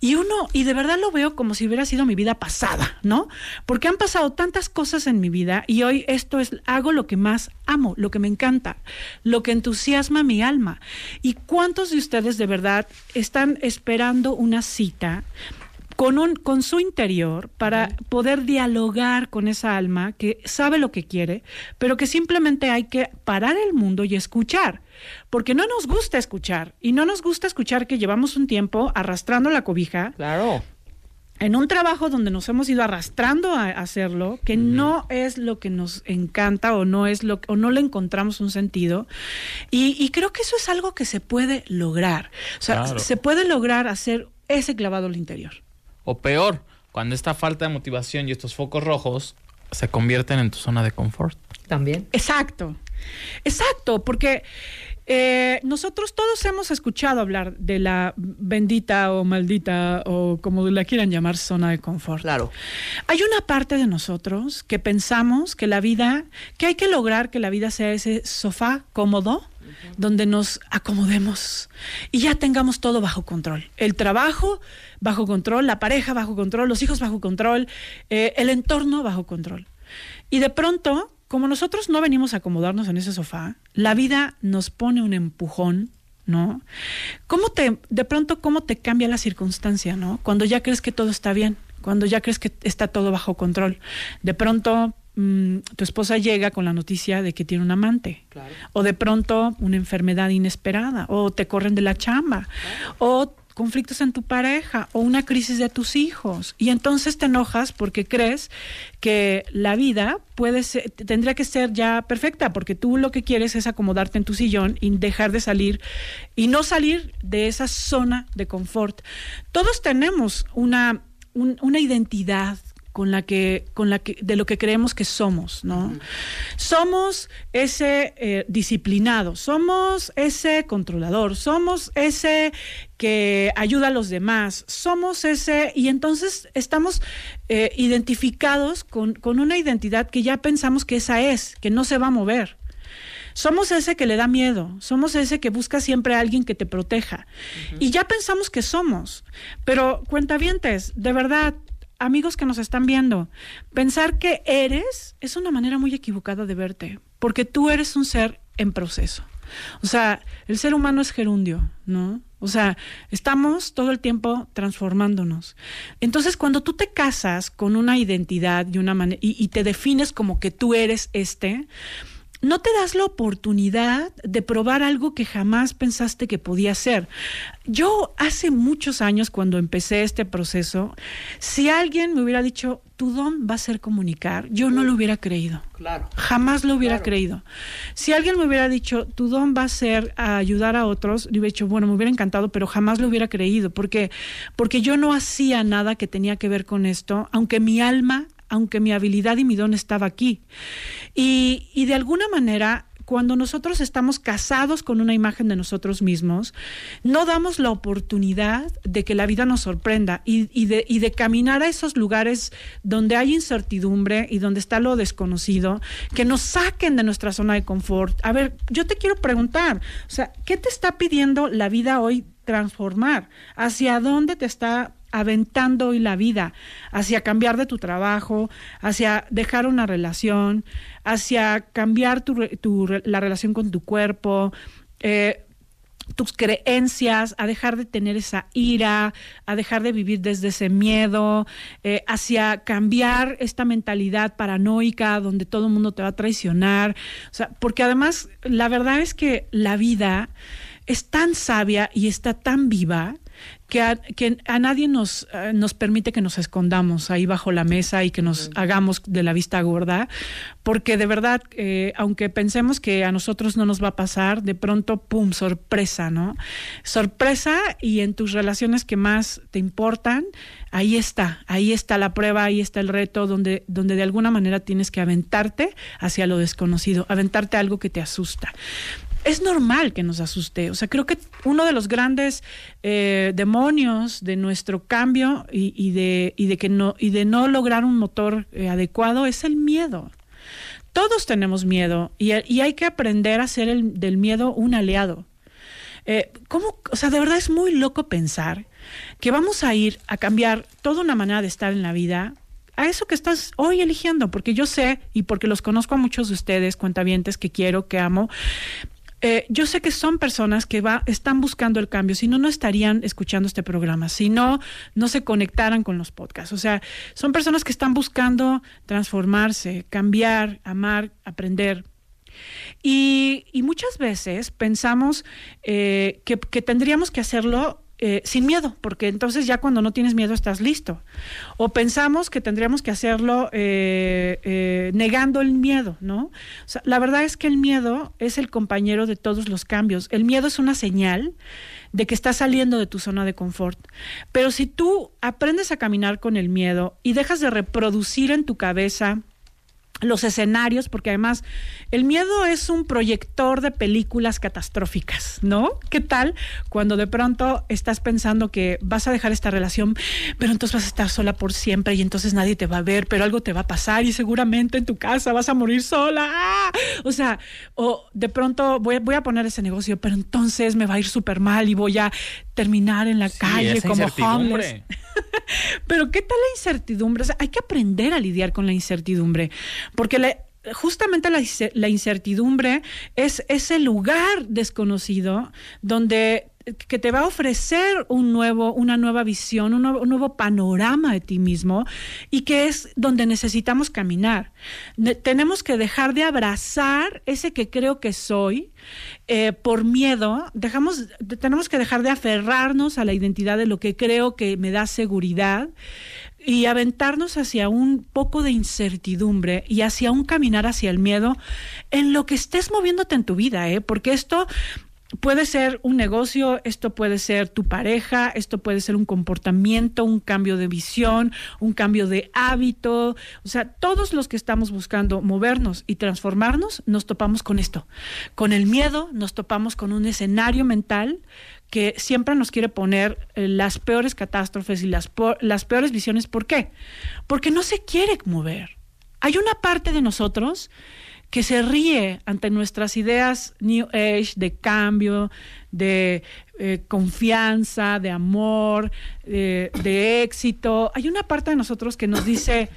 Y uno, y de verdad lo veo como si hubiera sido mi vida pasada, ¿no? Porque han pasado tantas cosas en mi vida y hoy esto es, hago lo que más amo, lo que me encanta, lo que entusiasma mi alma. ¿Y cuántos de ustedes de verdad están esperando una cita? Con, un, con su interior para poder dialogar con esa alma que sabe lo que quiere, pero que simplemente hay que parar el mundo y escuchar, porque no nos gusta escuchar y no nos gusta escuchar que llevamos un tiempo arrastrando la cobija Claro. en un trabajo donde nos hemos ido arrastrando a hacerlo, que no es lo que nos encanta o no es lo o no le encontramos un sentido. Y, y creo que eso es algo que se puede lograr. O sea, Claro. se puede lograr hacer ese clavado al interior. O peor, cuando esta falta de motivación y estos focos rojos se convierten en tu zona de confort. También. Exacto, exacto, porque eh, nosotros todos hemos escuchado hablar de la bendita o maldita o como la quieran llamar zona de confort. Claro. Hay una parte de nosotros que pensamos que la vida, que hay que lograr que la vida sea ese sofá cómodo donde nos acomodemos y ya tengamos todo bajo control. El trabajo bajo control, la pareja bajo control, los hijos bajo control, eh, el entorno bajo control. Y de pronto, como nosotros no venimos a acomodarnos en ese sofá, la vida nos pone un empujón, ¿no? ¿Cómo te, de pronto, cómo te cambia la circunstancia, ¿no? Cuando ya crees que todo está bien, cuando ya crees que está todo bajo control. De pronto, mm, tu esposa llega con la noticia de que tiene un amante. Claro. O de pronto, una enfermedad inesperada. O te corren de la chamba. O conflictos en tu pareja o una crisis de tus hijos y entonces te enojas porque crees que la vida puede ser, tendría que ser ya perfecta porque tú lo que quieres es acomodarte en tu sillón y dejar de salir y no salir de esa zona de confort. Todos tenemos una, un- una identidad con la que con la que de lo que creemos que somos no somos ese eh, disciplinado somos ese controlador somos ese que ayuda a los demás somos ese y entonces estamos eh, identificados con, con una identidad que ya pensamos que esa es que no se va a mover Somos ese que le da miedo, somos ese que busca siempre a alguien que te proteja. Y ya pensamos que somos. Pero cuentavientes, de verdad, amigos que nos están viendo, pensar que eres es una manera muy equivocada de verte, porque tú eres un ser en proceso. O sea, el ser humano es gerundio, ¿no? O sea, estamos todo el tiempo transformándonos. Entonces, cuando tú te casas con una identidad y una y te defines como que tú eres este, no te das la oportunidad de probar algo que jamás pensaste que podía ser. Yo hace muchos años, cuando empecé este proceso, si alguien me hubiera dicho, tu don va a ser comunicar, yo no lo hubiera creído. Claro. Jamás lo hubiera creído. Si alguien me hubiera dicho, tu don va a ser a ayudar a otros, yo hubiera dicho, bueno, me hubiera encantado, pero jamás lo hubiera creído, porque, porque yo no hacía nada que tenía que ver con esto, aunque mi alma aunque mi habilidad y mi don estaba aquí. Y, y de alguna manera cuando nosotros estamos casados con una imagen de nosotros mismos, no damos la oportunidad de que la vida nos sorprenda y, y, de, y, de, caminar a esos lugares donde hay incertidumbre y donde está lo desconocido, que nos saquen de nuestra zona de confort. A ver, yo te quiero preguntar, o sea, ¿qué te está pidiendo la vida hoy transformar? ¿Hacia dónde te está aventando hoy la vida hacia cambiar de tu trabajo, hacia dejar una relación, hacia cambiar tu, la relación con tu cuerpo, eh, tus creencias, a dejar de tener esa ira, a dejar de vivir desde ese miedo, eh, hacia cambiar esta mentalidad paranoica donde todo el mundo te va a traicionar. O sea, porque además la verdad es que la vida es tan sabia y está tan viva que a, que a nadie nos, uh, nos permite que nos escondamos ahí bajo la mesa y que nos hagamos de la vista gorda, porque de verdad, eh, aunque pensemos que a nosotros no nos va a pasar, de pronto, ¡pum!, sorpresa, ¿no? Sorpresa y en tus relaciones que más te importan, ahí está, ahí está la prueba, ahí está el reto, donde, donde de alguna manera tienes que aventarte hacia lo desconocido, aventarte a algo que te asusta es normal que nos asuste. O sea, creo que uno de los grandes eh, demonios de nuestro cambio y, de, que no, y de no lograr un motor eh, adecuado es el miedo. Todos tenemos miedo y, y hay que aprender a hacer el, del miedo un aliado. Eh, ¿cómo? O sea, de verdad es muy loco pensar que vamos a ir a cambiar toda una manera de estar en la vida a eso que estás hoy eligiendo, porque yo sé y porque los conozco a muchos de ustedes, cuentavientes que quiero, que amo, eh, yo sé que son personas que va, están buscando el cambio, si no, no estarían escuchando este programa, si no, no se conectaran con los podcasts. O sea, son personas que están buscando transformarse, cambiar, amar, aprender. Y, y muchas veces pensamos eh, que, que tendríamos que hacerlo eh, sin miedo, porque entonces ya cuando no tienes miedo estás listo. O pensamos que tendríamos que hacerlo eh, eh, negando el miedo, ¿no? La verdad es que el miedo es el compañero de todos los cambios. El miedo es una señal de que estás saliendo de tu zona de confort. Pero si tú aprendes a caminar con el miedo y dejas de reproducir en tu cabeza los escenarios, porque además el miedo es un proyector de películas catastróficas, ¿no? ¿Qué tal cuando de pronto estás pensando que vas a dejar esta relación, pero entonces vas a estar sola por siempre y entonces nadie te va a ver, pero algo te va a pasar y seguramente en tu casa vas a morir sola? ¡Ah! O sea, o de pronto voy, voy, a poner ese negocio, pero entonces me va a ir súper mal y voy a terminar en la sí, calle como homeless. pero ¿qué tal la incertidumbre? O sea, hay que aprender a lidiar con la incertidumbre, porque la, justamente la, la, incertidumbre es ese lugar desconocido donde que te va a ofrecer un nuevo, una nueva visión, un nuevo, panorama de ti mismo y que es donde necesitamos caminar. Ne tenemos que dejar de abrazar ese que creo que soy eh, por miedo. Dejamos, tenemos que dejar de aferrarnos a la identidad de lo que creo que me da seguridad y aventarnos hacia un poco de incertidumbre y hacia un caminar hacia el miedo en lo que estés moviéndote en tu vida, ¿eh? porque esto puede ser un negocio, esto puede ser tu pareja, esto puede ser un comportamiento, un cambio de visión, un cambio de hábito. O sea, todos los que estamos buscando movernos y transformarnos, nos topamos con esto. Con el miedo, nos topamos con un escenario mental que siempre nos quiere poner las peores catástrofes y las, las peores visiones. ¿Por qué? Porque no se quiere mover. Hay una parte de nosotros que se ríe ante nuestras ideas New Age de cambio, de eh, confianza, de amor, de, de éxito. Hay una parte de nosotros que nos dice,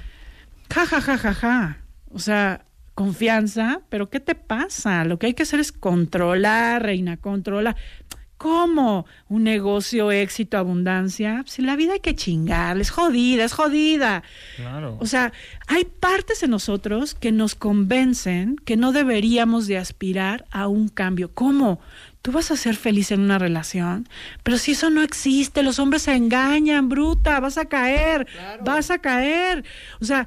ja, ja, ja, ja, ja. O sea, confianza, pero ¿qué te pasa? Lo que hay que hacer es controlar, reina, controlar. ¿Cómo? ¿Un negocio, éxito, abundancia? Si la vida hay que chingar, es jodida, es jodida. Claro. O sea, hay partes en nosotros que nos convencen que no deberíamos de aspirar a un cambio. ¿Cómo? Tú vas a ser feliz en una relación, pero si eso no existe, los hombres se engañan, bruta, vas a caer, vas a caer. O sea,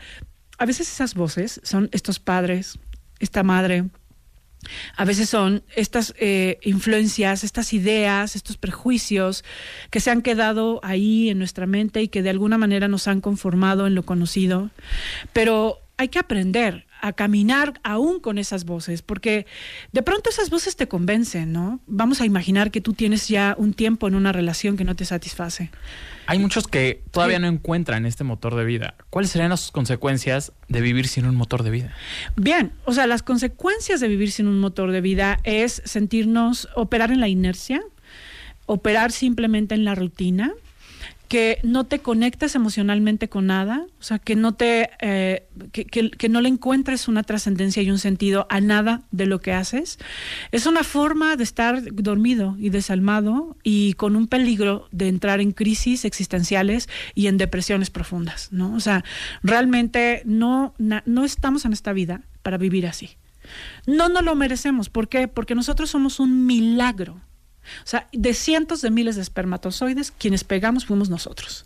a veces esas voces son estos padres, esta madre, a veces son estas eh, influencias, estas ideas, estos prejuicios que se han quedado ahí en nuestra mente y que de alguna manera nos han conformado en lo conocido. Pero hay que aprender a caminar aún con esas voces, porque de pronto esas voces te convencen, ¿no? Vamos a imaginar que tú tienes ya un tiempo en una relación que no te satisface. Hay muchos que todavía no encuentran este motor de vida. ¿Cuáles serían las consecuencias de vivir sin un motor de vida? Bien, o sea, las consecuencias de vivir sin un motor de vida es sentirnos, operar en la inercia, operar simplemente en la rutina, que no te conectes emocionalmente con nada, o sea, que no te, eh, que, que- no le encuentres una trascendencia y un sentido a nada de lo que haces. Es una forma de estar dormido y desalmado y con un peligro de entrar en crisis existenciales y en depresiones profundas, ¿no? O sea, realmente no, no estamos en esta vida para vivir así. No nos lo merecemos. ¿Por qué? Porque nosotros somos un milagro. O sea, de cientos de miles de espermatozoides, quienes pegamos fuimos nosotros.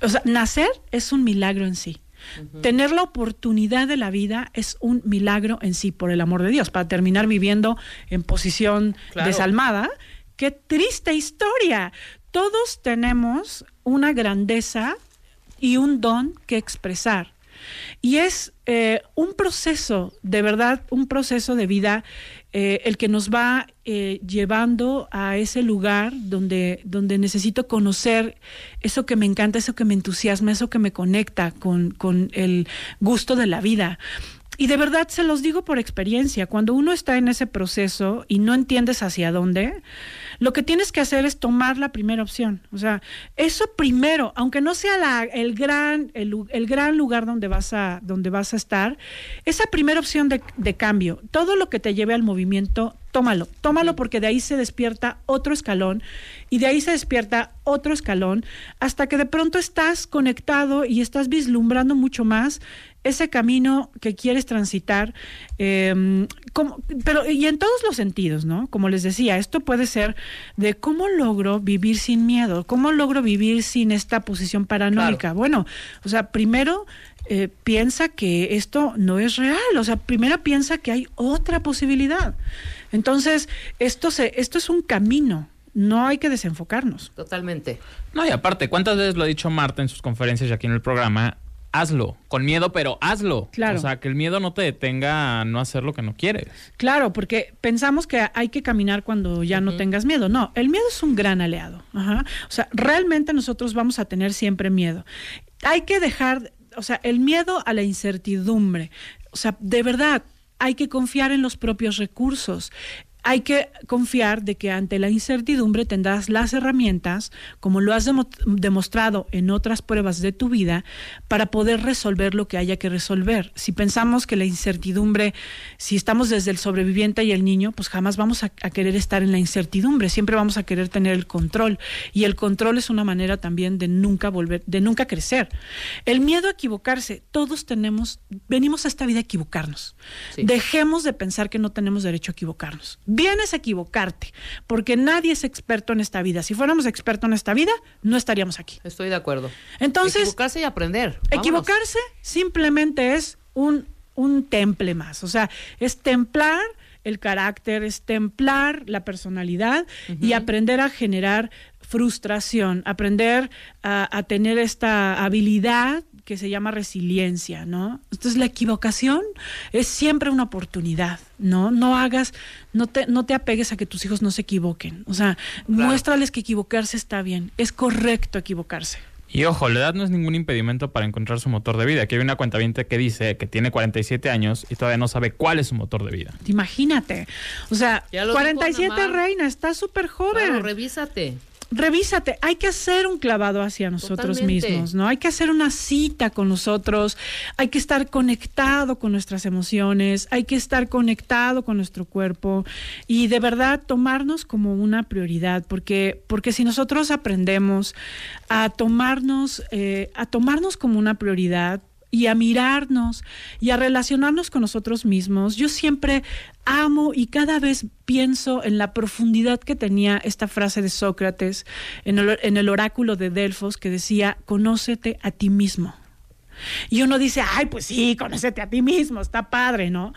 O sea, nacer es un milagro en sí. Tener la oportunidad de la vida es un milagro en sí, por el amor de Dios, para terminar viviendo en posición Claro. desalmada. Qué triste historia. Todos tenemos una grandeza y un don que expresar. Y es eh, un proceso, de verdad, un proceso de vida eh, el que nos va eh, llevando a ese lugar donde, donde necesito conocer eso que me encanta, eso que me entusiasma, eso que me conecta con, con el gusto de la vida. Y de verdad se los digo por experiencia, cuando uno está en ese proceso y no entiendes hacia dónde, lo que tienes que hacer es tomar la primera opción. O sea, eso primero, aunque no sea la- el, gran, el, el gran lugar donde vas, a, donde vas a estar, esa primera opción de, de cambio, todo lo que te lleve al movimiento, tómalo, tómalo porque de ahí se despierta otro escalón y de ahí se despierta otro escalón hasta que de pronto estás conectado y estás vislumbrando mucho más ese camino que quieres transitar, eh, como- pero y en todos los sentidos, ¿no? Como les decía, esto puede ser de cómo logro vivir sin miedo, cómo logro vivir sin esta posición paranoica. Bueno, o sea, primero eh, piensa que esto no es real, o sea, primero piensa que hay otra posibilidad. Entonces, esto se, esto es un camino, no hay que desenfocarnos. Totalmente. No, y aparte, ¿cuántas veces lo ha dicho Marta en sus conferencias y aquí en el programa? Hazlo, con miedo, pero hazlo. Claro. O sea, que el miedo no te detenga a no hacer lo que no quieres. Claro, porque pensamos que hay que caminar cuando ya no tengas miedo. No, el miedo es un gran aliado. Ajá. O sea, realmente nosotros vamos a tener siempre miedo. Hay que dejar, o sea, el miedo a la incertidumbre. O sea, de verdad, hay que confiar en los propios recursos. Hay que confiar de que ante la incertidumbre tendrás las herramientas, como lo has demo- demostrado en otras pruebas de tu vida, para poder resolver lo que haya que resolver. Si pensamos que la incertidumbre, si estamos desde el sobreviviente y el niño, pues jamás vamos a, a querer estar en la incertidumbre, siempre vamos a querer tener el control. Y el control es una manera también de nunca volver, de nunca crecer. El miedo a equivocarse, todos tenemos, venimos a esta vida a equivocarnos. Sí. Dejemos de pensar que no tenemos derecho a equivocarnos. Vienes a equivocarte, porque nadie es experto en esta vida. Si fuéramos expertos en esta vida, no estaríamos aquí. Estoy de acuerdo. Entonces, Equivocarse y aprender. Vámonos. equivocarse simplemente es un, un temple más. O sea, es templar el carácter, es templar la personalidad y aprender a generar frustración, aprender a, a tener esta habilidad que se llama resiliencia, ¿no? Entonces la equivocación es siempre una oportunidad, ¿no? No hagas, no te, no te apegues a que tus hijos no se equivoquen. O sea, muéstrales que equivocarse está bien, es correcto equivocarse. Y ojo, la edad no es ningún impedimento para encontrar su motor de vida. Aquí hay una cuenta que dice que tiene 47 años y todavía no sabe cuál es su motor de vida. Imagínate. O sea, Ya lo 47 dijo Namar. reina, está súper joven. Claro, revísate. Revísate, hay que hacer un clavado hacia nosotros Totalmente. mismos, ¿no? Hay que hacer una cita con nosotros, hay que estar conectado con nuestras emociones, hay que estar conectado con nuestro cuerpo y de verdad tomarnos como una prioridad, porque, porque si nosotros aprendemos a tomarnos, eh, a tomarnos como una prioridad, y a mirarnos y a relacionarnos con nosotros mismos. Yo siempre amo y cada vez pienso en la profundidad que tenía esta frase de Sócrates en el, en el oráculo de Delfos que decía, conócete a ti mismo. Y uno dice, ay, pues sí, conócete a ti mismo, está padre, ¿no?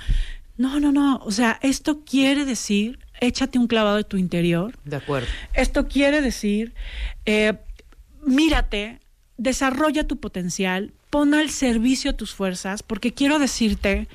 No, no, no. O sea, esto quiere decir, échate un clavado de tu interior. De acuerdo. Esto quiere decir, eh, mírate, desarrolla tu potencial, pon al servicio tus fuerzas, porque quiero decirte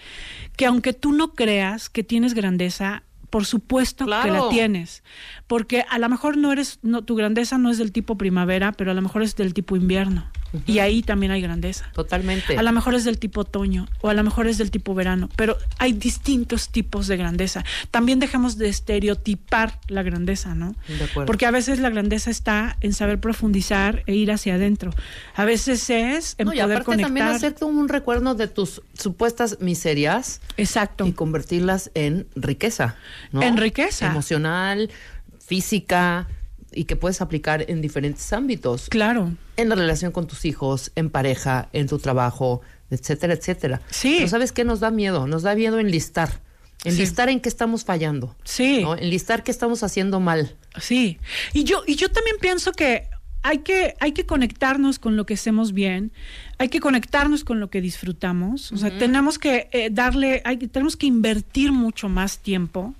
que aunque tú no creas que tienes grandeza, por supuesto que la tienes, porque a lo mejor no eres, no, tu grandeza no es del tipo primavera, pero a lo mejor es del tipo invierno, y ahí también hay grandeza. Totalmente. A lo mejor es del tipo otoño o a lo mejor es del tipo verano, pero hay distintos tipos de grandeza. También dejamos de estereotipar la grandeza, ¿no? De acuerdo. Porque a veces la grandeza está en saber profundizar e ir hacia adentro. A veces es en No, y poder aparte también conectar. hacer como un recuerdo de tus supuestas miserias Exacto. y convertirlas en riqueza. ¿no? En riqueza. Emocional, física y que puedes aplicar en diferentes ámbitos. Claro. En la relación con tus hijos, en pareja, en tu trabajo, etcétera, etcétera. Sí. Pero ¿sabes qué nos da miedo? Nos da miedo enlistar. Enlistar en qué estamos fallando. Sí. ¿no? Enlistar qué estamos haciendo mal. Sí, y yo, y yo también pienso que hay que, hay que conectarnos con lo que hacemos bien, hay que conectarnos con lo que disfrutamos, o sea, tenemos que eh, darle, hay, que- tenemos que invertir mucho más tiempo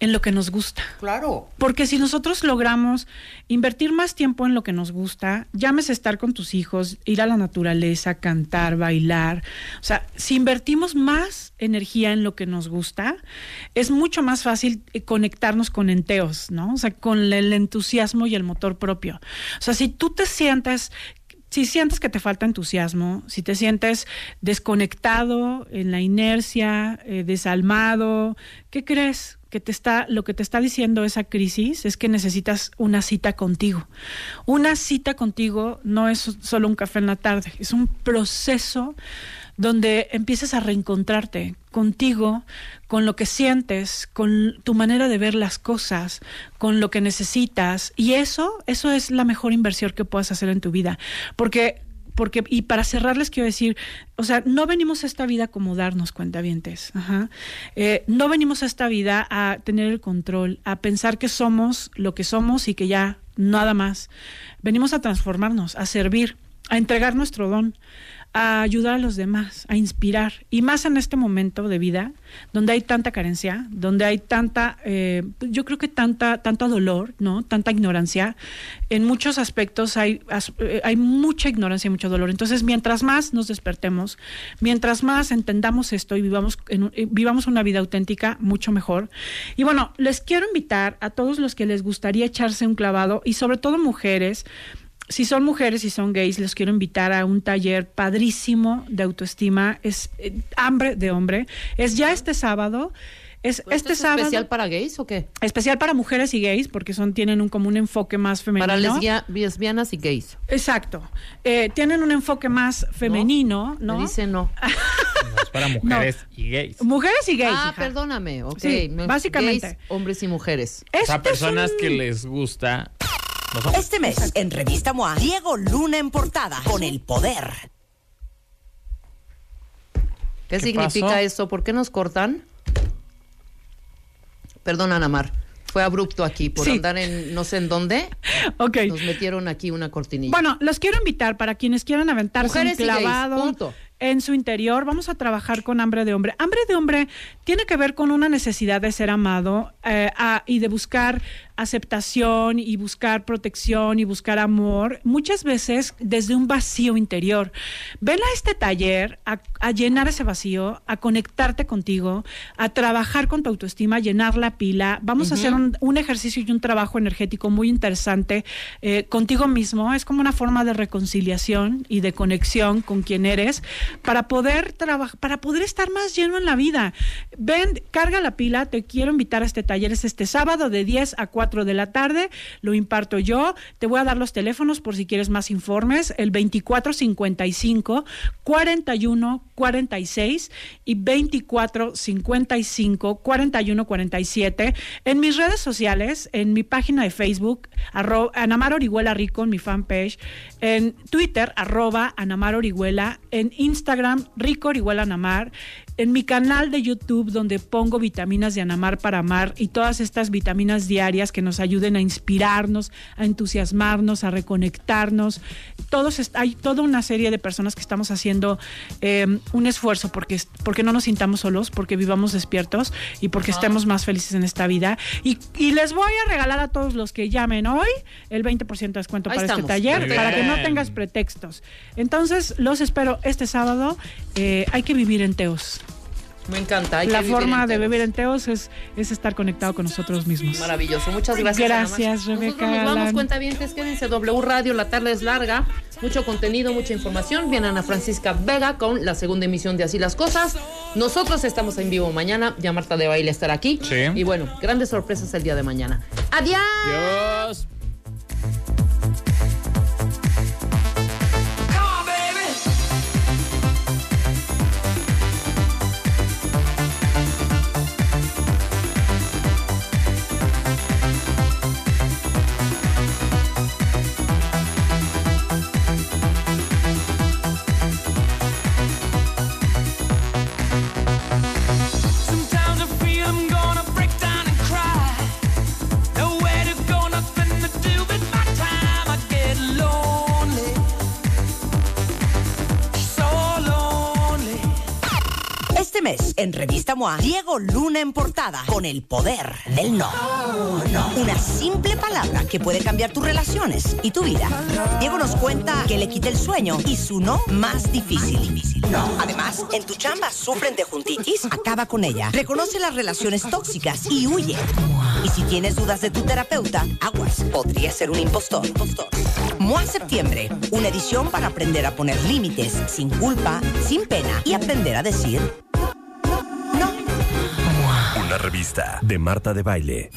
en lo que nos gusta. Claro. Porque si nosotros logramos invertir más tiempo en lo que nos gusta, llámese estar con tus hijos, ir a la naturaleza, cantar, bailar, o sea, si invertimos más energía en lo que nos gusta, es mucho más fácil eh, conectarnos con enteos, ¿no? O sea, con el entusiasmo y el motor propio. O sea, si tú te sientes si sientes que te falta entusiasmo, si te sientes desconectado en la inercia, eh, desalmado, ¿qué crees? Que te está, lo que te está diciendo esa crisis es que necesitas una cita contigo. Una cita contigo no es solo un café en la tarde, es un proceso donde empiezas a reencontrarte contigo, con lo que sientes, con tu manera de ver las cosas, con lo que necesitas. Y eso, eso es la mejor inversión que puedas hacer en tu vida. Porque, porque, y para cerrarles quiero decir, o sea, no venimos a esta vida a acomodarnos, cuentavientes. Ajá. Eh, no venimos a esta vida a tener el control, a pensar que somos lo que somos y que ya nada más. Venimos a transformarnos, a servir, a entregar nuestro don a ayudar a los demás, a inspirar. Y más en este momento de vida, donde hay tanta carencia, donde hay tanta, eh, yo creo que tanta, tanto dolor, ¿no? Tanta ignorancia. En muchos aspectos hay, eh, hay mucha ignorancia y mucho dolor. Entonces, mientras más nos despertemos, mientras más entendamos esto y vivamos, en eh, vivamos una vida auténtica, mucho mejor. Y bueno, les quiero invitar a todos los que les gustaría echarse un clavado, y sobre todo mujeres, si son mujeres y son gays, les quiero invitar a un taller padrísimo de autoestima. Es eh, hambre de hombre. Es ya este sábado. Es ¿Esto este es sábado especial para gays o qué? especial para mujeres y gays porque son tienen un como un enfoque más femenino. Para lesbia- lesbianas y gays. Exacto. Eh, tienen un enfoque más femenino, ¿no? Me dice no. No, es para mujeres y gays. Mujeres y gays. ah, hija. perdóname. Ok. Sí, básicamente. gays, hombres y mujeres. O sea, Este es personas un- que les gusta. Este mes, en Revista MOA, Diego Luna en portada con el poder. ¿Qué, ¿Qué significa pasó? eso? ¿Por qué nos cortan? Perdón, Ana Mar. Fue abrupto aquí por Sí. andar en no sé en dónde. Ok. Nos metieron aquí una cortinilla. Bueno, los quiero invitar para quienes quieran aventarse un gays, clavado. punto. en su interior. Vamos a trabajar con hambre de hombre. Hambre de hombre tiene que ver con una necesidad de ser amado eh, a- y de buscar aceptación y buscar protección y buscar amor, muchas veces desde un vacío interior. Ven a este taller a, a llenar ese vacío, a conectarte contigo, a trabajar con tu autoestima, a llenar la pila. Vamos a hacer un, un ejercicio y un trabajo energético muy interesante eh, contigo mismo. Es como una forma de reconciliación y de conexión con quien eres para poder trabajar, para poder estar más lleno en la vida. Ven, carga la pila, te quiero invitar a este taller, es este sábado de 10 a 4 de la tarde, lo imparto yo, te voy a dar los teléfonos por si quieres más informes, el 2455 41 46 y 24 55 41 47 en mis redes sociales, en mi página de Facebook, Anamar Orihuela Rico, en mi fanpage, en Twitter, arroba Anamar Orihuela, en Instagram, Rico Orihuela Anamar, en mi canal de YouTube donde pongo vitaminas de Anamar para amar y todas estas vitaminas diarias que nos ayuden a inspirarnos, a entusiasmarnos, a reconectarnos. Todos hay toda una serie de personas que estamos haciendo eh, un esfuerzo porque, porque no nos sintamos solos, porque vivamos despiertos y porque estemos más felices en esta vida. Y, y les voy a regalar a todos los que llamen hoy el 20% de descuento Ahí para estamos. este taller, Muy para que no tengas pretextos. Entonces, los espero este sábado. Eh, hay que vivir en Teos. Me encanta. hay La que vivir forma de enteros. vivir en Teos es, es estar conectado con nosotros mismos. Maravilloso. Muchas gracias. Gracias. Rebeca, nos vamos, Alan. cuentavientes. Quédense W Radio. La tarde es larga. Mucho contenido, mucha información. Viene Ana Francisca Vega con la segunda emisión de Así las Cosas. Nosotros estamos en vivo mañana. Ya Marta de Baile estará aquí. Sí. Y bueno, grandes sorpresas el día de mañana. ¡Adiós! Dios. Este mes, en Revista MOA, Diego Luna en portada, con el poder del no. Una simple palabra que puede cambiar tus relaciones y tu vida. Diego nos cuenta que le quita el sueño y su no más difícil. Además, en tu chamba sufren de juntitis, acaba con ella. Reconoce las relaciones tóxicas y huye. Y si tienes dudas de tu terapeuta, aguas, podría ser un impostor. MOA Septiembre, una edición para aprender a poner límites sin culpa, sin pena y aprender a decir Una revista de Marta de Baile.